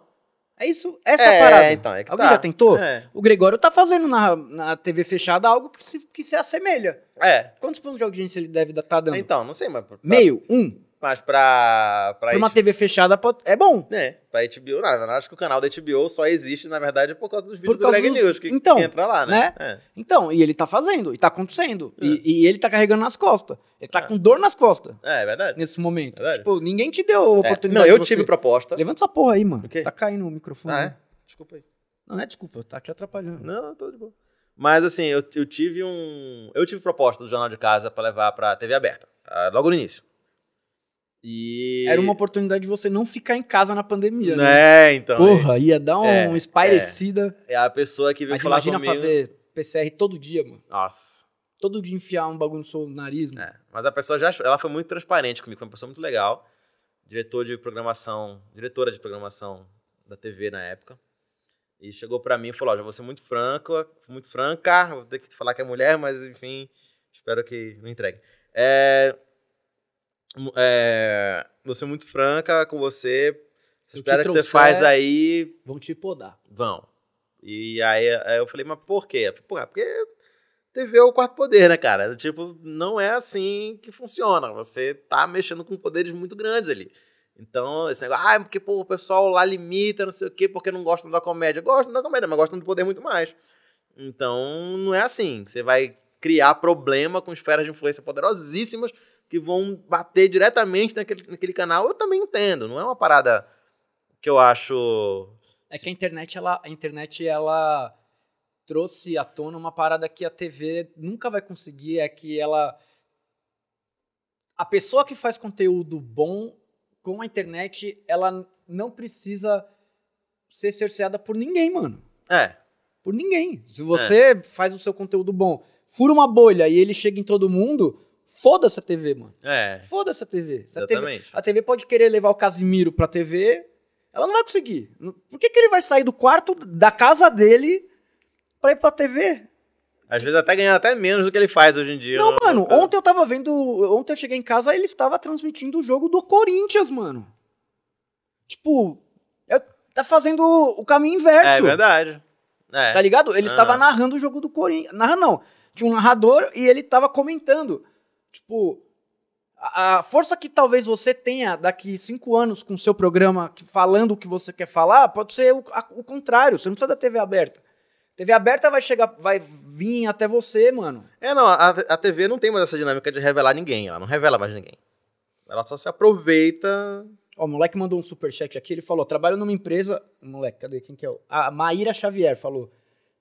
É isso? Essa é, é parada. então, é que Alguém tá. já tentou? É. O Gregório tá fazendo na, na TV fechada algo que se, que se assemelha. é. Quantos pontos de audiência ele deve estar dando? Então, não sei, mas... Pra, Meio? Um? Mas pra... Pra Pra uma TV fechada é bom. É, pra HBO, não, eu acho que o canal da HBO só existe, na verdade, por causa dos vídeos causa do Greg dos- News, que, Então, que entra lá, né? Então, e ele tá fazendo, e tá acontecendo. É. E, e ele tá carregando nas costas. Ele tá É. com dor nas costas É, é verdade. nesse momento. Verdade. Tipo, ninguém te deu a É. oportunidade. Não, eu tive proposta. Levanta essa porra aí, mano. Tá caindo o microfone. Ah, é? Desculpa aí. Não, não é desculpa, tá te atrapalhando. Não, tô de boa. Mas assim, eu, eu tive um. Eu tive proposta do Jornal de Casa pra levar pra TV aberta. tá? Logo no início. E... Era uma oportunidade de você não ficar em casa na pandemia, né? É, então. Porra, ia dar um É, espairecida. É a pessoa que veio Mas falar imagina comigo. fazer PCR todo dia, mano. Nossa. Todo dia enfiar um bagulho no seu nariz, mano. É, mas a pessoa já ela foi muito transparente comigo, foi uma pessoa muito legal. Diretor de programação, diretora de programação da TV na época. E chegou pra mim e falou: Ó, já vou ser muito franco, muito franca, vou ter que falar que é mulher, mas enfim, espero que não entregue. É, é, vou ser muito franca com você. Se Espero que você faz aí Vão te podar. Vão. E aí, aí eu falei, mas por quê? Porra, porque TV é o quarto poder, né, cara? Tipo, não é assim que funciona. Você tá mexendo com poderes muito grandes ali. Então, esse negócio, ah, porque pô, o pessoal lá limita, não sei o quê, porque não gostam da comédia. Gostam da comédia, mas gostam do poder muito mais. Então, não é assim. Você vai criar problema com esferas de influência poderosíssimas que vão bater diretamente naquele, naquele canal. Eu também entendo. Não é uma parada que eu acho É que a internet, ela, a internet, ela trouxe à tona uma parada que a TV nunca vai conseguir, é que ela... A pessoa que faz conteúdo bom com a internet, ela não precisa ser cerceada por ninguém, mano. É, Por ninguém. Se você faz o seu conteúdo bom, fura uma bolha e ele chega em todo mundo, foda-se a TV, mano. é, Foda-se a TV. Se a TV. exatamente. A TV pode querer levar o Casimiro pra TV, ela não vai conseguir. Por que, que ele vai sair do quarto da casa dele pra ir pra TV? Às vezes até ganhando até menos do que ele faz hoje em dia. Não, no- mano, no- ontem eu tava vendo. Ontem eu cheguei em casa ele estava transmitindo o jogo do Corinthians, mano. Tipo, eu- tá fazendo o caminho inverso. É verdade. É. Tá ligado? Ele estava narrando o jogo do Corinthians. Narrando não. Tinha um narrador e ele tava comentando. Tipo, a, força que talvez você tenha daqui cinco anos com o seu programa falando o que você quer falar, pode ser o, a- o contrário. Você não precisa da TV aberta. TV aberta vai chegar, vai vir até você, mano. É, não, a, a TV não tem mais essa dinâmica de revelar ninguém. Ela não revela mais ninguém. Ela só se aproveita. Ó, o moleque mandou um superchat aqui, ele falou, trabalho numa empresa... Moleque, cadê? Quem que é? A Maíra Xavier falou,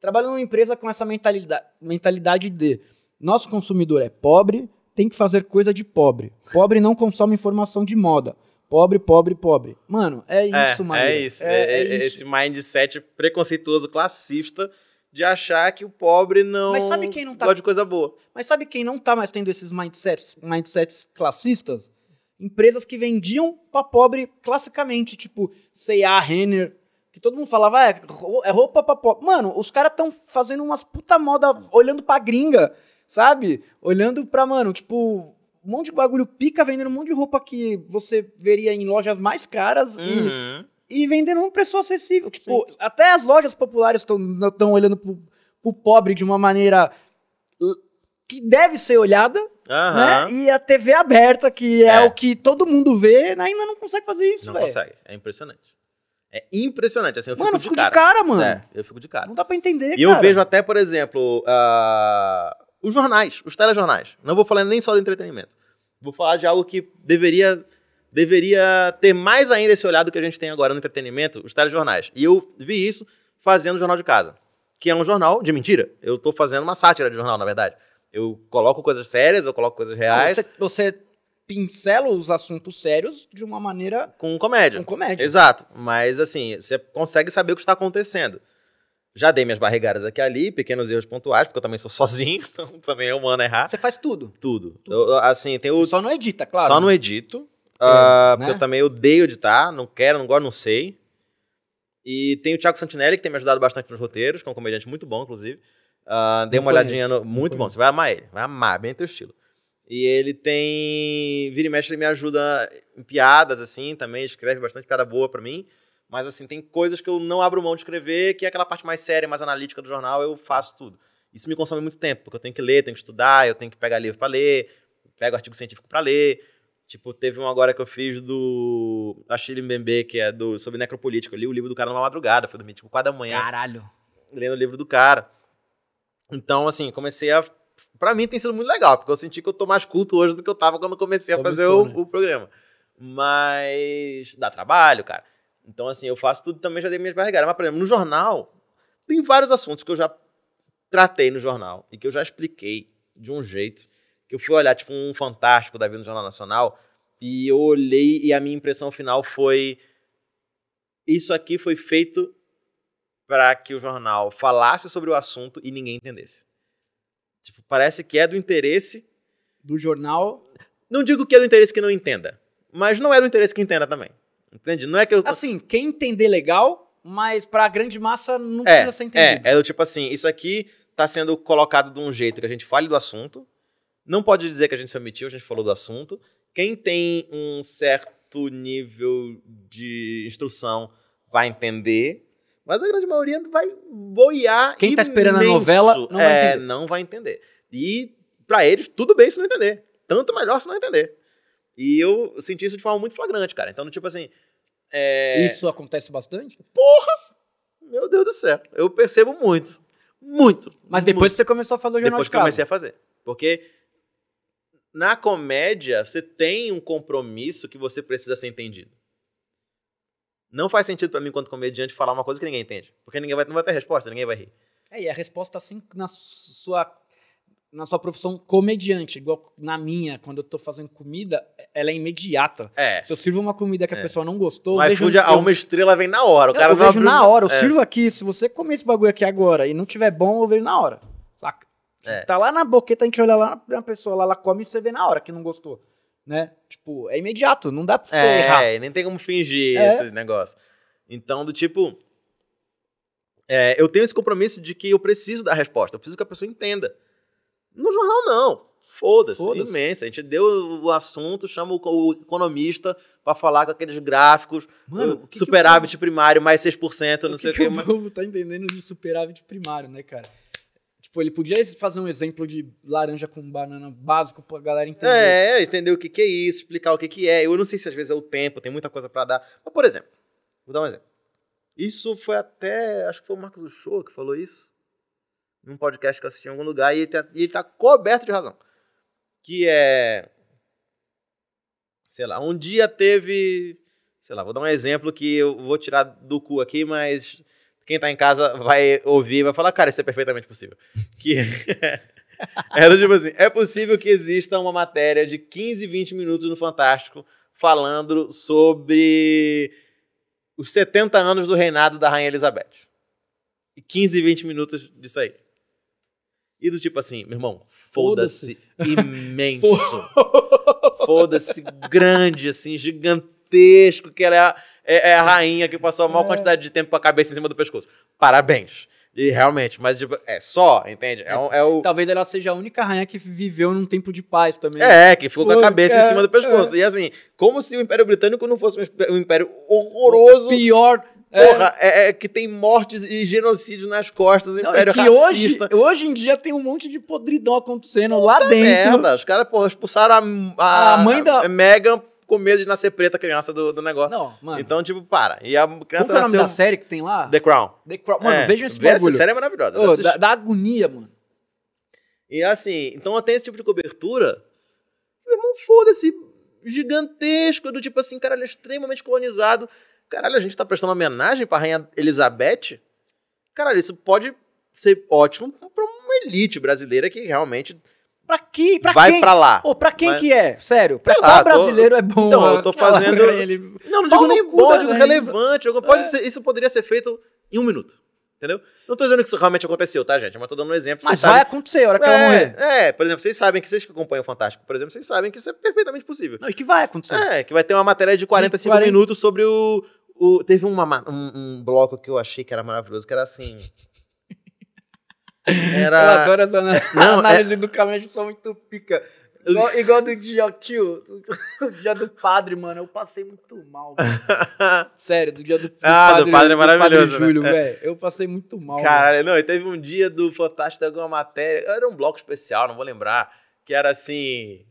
trabalho numa empresa com essa mentalidade, mentalidade de nosso consumidor é pobre, tem que fazer coisa de pobre. Pobre não consome informação de moda. Pobre, pobre, pobre. Mano, é isso, é, é isso. É, É, é é isso. Esse mindset preconceituoso, classista, de achar que o pobre não Mas sabe quem não tá- gosta de coisa boa. Mas sabe quem não tá mais tendo esses mindsets, mindsets classistas? Empresas que vendiam pra pobre classicamente, tipo C&A, Renner, que todo mundo falava, "Ah, é, é roupa pra pobre. Mano, os caras tão fazendo umas puta moda olhando pra gringa, sabe? Olhando pra, mano, tipo, um monte de bagulho pica, vendendo um monte de roupa que você veria em lojas mais caras e Uhum. e vendendo um preço acessível. Tipo, até as lojas populares estão olhando pro, pro pobre de uma maneira uh, que deve ser olhada, Aham. né? E a TV aberta, que é, É. o que todo mundo vê, ainda não consegue fazer isso, Não velho. consegue. É impressionante. É impressionante. Assim, eu fico Mano, eu de fico cara. de cara, mano. É, eu fico de cara. Não dá pra entender, E cara. eu vejo até, por exemplo, ah, os jornais, os telejornais. Não vou falar nem só do entretenimento. Vou falar de algo que deveria, deveria ter mais ainda esse olhar do que a gente tem agora no entretenimento, os telejornais. E eu vi isso fazendo o Jornal de Casa, que é um jornal de mentira. Eu tô fazendo uma sátira de jornal, na verdade. Eu coloco coisas sérias, eu coloco coisas reais Você, você pincela os assuntos sérios de uma maneira com comédia. com comédia. Exato. Mas assim, você consegue saber o que está acontecendo. Já dei minhas barrigadas aqui ali, pequenos erros pontuais, porque eu também sou <laughs> sozinho, então também é humano errar. Você faz tudo. Tudo. Eu- eu, assim, tem o. Só não edita, claro. Só não edito. ah, né? Porque eu também odeio editar, não quero, não gosto, não sei. E tem o Thiago Santinelli, que tem me ajudado bastante nos roteiros, que é um comediante muito bom, inclusive. Ah, dei uma olhadinha no. Muito bom, você vai amar ele. Vai amar, bem teu estilo. E ele tem. Vira e mexe, ele me ajuda em piadas, assim, também. Escreve bastante piada boa pra mim. Mas, assim, tem coisas que eu não abro mão de escrever, que é aquela parte mais séria, mais analítica do jornal, eu faço tudo. Isso me consome muito tempo, porque eu tenho que ler, tenho que estudar, eu tenho que pegar livro pra ler, pego artigo científico pra ler. Tipo, teve um agora que eu fiz do Achille Mbembe, que é do, sobre necropolítica. Eu li o livro do cara numa madrugada, foi dormir, tipo, 4 da manhã Caralho. lendo o livro do cara. Então, assim, comecei a. Pra mim tem sido muito legal, porque eu senti que eu tô mais culto hoje do que eu tava quando comecei a fazer o, né? o programa. Mas. dá trabalho, cara. Então, assim, eu faço tudo também, já dei minhas barrigadas. Mas, por exemplo, no jornal, tem vários assuntos que eu já tratei no jornal e que eu já expliquei de um jeito que eu fui olhar, tipo, um fantástico da vida no Jornal Nacional. E eu olhei e a minha impressão final foi: isso aqui foi feito para que o jornal falasse sobre o assunto e ninguém entendesse. Tipo, parece que é do interesse. Do jornal. Não digo que é do interesse que não entenda, mas não é do interesse que entenda também. Entende? Não é que eu. Assim, quem entender legal, mas pra grande massa não É, precisa ser entendido. É, é do tipo assim, isso aqui tá sendo colocado de um jeito que a gente fale do assunto. Não pode dizer que a gente se omitiu, a gente falou do assunto. Quem tem um certo nível de instrução vai entender, mas a grande maioria vai boiar Quem tá esperando a imenso. novela não vai é, entender. não vai entender. E pra eles, tudo bem se não entender. Tanto melhor se não entender. E eu senti isso de forma muito flagrante, cara. Então, tipo assim. É... Isso acontece bastante? Meu Deus do céu. Eu percebo muito. Muito. Mas depois você começou a fazer o jornal Depois de que eu casa. comecei a fazer. Porque na comédia, você tem um compromisso que você precisa ser entendido. Não faz sentido pra mim, enquanto comediante, falar uma coisa que ninguém entende. Porque ninguém vai, não vai ter resposta, ninguém vai rir. É, e a resposta assim na sua na sua profissão comediante, igual na minha, quando eu tô fazendo comida, ela é imediata. É. Se eu sirvo uma comida que a É. pessoa não gostou, eu vejo, a eu, uma estrela vem na hora. O cara eu não vejo abre- na hora. Eu É. sirvo aqui, se você comer esse bagulho aqui agora e não tiver bom, eu vejo na hora. Saca? É. Tá lá na boqueta, a gente olha lá na pessoa lá, ela come e você vê na hora que não gostou. Né? Tipo, é imediato, não dá pra você errar. É, nem tem como fingir É. esse negócio. Então, do tipo. é, eu tenho esse compromisso de que eu preciso da resposta, eu preciso que a pessoa entenda. No jornal, não. Foda-se, Foda-se. imensa. A gente deu o assunto, chama o, o economista pra falar com aqueles gráficos. Mano, o o que que superávit primário mais 6%, não o sei que, o que que. o povo tá entendendo de superávit primário, né, cara? Tipo, ele podia fazer um exemplo de laranja com banana básico pra galera entender. É, entender o que, que é isso, explicar o que, que é. Eu não sei se às vezes é o tempo, tem muita coisa pra dar. Mas, por exemplo, vou dar um exemplo. Isso foi até. Acho que foi o Marcos Uchoa que falou isso. Num podcast que eu assisti em algum lugar, e ele tá, ele tá coberto de razão. Que é. Sei lá, um dia teve. Sei lá, vou dar um exemplo que eu vou tirar do cu aqui, mas quem tá em casa vai ouvir e vai falar, cara, isso é perfeitamente possível. <laughs> Que <laughs> era tipo assim, é possível que exista uma matéria de 15, 20 minutos no Fantástico falando sobre os 70 anos do reinado da Rainha Elizabeth. E 15, 20 minutos disso aí. E do tipo assim, meu irmão, foda-se imenso. <laughs> Foda-se grande, assim, gigantesco, que ela é a, é, é a rainha que passou a maior É. quantidade de tempo com a cabeça em cima do pescoço. Parabéns. E realmente, mas tipo, é só, entende? É, um- é o. Talvez ela seja a única rainha que viveu num tempo de paz também. É, que ficou com a Foi, cabeça é, em cima do pescoço. E assim, como se o Império Britânico não fosse um império horroroso. Pior. É, Porra, é, é que tem mortes e genocídios nas costas, Não, império é que hoje, racista. hoje em dia tem um monte de podridão acontecendo lá dentro. Merda, os caras, porra, expulsaram a, a, A mãe da- Megan com medo de nascer preta a criança do, do negócio. Não, mano. Então, tipo, para. E a Qual criança que é o nome nasceu. da série que tem lá? The Crown. The Crown. Mano, É, veja esse bagulho. Essa série é maravilhosa. assisti. dá, dá agonia, mano. E assim, então tem esse tipo de cobertura. Meu irmão, foda-se, gigantesco, do tipo assim, caralho, extremamente colonizado. Caralho, a gente tá prestando homenagem pra Rainha Elizabeth. Caralho, isso pode ser ótimo pra uma elite brasileira que realmente Pra que? Pra vai quem? pra lá. Ô, pra quem Mas- que é? Sério, pra qual lá, tô- brasileiro é bom? Então, eu tô fazendo- ali? Não, não digo nem bom, digo relevante. eu- Pode É. ser- isso poderia ser feito em um minuto. Entendeu? Não tô dizendo que isso realmente aconteceu, tá, gente? Mas tô dando um exemplo. Mas vai sabem- acontecer a hora que ela morrer. é, é, por exemplo, vocês sabem que vocês que acompanham o Fantástico, por exemplo, vocês sabem que isso é perfeitamente possível. Não, e que vai acontecer. É, que vai ter uma matéria de 45 40 minutos sobre o. o- teve uma ma- um, um bloco que eu achei que era maravilhoso, que era assim. <laughs> Eu Era. adoro essa Não, análise do caminho, são muito pica. Igual, igual do dia, tio, o dia do padre, mano, eu passei muito mal. velho. <laughs> Sério, do dia do, do Ah, do padre é maravilhoso, né? Júlio, É. velho. Eu passei muito mal. Caralho, não, e teve um dia do Fantástico de alguma matéria, era um bloco especial, não vou lembrar, que era assim.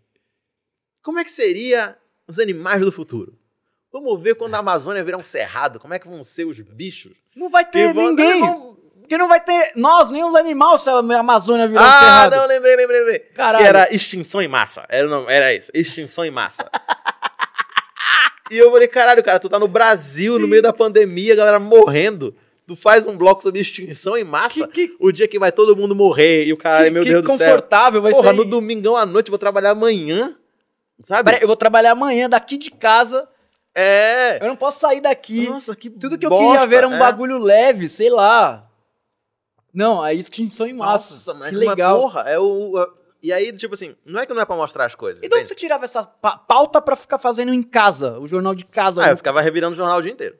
Como é que seria os animais do futuro? Vamos ver quando a Amazônia virar um cerrado, como é que vão ser os bichos? Não vai ter Que vão- ninguém. vão- Porque não vai ter nós, nem os animais, se a Amazônia virar um Ah, cerrado. não, lembrei, lembrei, lembrei. Caralho. Que era extinção em massa. Era, não, era isso, extinção em massa. e eu falei, caralho, cara, tu tá no Brasil, no meio da pandemia, a galera morrendo. Tu faz um bloco sobre extinção em massa, Que- que- o dia que vai todo mundo morrer e o cara, que, meu que Deus do céu. confortável vai Porra, ser. no domingão à noite, vou trabalhar amanhã. Sabe? Peraí, eu vou trabalhar amanhã daqui de casa. É. Eu não posso sair daqui. Nossa, que Tudo que eu bosta, queria ver era um é. bagulho leve, sei lá. Não, a extinção em massa. Nossa, mas que legal. porra, é o. E aí, tipo assim, não é que não é pra mostrar as coisas. E de onde você tirava essa pa- pauta pra ficar fazendo em casa? O jornal de casa. Ah, né? eu ficava revirando o jornal o dia inteiro.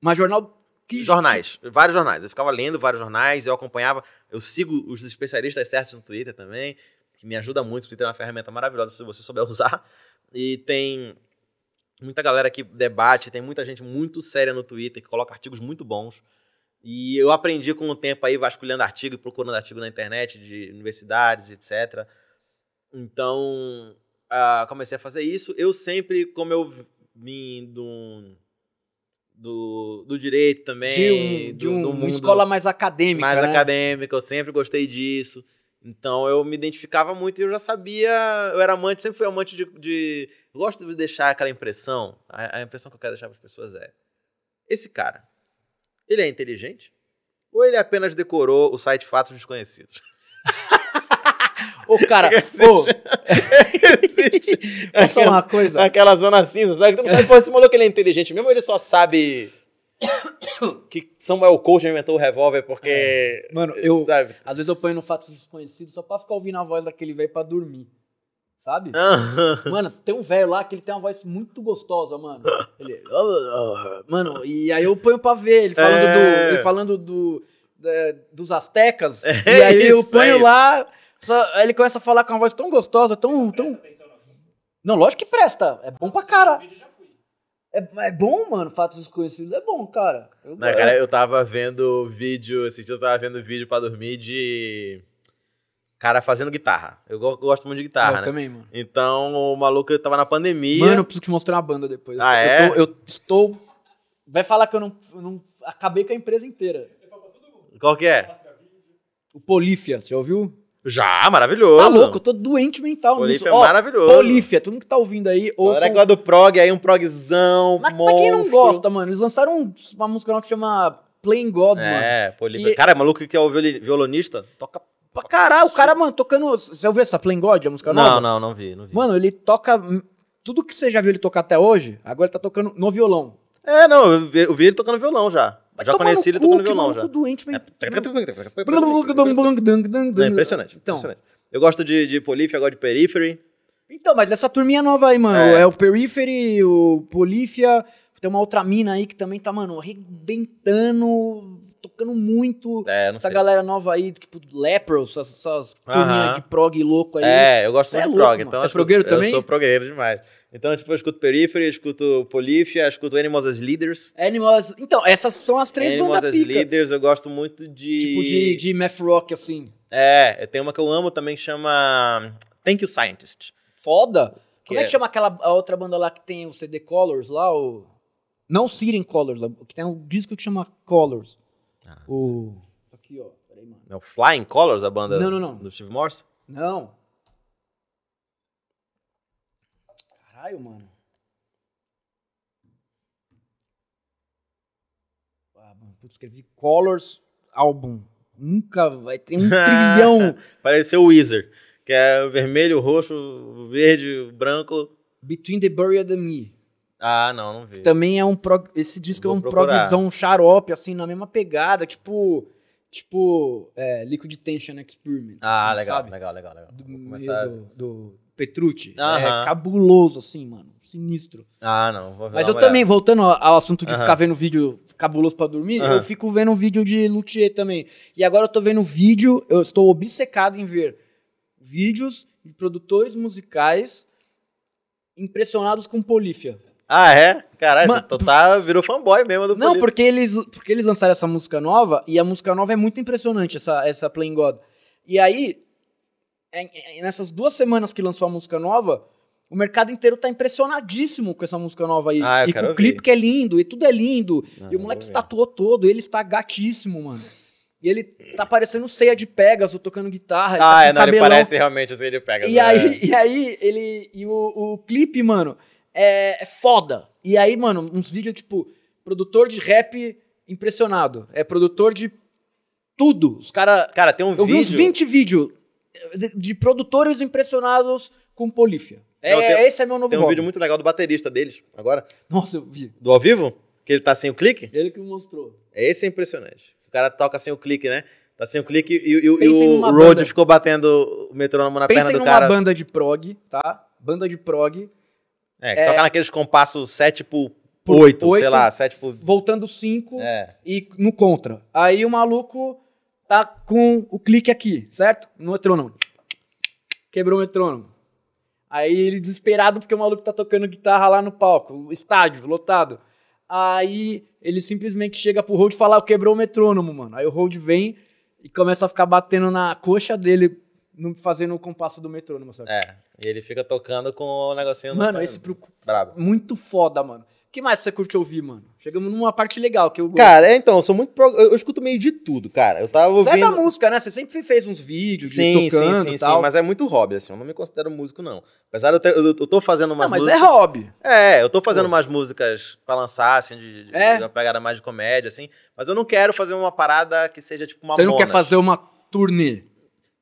Mas jornal. Que Jornais, vários jornais. Eu ficava lendo vários jornais, eu acompanhava. Eu sigo os especialistas certos no Twitter também, que me ajuda muito. O Twitter é uma ferramenta maravilhosa se você souber <laughs> usar. E tem muita galera que debate, tem muita gente muito séria no Twitter que coloca artigos muito bons. E eu aprendi com o tempo aí vasculhando artigo e procurando artigo na internet de universidades, etc. Então, ah, comecei a fazer isso. Eu sempre, como eu vim do, do, do direito também, de, um, de um- do uma escola mais acadêmica. mais né? acadêmica, eu sempre gostei disso. Então eu me identificava muito e eu já sabia, eu era amante, sempre fui amante de. de eu gosto de deixar aquela impressão. A, a impressão que eu quero deixar para as pessoas é: esse cara, ele é inteligente? Ou ele apenas decorou o site Fatos Desconhecidos? Ô, cara, <laughs> ô, posso falar uma coisa? Aquela zona cinza, sabe? Tu não sabe, pô, esse maluco ele é inteligente mesmo, ou ele só sabe que Samuel Coach inventou o revólver porque. Mano, eu- Sabe? Às vezes eu ponho no Fatos Desconhecidos só pra ficar ouvindo a voz daquele velho pra dormir. Sabe? Aham. <laughs> Mano, tem um velho lá que ele tem uma voz muito gostosa, mano. Ele. <laughs> Mano, e aí eu ponho pra ver ele falando É. do. Ele falando do. da- dos astecas. e aí eu isso, ponho é lá. só- aí ele começa a falar com uma voz tão gostosa, tão. tão... Não, lógico que presta. É bom pra cara. É, é bom, mano. Fatos desconhecidos é bom, cara. Eu, Não, cara, eu tava vendo vídeo, esses dias eu tava vendo vídeo pra dormir de cara fazendo guitarra. Eu go- gosto muito de eu guitarra, né? também, mano. Então, o maluco tava na pandemia. Mano, eu preciso te mostrar uma banda depois. Eu Ah, tô- é? Eu, tô- eu estou. Vai falar que eu não, eu não. Acabei com a empresa inteira. Qual que é? O Polífia, você já ouviu? Já, maravilhoso. Tá louco, eu tô doente mental Polífia nisso. é Ó, maravilhoso. Polífia, todo mundo que tá ouvindo aí, Agora é do prog, aí um progzão, Mas pra quem não gosta, mano, eles lançaram um- uma música nova que chama Playing God, mano. É, Polífia. Que- Cara, é maluco que é o violonista? Toca... Pra caralho, o cara, mano, tocando... Você ouviu essa Playing God, a música Não, nova? não, não vi, não vi. Mano, ele toca... Tudo que você já viu ele tocar até hoje, agora ele tá tocando no violão. É, não, eu vi, eu vi ele tocando violão já. Já conheci ele tocando violão já. doente, É. é impressionante, Então, impressionante. Eu gosto de, de Polífia, gosto de Periphery. Então, mas essa turminha nova aí, mano, É. é, o Periphery, o Polífia, tem uma outra mina aí que também tá, mano, arrebentando, tocando muito. É, não Essa sei. galera nova aí, tipo, Lepros, essas, essas turminhas de prog louco aí. É, eu gosto muito é de louco, prog. mano. Então Você é progueiro também? Eu sou progueiro demais. Então, tipo, eu escuto Periphery, eu escuto Polífia, escuto Animals as Leaders. Animals. Então, essas são as três Animals bandas as pica. Leaders, eu gosto muito de... Tipo de, de math rock, assim. É, tem uma que eu amo também que chama Thank You Scientist. Foda. Que Como é é- que chama aquela a outra banda lá que tem o CD Colors lá? O... Não o Siren Colors, que tem um disco que chama Colors. Ah, o... Aqui, ó. Peraí, mano. É o Flying Colors, a banda Não, não, não. do Steve Morse? Não. Caralho, mano. Ah, mano, putz, escrevi Colors álbum. Nunca vai ter um <laughs> trilhão. Pareceu o Weezer, que é vermelho, roxo, verde, branco. Between the Buried and Me. Ah, não, não vi. Também é um prog... Esse disco Vou é um procurar. progzão xarope, assim, na mesma pegada, tipo... Tipo, é, Liquid Tension Experiment. Ah, assim, legal, sabe? legal, legal, legal. Do, Vou começar... do, do Petrucci. Aham. É cabuloso, assim, mano. Sinistro. Ah, não, vou ver Mas eu uma também, voltando ao assunto de Aham. ficar vendo vídeo cabuloso pra dormir, Aham. eu fico vendo vídeo de luthier também. E agora eu tô vendo vídeo, eu estou obcecado em ver vídeos de produtores musicais impressionados com polífia. Ah, é? Caralho, tu tá, virou fanboy mesmo do Não, porque eles, porque eles lançaram essa música nova, e a música nova é muito impressionante, essa, essa Playing God. E aí, nessas duas semanas que lançou a música nova, o mercado inteiro tá impressionadíssimo com essa música nova aí. Ah, eu e com o clipe que é lindo, e tudo é lindo. Ah, e o eu moleque se tatuou todo, ele está gatíssimo, mano. E ele tá parecendo ceia de Pegasus tocando guitarra. ele tá Ah, com é, não, ele parece realmente assim, ele pega. E aí, e aí, ele. E o, o clipe, mano, é, é foda. E aí, mano, uns vídeos, tipo, produtor de rap impressionado. É produtor de tudo. Os caras. Cara, tem um Eu vi vídeo... uns 20 vídeos de, de produtores impressionados com polífia. É, Não, tem- esse é meu novo Tem um hobby. vídeo muito legal do baterista deles, agora. Nossa, eu vi. Do ao vivo, que ele tá sem o clique. Ele que me mostrou. Esse é impressionante. O cara toca sem o clique, né? Tá sem o clique e, e- e Pensem o numa Road banda. ficou batendo o metrônomo na Pensem perna do numa cara. banda de prog, tá? Banda de prog, É, que É. toca naqueles compassos 7 por Por 8, sei oito. lá, 7 por... voltando 5 É. e no contra. Aí o maluco tá com o clique aqui, certo? No metrônomo. Quebrou o metrônomo. Aí ele desesperado porque o maluco tá tocando guitarra lá no palco, estádio lotado. Aí ele simplesmente chega pro Road e fala, "Ah, quebrou o metrônomo, mano. Aí o Road vem e começa a ficar batendo na coxa dele, fazendo o compasso do metrônomo, sabe? É. E ele fica tocando com o negocinho no Mano, esse pro... Brabo. muito foda, mano. O que mais você curte ouvir, mano? Chegamos numa parte legal que eu gosto. Cara, é, então, eu sou muito. pro- Eu, eu escuto meio de tudo, cara. Eu tava Você é ouvindo. da música, né? Você sempre fez uns vídeos de Sim, tocando sim, sim, e tal. sim, mas é muito hobby, assim. Eu não me considero músico, não. Apesar de eu ter. Eu, eu tô fazendo umas Não, mas músicas. é hobby. É, eu tô fazendo Pô. umas músicas pra lançar, assim, de, de, É? de uma pegada mais de comédia, assim. Mas eu não quero fazer uma parada que seja tipo uma Você não quer fazer uma turnê.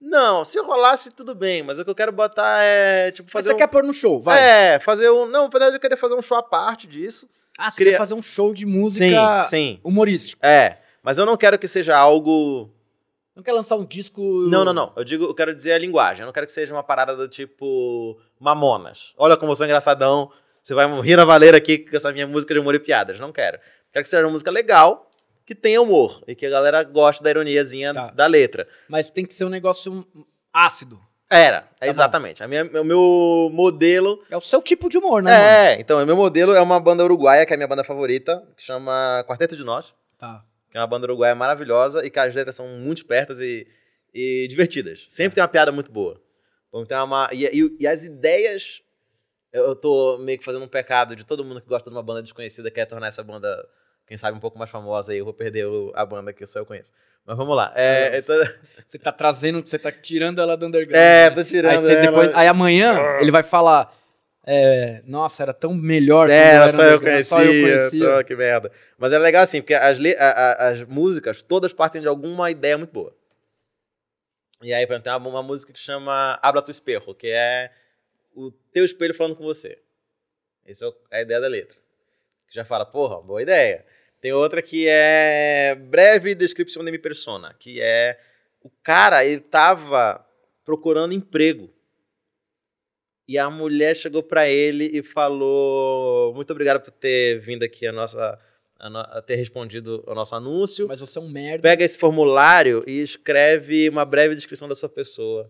Não, se rolasse, tudo bem. Mas o que eu quero botar é, tipo, Mas fazer você um... quer pôr no show, vai. É, fazer um... Não, na verdade eu queria fazer um show à parte disso. Ah, você Cria- quer fazer um show de música Sim, sim. humorístico. É, mas eu não quero que seja algo... Não quer lançar um disco... Não, não, não. Eu digo, eu quero dizer a linguagem. Eu não quero que seja uma parada do tipo Mamonas. Olha como eu sou engraçadão. Você vai rir a valer aqui com essa minha música de humor e piadas. Não quero. Quero que seja uma música legal, que tenha humor e que a galera goste da ironiazinha Tá. da letra. Mas tem que ser um negócio ácido. Era, bom. exatamente. A minha, o meu modelo É o seu tipo de humor, né, mano? É, então, o meu modelo é uma banda uruguaia, que é a minha banda favorita, que chama Quarteto de Nós, Tá. que é uma banda uruguaia maravilhosa e que as letras são muito espertas e, e divertidas. Sempre tem uma piada muito boa. Vamos ter uma, e, e- e as ideias. Eu, eu tô meio que fazendo um pecado de todo mundo que gosta de uma banda desconhecida quer tornar essa banda, quem sabe, um pouco mais famosa aí. Eu vou perder o- a banda que só eu conheço. Mas vamos lá. É, então- <laughs> Você tá trazendo, você tá tirando ela do underground. é né? tô tirando. Aí, você ela. depois, aí amanhã ele vai falar. é, Nossa, era tão melhor. É, era era só eu conhecia. Só eu conhecia. Tô, que merda. Mas é legal assim, porque as, a- a- as músicas todas partem de alguma ideia muito boa. E aí, por exemplo, tem uma, uma música que chama Habla tu Espejo, que é o teu espelho falando com você. Essa é é a ideia da letra. Que já fala, porra, boa ideia. Tem outra que é Breve Descripção de mi persona, que é o cara, ele tava procurando emprego. E a mulher chegou pra ele e falou: Muito obrigado por ter vindo aqui a nossa. A, no- a ter respondido ao nosso anúncio. Mas você é um merda. Pega esse formulário e escreve uma breve descrição da sua pessoa.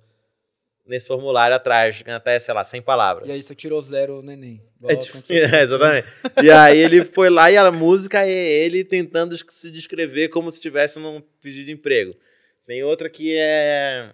Nesse formulário atrás, até, sei lá, 100 palavras. E aí você tirou zero no Enem. É, <laughs> é, exatamente. E aí ele foi lá e a música é ele tentando se descrever como se estivesse num pedido de emprego. Tem outra que é.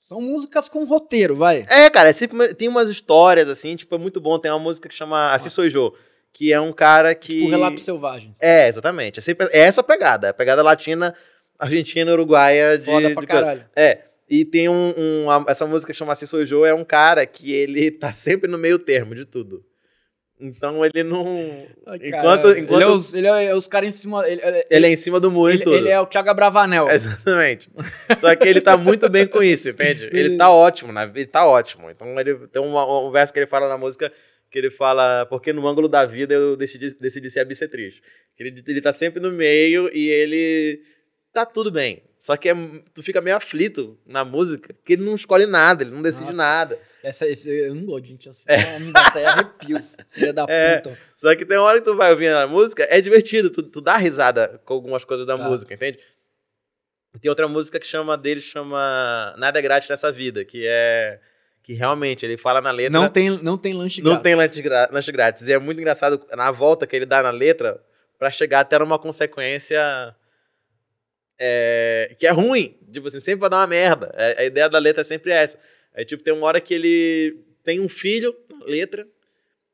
São músicas com roteiro, vai. É, cara, é sempre, tem umas histórias assim, tipo, é muito bom. Tem uma música que chama Assim Sou Jô, que é um cara que. Tipo Relatos Selvagens. É, exatamente. É, sempre, é essa pegada, é a pegada latina, argentina, uruguaia de. Foda pra de caralho. É. E tem um, um- a- Essa música chama Sou Jô é um cara que ele <laughs> tá sempre no meio termo de tudo. Então ele não. Ai, enquanto. enquanto Ele é os, ele é os caras em cima. Ele, ele, ele é em cima do muro ele- e tudo. ele é o Thiago Bravanel. <laughs> Exatamente. Só que ele tá muito bem com isso, entende? Ele tá ótimo, né? Ele tá ótimo. Então ele tem uma- um verso que ele fala na música que ele fala, porque no ângulo da vida eu decidi, decidi ser a bissetriz. Ele, ele tá sempre no meio e ele tá tudo bem. Só que é- tu fica meio aflito na música, que ele não escolhe nada, ele não decide Nossa. nada. Essa, esse, eu não gosto de gente assim. É. Me dá até arrepio. Filha da <laughs> É. puta. Só que tem uma hora que tu vai ouvindo a música, é divertido, tu, tu dá risada com algumas coisas da Tá. música, entende? Tem outra música que chama dele, chama Nada é Grátis Nessa Vida, que é. Que realmente ele fala na letra. Não tem, não tem lanche não grátis. tem lanche, gra- lanche grátis. E é muito engraçado na volta que ele dá na letra pra chegar até numa consequência. É, que é ruim. Tipo assim, sempre vai dar uma merda. É, a ideia da letra é sempre essa. É tipo, tem uma hora que ele tem um filho letra,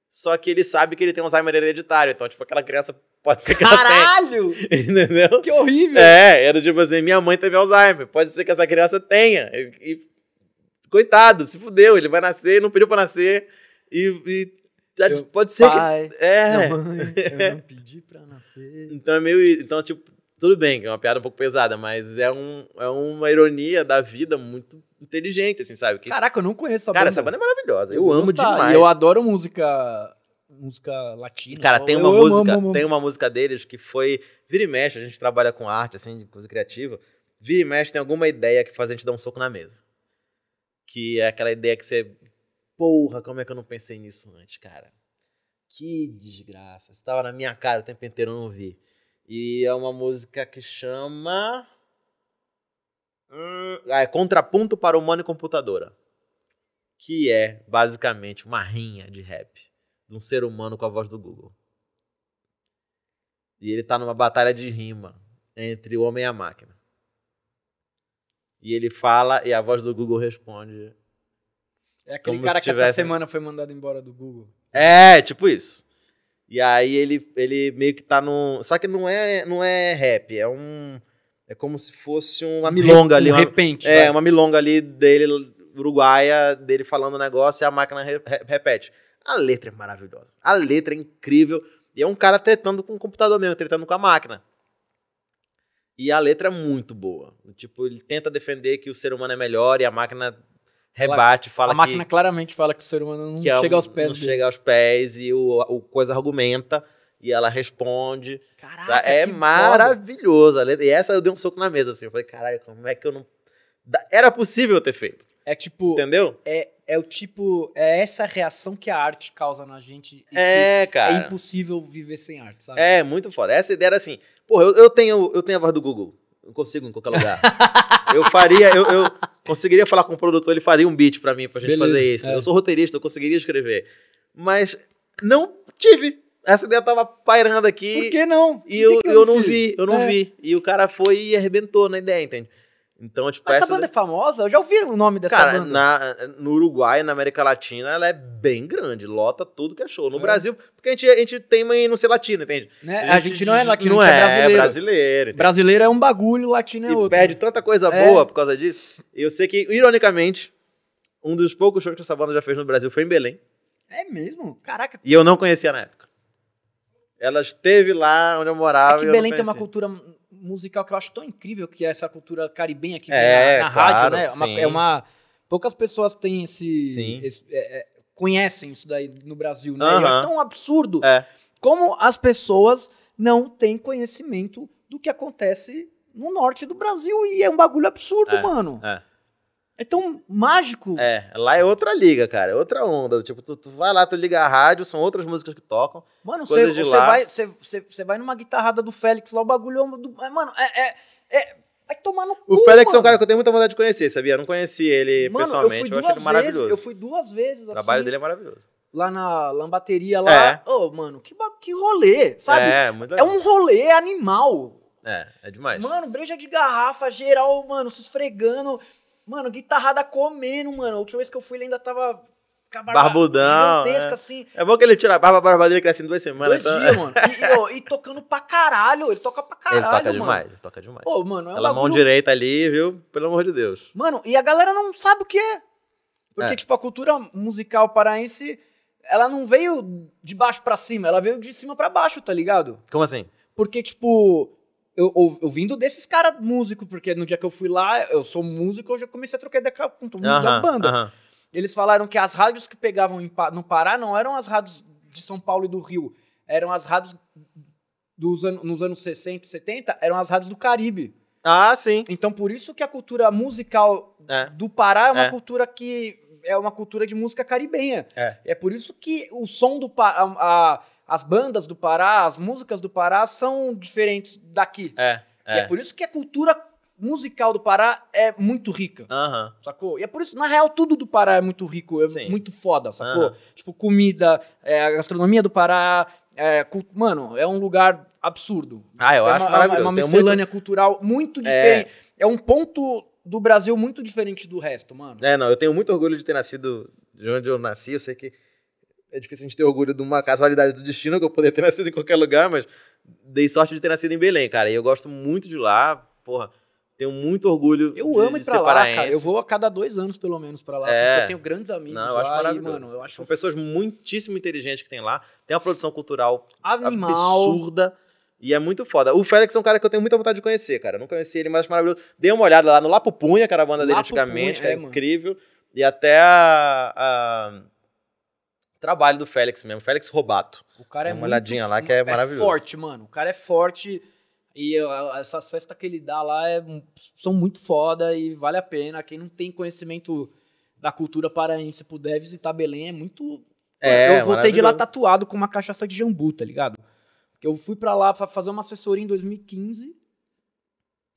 só que ele sabe que ele tem um Alzheimer hereditário. Então, tipo, aquela criança pode ser que ela Caralho! tenha. <laughs> Entendeu? Que horrível! É, era tipo assim, minha mãe teve Alzheimer. Pode ser que essa criança tenha. E, e- coitado, se fudeu. Ele vai nascer, não pediu pra nascer. E, e Eu- pode ser Pai, que. É. minha mãe, eu não pedi pra nascer. Então é meio. Então, tipo, Tudo bem, que é uma piada um pouco pesada, mas é, um, é uma ironia da vida muito inteligente, assim, sabe? Que, Caraca, eu não conheço essa cara, banda. essa banda é maravilhosa. Eu, vou amo gostar. demais. E eu adoro música música latina. Cara, Eu tem uma música, amo, amo. tem uma música deles que foi vira e mexe, a gente trabalha com arte assim, de coisa criativa. Vira e mexe tem alguma ideia que faz a gente dar um soco na mesa. Que é aquela ideia que você, porra, como é que eu não pensei nisso antes, cara? Que desgraça. Estava na minha cara o tempo inteiro, eu não vi. E é uma música que chama ah, é Contraponto para Humano e Computadora. Que é basicamente uma rinha de rap de um ser humano com a voz do Google. E ele tá numa batalha de rima entre o homem e a máquina. E ele fala e a voz do Google responde. É aquele cara se que essa tivesse- semana foi mandado embora do Google. É, tipo isso. E aí ele, ele meio que tá num. Só que não é, não é rap, é um. É como se fosse uma milonga ali. Um uma- repente. É, vai. uma milonga ali dele, uruguaia, dele falando o negócio e a máquina re- re- repete. A letra é maravilhosa. A letra é incrível. E é um cara tretando com o computador mesmo, tretando com a máquina. E a letra é muito boa. Tipo, ele tenta defender que o ser humano é melhor e a máquina rebate, fala a máquina que, claramente fala que o ser humano não é chega aos pés não dele. chega aos pés e o, o coisa argumenta e ela responde. Caraca, é maravilhoso a. E essa eu dei um soco na mesa, assim. Eu falei, caralho, como é que eu não. Era possível eu ter feito, É tipo, entendeu? é, é o tipo, é essa reação que a arte causa na gente É, cara. é impossível viver sem arte, sabe? É, muito foda. Essa ideia era assim, porra, eu, eu, tenho, eu tenho a voz do Google. Eu consigo em qualquer lugar. <laughs> eu faria, eu, eu conseguiria falar com o produtor, ele faria um beat pra mim, pra gente Beleza, fazer isso. é. Eu sou roteirista, eu conseguiria escrever. Mas não tive. Essa ideia tava pairando aqui. Por que não? E que eu, que eu não fiz? vi, eu não É. vi. E o cara foi e arrebentou na ideia, entende? Então, tipo, essa essa. banda é famosa? Eu já ouvi o nome dessa Cara, banda. na, no Uruguai, na América Latina, ela é bem grande, lota tudo que é show. No É. Brasil, porque a gente, a gente tem em não ser latino, entende? Né? A gente não é latino, não a gente é, é brasileiro. brasileiro. é um bagulho, latino é e outro. perde tanta coisa É. boa por causa disso. Eu sei que, ironicamente, um dos poucos shows que essa banda já fez no Brasil foi em Belém. É mesmo? Caraca. E eu não conhecia na época. Ela esteve lá onde eu morava. É que Belém tem uma cultura musical que eu acho tão incrível, que é essa cultura caribenha que É, vem na, na claro, rádio, né? É uma, é uma- Poucas pessoas têm esse... Sim. esse- é, é, conhecem isso daí no Brasil, né? Eu acho tão absurdo É. como as pessoas não têm conhecimento do que acontece no norte do Brasil. E é um bagulho absurdo, mano. é. É tão mágico. É, lá é outra liga, cara, é outra onda. Tipo, tu, tu vai lá, tu liga a rádio, são outras músicas que tocam. Mano, você vai, vai numa guitarrada do Félix lá, o bagulho é do. é, Mano, é. é, é- vai tomar no cu. O Félix é um mano. cara que eu tenho muita vontade de conhecer, sabia? Eu não conheci ele Mano, pessoalmente, eu eu, fui acho duas ele maravilhoso. vezes. Eu fui duas vezes, O assim, trabalho dele é maravilhoso. lá na lambateria lá. É. Ô, mano, que, que rolê, sabe? É, muito É legal. um rolê animal. É, é demais. Mano, breja de garrafa, geral, mano, se esfregando. Mano, guitarrada comendo, mano. A última vez que eu fui, ele ainda tava. Barbudão, Gigantesca, é. assim. É bom que ele tira a barba, a barba dele cresce em duas semanas. Dois então- dias, mano. E, e, ó, e tocando pra caralho. Ele toca pra Ele caralho, toca mano. demais, ele toca demais. Pô, mano, é Aquela mão bagulho- direita ali, viu? Pelo amor de Deus. Mano, e a galera não sabe o que é. Porque, É. tipo, a cultura musical paraense, ela não veio de baixo pra cima, ela veio de cima pra baixo, tá ligado? Como assim? Porque, tipo, eu, eu, eu vindo desses caras músicos, porque no dia que eu fui lá, eu sou músico, eu já comecei a trocar ideia com todo mundo das bandas. aham. Eles falaram que as rádios que pegavam em no Pará não eram as rádios de São Paulo e do Rio, eram as rádios dos an nos anos 60 e 70, eram as rádios do Caribe. Ah, sim. Então, por isso que a cultura musical É. do Pará é uma É. cultura que é uma cultura de música caribenha. É. É por isso que o som do Pará, as bandas do Pará, as músicas do Pará são diferentes daqui. É. E é É. por isso que a cultura musical do Pará é muito rica. Aham. Sacou? E é por isso, na real, tudo do Pará é muito rico, é Sim. muito foda, sacou? Aham. Tipo, comida, é, a gastronomia do Pará, é, mano, é um lugar absurdo. Ah, eu é acho uma, maravilhoso. É uma miscelânea cultural muito É. diferente. É. um ponto do Brasil muito diferente do resto, mano. É, não, eu tenho muito orgulho de ter nascido de onde eu nasci. Eu sei que é difícil a gente ter orgulho de uma casualidade do destino, que eu poderia ter <laughs> nascido em qualquer lugar, mas dei sorte de ter nascido em Belém, cara. E eu gosto muito de lá, porra. Tenho muito orgulho Eu de, amo de ir ser pra lá, cara. Eu vou a cada dois anos, pelo menos, pra lá. É. assim, porque eu tenho grandes amigos Não, eu acho lá maravilhoso. e, mano, eu acho São pessoas muitíssimo inteligentes que tem lá. Tem uma produção cultural animal. absurda. E é muito foda. O Félix é um cara que eu tenho muita vontade de conhecer, cara. Eu não conheci ele, mas acho maravilhoso. Dei uma olhada lá no Lapo Punha, que era a banda dele Lapo antigamente, Punha, que é, é, incrível. E até a, a- trabalho do Félix mesmo, Félix Robato. O cara é uma muito olhadinha lá que é maravilhoso. forte, mano. O cara é forte. E essas festas que ele dá lá é- são muito foda e vale a pena. Quem não tem conhecimento da cultura paraense puder visitar Belém é muito. É, eu voltei de lá tatuado com uma cachaça de jambu, tá ligado? Porque eu fui pra lá pra fazer uma assessoria em 2015.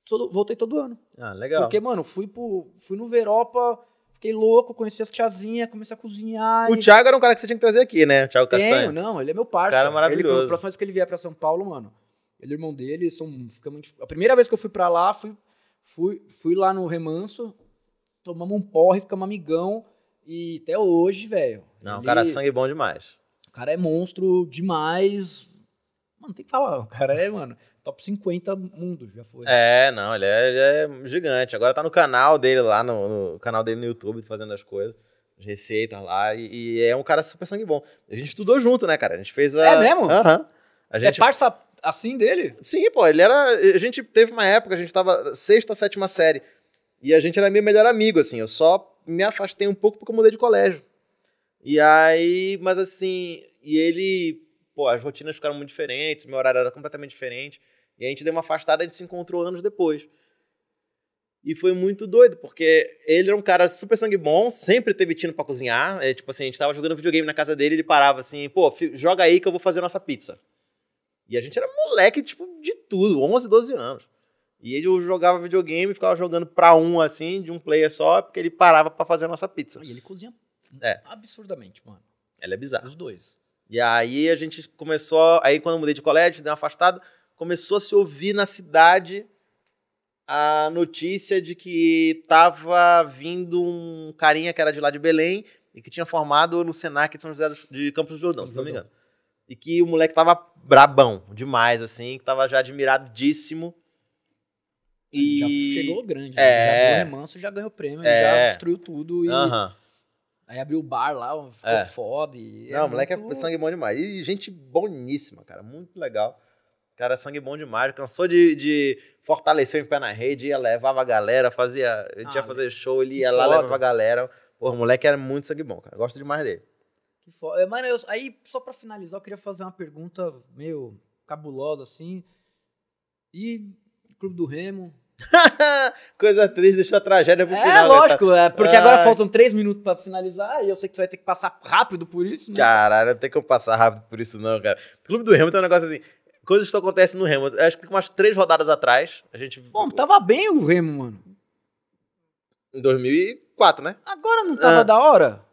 todo- voltei todo ano. Ah, legal. Porque, mano, fui, pro, fui no Veropa, fiquei louco, conheci as tiazinhas, comecei a cozinhar. O e- Thiago era um cara que você tinha que trazer aqui, né? O Thiago tenho, Castanho. não, ele é meu parceiro. Cara maravilhoso. Ele, a próxima vez que ele vier pra São Paulo, mano, ele é irmão dele, são, ficamos, a primeira vez que eu fui pra lá, fui, fui, fui lá no Remanso, tomamos um porre, ficamos amigão, e até hoje, velho. Não, o ele- cara é sangue bom demais. O cara é monstro demais. Mano, tem que falar, o cara é, mano, top 50 mundo, já foi. É, não, ele é, ele é gigante. Agora tá no canal dele lá, no, no canal dele no YouTube, fazendo as coisas, as receitas lá. E, e é um cara super sangue bom. A gente estudou junto, né, cara? A gente fez a. É mesmo? Aham. A Você gente é parça assim dele? Sim, pô, ele era. A gente teve uma época, a gente tava sexta, sétima série. E a gente era meu melhor amigo, assim. Eu só me afastei um pouco porque eu mudei de colégio. E aí, mas assim, e ele, pô, as rotinas ficaram muito diferentes, meu horário era completamente diferente. E a gente deu uma afastada, a gente se encontrou anos depois. E foi muito doido, porque ele era um cara super sangue bom, sempre teve tino pra cozinhar. É, tipo assim, a gente tava jogando videogame na casa dele, ele parava assim, pô, joga aí que eu vou fazer nossa pizza. E a gente era moleque, tipo, de tudo, 11, 12 anos. E ele jogava videogame, ficava jogando pra um, assim, de um player só, porque ele parava pra fazer a nossa pizza. E ele cozinha É. absurdamente, mano. Ela é bizarra. Os dois. E aí a gente começou, aí quando eu mudei de colégio, dei uma afastada, começou a se ouvir na cidade a notícia de que tava vindo um carinha que era de lá de Belém e que tinha formado no Senac de São José de Campos do Jordão, se não me engano. E que o moleque tava brabão demais, assim, que tava já admiradíssimo. E... Já chegou grande. É. né? Já remanso, já ganhou prêmio, É. já destruiu tudo. E Aham. aí abriu o bar lá, ficou É. foda. E Não, o moleque muito- é sangue bom demais. E gente boníssima, cara. Muito legal. Cara, é sangue bom demais. Cansou de, de fortalecer o pé na rede, ia, levava a galera, fazia. A gente Ah, ia fazer show, ele ia lá, foda. levava a galera. Pô, o moleque era muito sangue bom, cara. Gosto demais dele. Que foda. É, Mano, eu- aí, só pra finalizar, eu queria fazer uma pergunta meio cabulosa, assim. E Clube do Remo? <laughs> Coisa triste, deixou a tragédia pro é, final. né, lógico, é, porque agora Ai. faltam três minutos pra finalizar, e eu sei que você vai ter que passar rápido por isso, né? Caralho, não tem como passar rápido por isso, não, cara. O Clube do Remo tem um negócio assim. Coisas que acontecem no Remo. Acho que umas três rodadas atrás, a gente. Bom, tava bem o Remo, mano. Em 2004, né? Agora não tava Ah. da hora?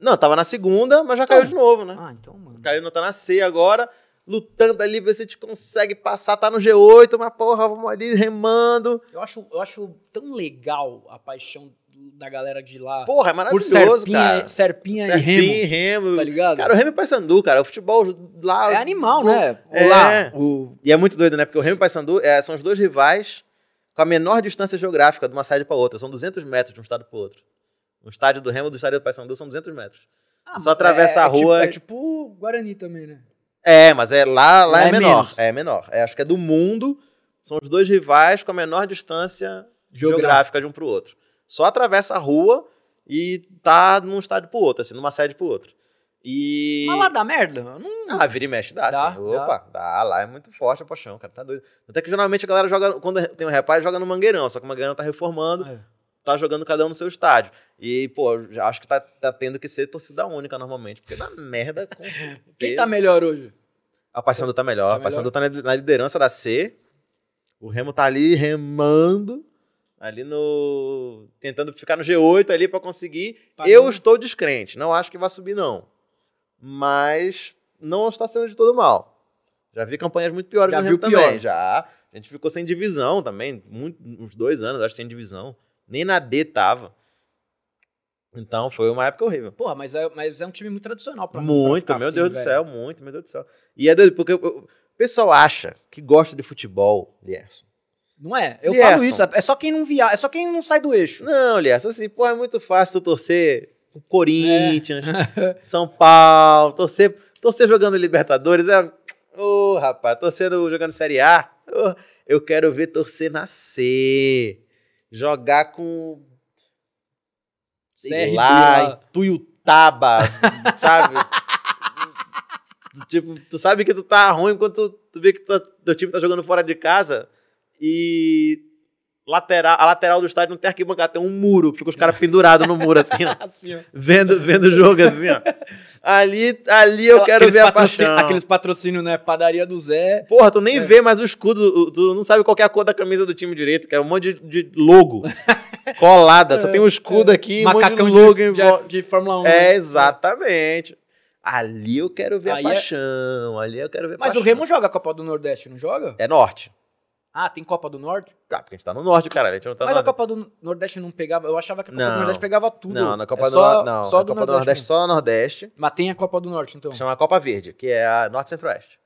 Não, tava na segunda, mas já caiu de novo, né? Ah, então, mano. Caiu no tá na C agora, lutando ali, ver se a gente consegue passar, tá no G8, mas porra, vamos ali remando. Eu acho, eu acho tão legal a paixão da galera de lá Porra, é por maravilhoso, Serpinha, cara. Serpinha, Serpinha e Remo, Remo. tá ligado? Cara, o Remo e Paysandu, cara, o futebol lá... é animal, né? É. Lá, o... E é muito doido, né? Porque o Remo e o Paysandu é, são os dois rivais com a menor distância geográfica de uma cidade pra outra. São 200 metros de um estado pro outro. O estádio do Remo e do estádio do Paysandu são 200 metros. Ah, Só atravessa a é tipo- rua É e- tipo o Guarani também, né? É, mas é lá, lá, é, é menor. menos. É menor. É, acho que é do mundo. São os dois rivais com a menor distância Geográfica. geográfica, de um pro outro. Só atravessa a rua e tá num estádio pro outro, assim, numa sede pro outro. E. Mas lá dá merda? Não... Ah, vira e mexe, dá, Dá, sim. Opa, dá. Lá é muito forte a paixão, cara. Tá doido. Até que geralmente a galera joga. Quando tem um reparo, joga no Mangueirão. Só que o Mangueirão tá reformando, É. tá jogando cada um no seu estádio. E, pô, acho que tá, tá tendo que ser torcida única normalmente. Porque dá merda com <laughs> Quem tá melhor hoje? a Paysandu tá melhor. Tá a Paysandu tá na liderança da C. O Remo tá ali remando. Ali no. Tentando ficar no G8 ali pra conseguir. Tá Eu estou descrente. Não acho que vai subir, não. Mas não está sendo de todo mal. Já vi campanhas muito piores Já no Remo viu pior. também. Já. A gente ficou sem divisão também. muito- uns dois anos, acho, sem divisão. Nem na D tava. Então foi uma época horrível. Porra, mas é, mas é um time muito tradicional pra pra Muito, ficar meu assim, Deus do velho. céu, muito, meu Deus do céu. E é doido, porque o- o pessoal acha que gosta de futebol, Lierson. Não é? Eu Lierson. falo isso, é só quem não via, é só quem não sai do eixo. Não, Lierson, assim, pô, é muito fácil tu torcer o Corinthians, É. <laughs> São Paulo, torcer, torcer jogando Libertadores, é... Ô, Ô, rapaz, torcendo, jogando Série A, ô, eu quero ver torcer na C. Jogar com. Sei CRB lá, em Tuiutaba, <laughs> sabe? tipo, tu sabe que tu tá ruim quando tu, tu vê que tu, teu time tá jogando fora de casa e lateral, a lateral do estádio não tem arquibancada, tem um muro, fica os caras pendurados no muro assim, ó, <laughs> Assim, ó. vendo, vendo o jogo assim, ó. Ali, ali eu quero ver a paixão. Aqueles patrocínios, né? Padaria do Zé. Porra, tu nem vê mais o escudo, o- tu não sabe qual é a cor da camisa do time direito, que é um monte de, de logo <laughs> colada. Só tem um escudo aqui, um monte Macacão de de, logo de, de Fórmula 1. É, né? exatamente. Ali eu quero ver Aí a é- paixão. Ali eu quero ver Mas o paixão. Remo joga a Copa do Nordeste, não joga? É norte. Ah, tem Copa do Norte? Tá, porque a gente tá no norte, cara. A gente não tá Mas no a Copa do Nordeste não pegava. Eu achava que a Copa Não. do Nordeste pegava tudo. Não, na Copa É do só- Norte. Não, só na do Copa do Nordeste mesmo. só Nordeste. Mas tem a Copa do Norte, então. Chama Copa Verde, que é a Norte Centro-Oeste.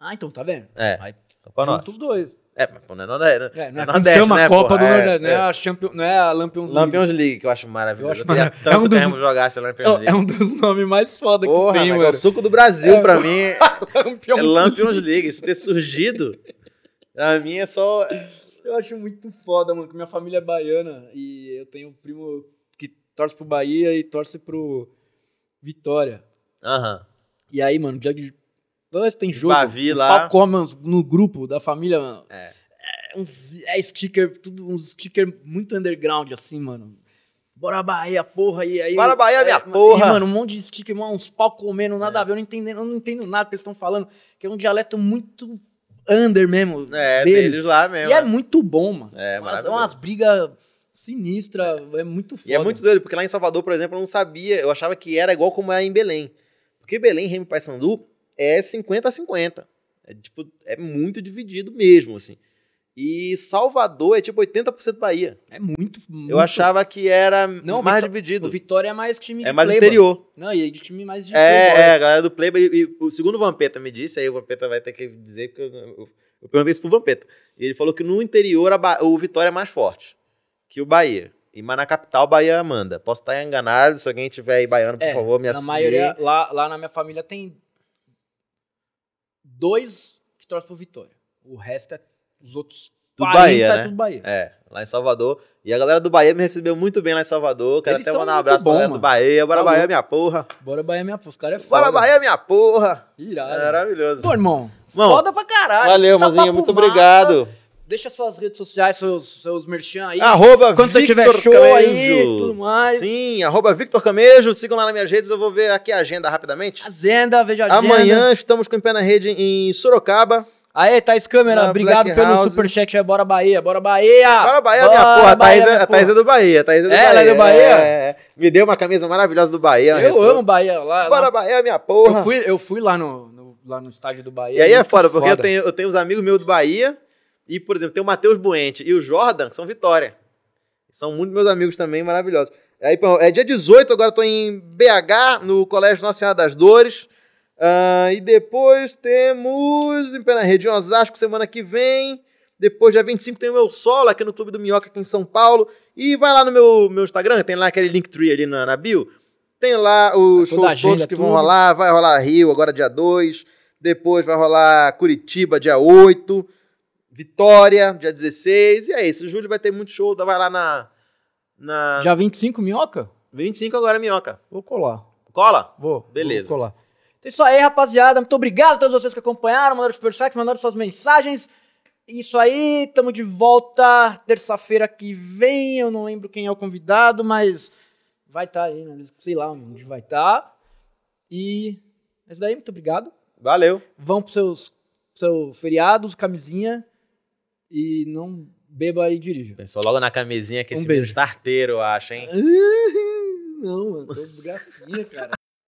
Ah, então tá vendo? É. Aí Copa Norte. os dois. É, mas pô, não é Nordeste. É, não é, é Nordeste, chama né, Copa porra? do É, Nordeste, não é é. a Champion, não é a Lampions League. Lampions League, que eu acho maravilhoso. Eu acho Eu queria mara- <laughs> tanto é um dos- o Remo jogasse a Lampions É, League. é um dos nomes mais foda Porra, que tem, mas é mano. o suco do Brasil É. pra mim. <laughs> Lampions É Lampions League. Isso ter surgido, <laughs> pra mim é só. Eu acho muito foda, mano, que minha família é baiana e eu tenho um primo que torce pro Bahia e torce pro Vitória. Aham. E aí, mano, dia de. Toda vez que tem jogo, Bavi lá. come no grupo da família, mano. É. É, uns, é sticker, tudo uns sticker muito underground, assim, mano. Bora Bahia, porra, e aí... Bora Bahia, minha é, porra. E, mano, um monte de sticker, uns pau comendo, nada a ver, eu não, entendo, eu não entendo nada que eles estão falando, que é um dialeto muito under mesmo, É, deles. deles lá mesmo. E é né? muito bom, mano. É, maravilhoso. umas brigas sinistras, é. muito foda. E é muito doido, porque lá em Salvador, por exemplo, eu não sabia, eu achava que era igual como é em Belém. Porque Belém, Remo e Paysandu é 50 a 50. É tipo, é muito dividido mesmo, assim. E Salvador é tipo 80% Bahia. É muito, Eu muito- achava que era Não, mais Vitó- dividido. O Vitória é mais time de É mais playboy. interior. Não, e aí de time mais de É, playboy. é, a galera do Playboy. E, e o segundo Vampeta me disse, aí o Vampeta vai ter que dizer, porque eu, eu, eu perguntei isso pro Vampeta. E ele falou que no interior o Vitória é mais forte que o Bahia. E, mas na capital, o Bahia manda. Posso estar enganado, se alguém tiver aí baiano, por É, favor, me Na assine. maioria, lá, lá na minha família tem dois que torcem pro Vitória. O resto é os outros Tudo 40 Bahia, é né? tudo Bahia. É, lá em Salvador. E a galera do Bahia me recebeu muito bem lá em Salvador. Quero Eles até mandar um abraço pra bom, galera do mano. Bahia. Bora Tá Bahia, minha porra. Bora Bahia, minha porra. Os caras é foda. Bora Bahia, minha porra. Irado. Maravilhoso. Pô, irmão, Irmão, foda pra caralho. Valeu, Tá Mazinho. Muito massa. obrigado. Deixa suas redes sociais, seus, seus merchan aí. Arroba Quando você tiver Victor show aí, Camejo. tudo mais. Sim, arroba Victor Camejo. Sigam lá nas minhas redes. Eu vou ver aqui a agenda rapidamente. Agenda, veja a agenda. Amanhã estamos com o Pé na Rede em Sorocaba. Aê, Thais Câmera, obrigado Black pelo House. superchat. aí, Bora Bahia, bora Bahia. Bora Bahia, Bora minha porra. A Thaís, Bahia, é, minha a Thaís é do Bahia. Thaís é do É, Bahia. ela é do Bahia? É, é. Me deu uma camisa maravilhosa do Bahia. Eu amo Bahia. Lá, Bora lá- Bahia, minha porra. Eu fui, eu fui lá, no, no- lá no estádio do Bahia. E aí é foda, porque Eu, tenho, eu tenho uns amigos meus do Bahia. E, por exemplo, tem o Matheus Buente e o Jordan, que são Vitória. São muito meus amigos também, maravilhosos. Aí, é dia 18, agora eu tô em BH, no Colégio Nossa Senhora das Dores. Ah, e depois temos em Pé na Rede em Osasco, semana que vem. Depois, dia 25, tem o meu solo aqui no Clube do Minhoca, aqui em São Paulo. E vai lá no meu, meu Instagram, tem lá aquele Linktree ali na, na bio. Tem lá os a shows todos que vão tudo. rolar. Vai rolar Rio, agora dia 2. Depois vai rolar Curitiba, dia 8. Vitória, dia 16. E é isso. Júlio vai ter muito show. Vai lá na. na Já 25 minhoca? 25 agora, Minhoca. Vou colar. Cola? Vou. Beleza. Vou colar. Então é isso aí, rapaziada. Muito obrigado a todos vocês que acompanharam, mandaram superchat, mandaram suas mensagens. Isso aí, tamo de volta terça-feira que vem. Eu não lembro quem é o convidado, mas vai estar aí, né? sei lá onde vai estar. E é isso daí, muito obrigado. Valeu. Vão pros seus, seus feriados, camisinha. E não beba e dirija. Pensou logo na camisinha que Um esse beijo. menino starteiro, eu acho, hein? <laughs> Não, mano, tô gracinha, cara.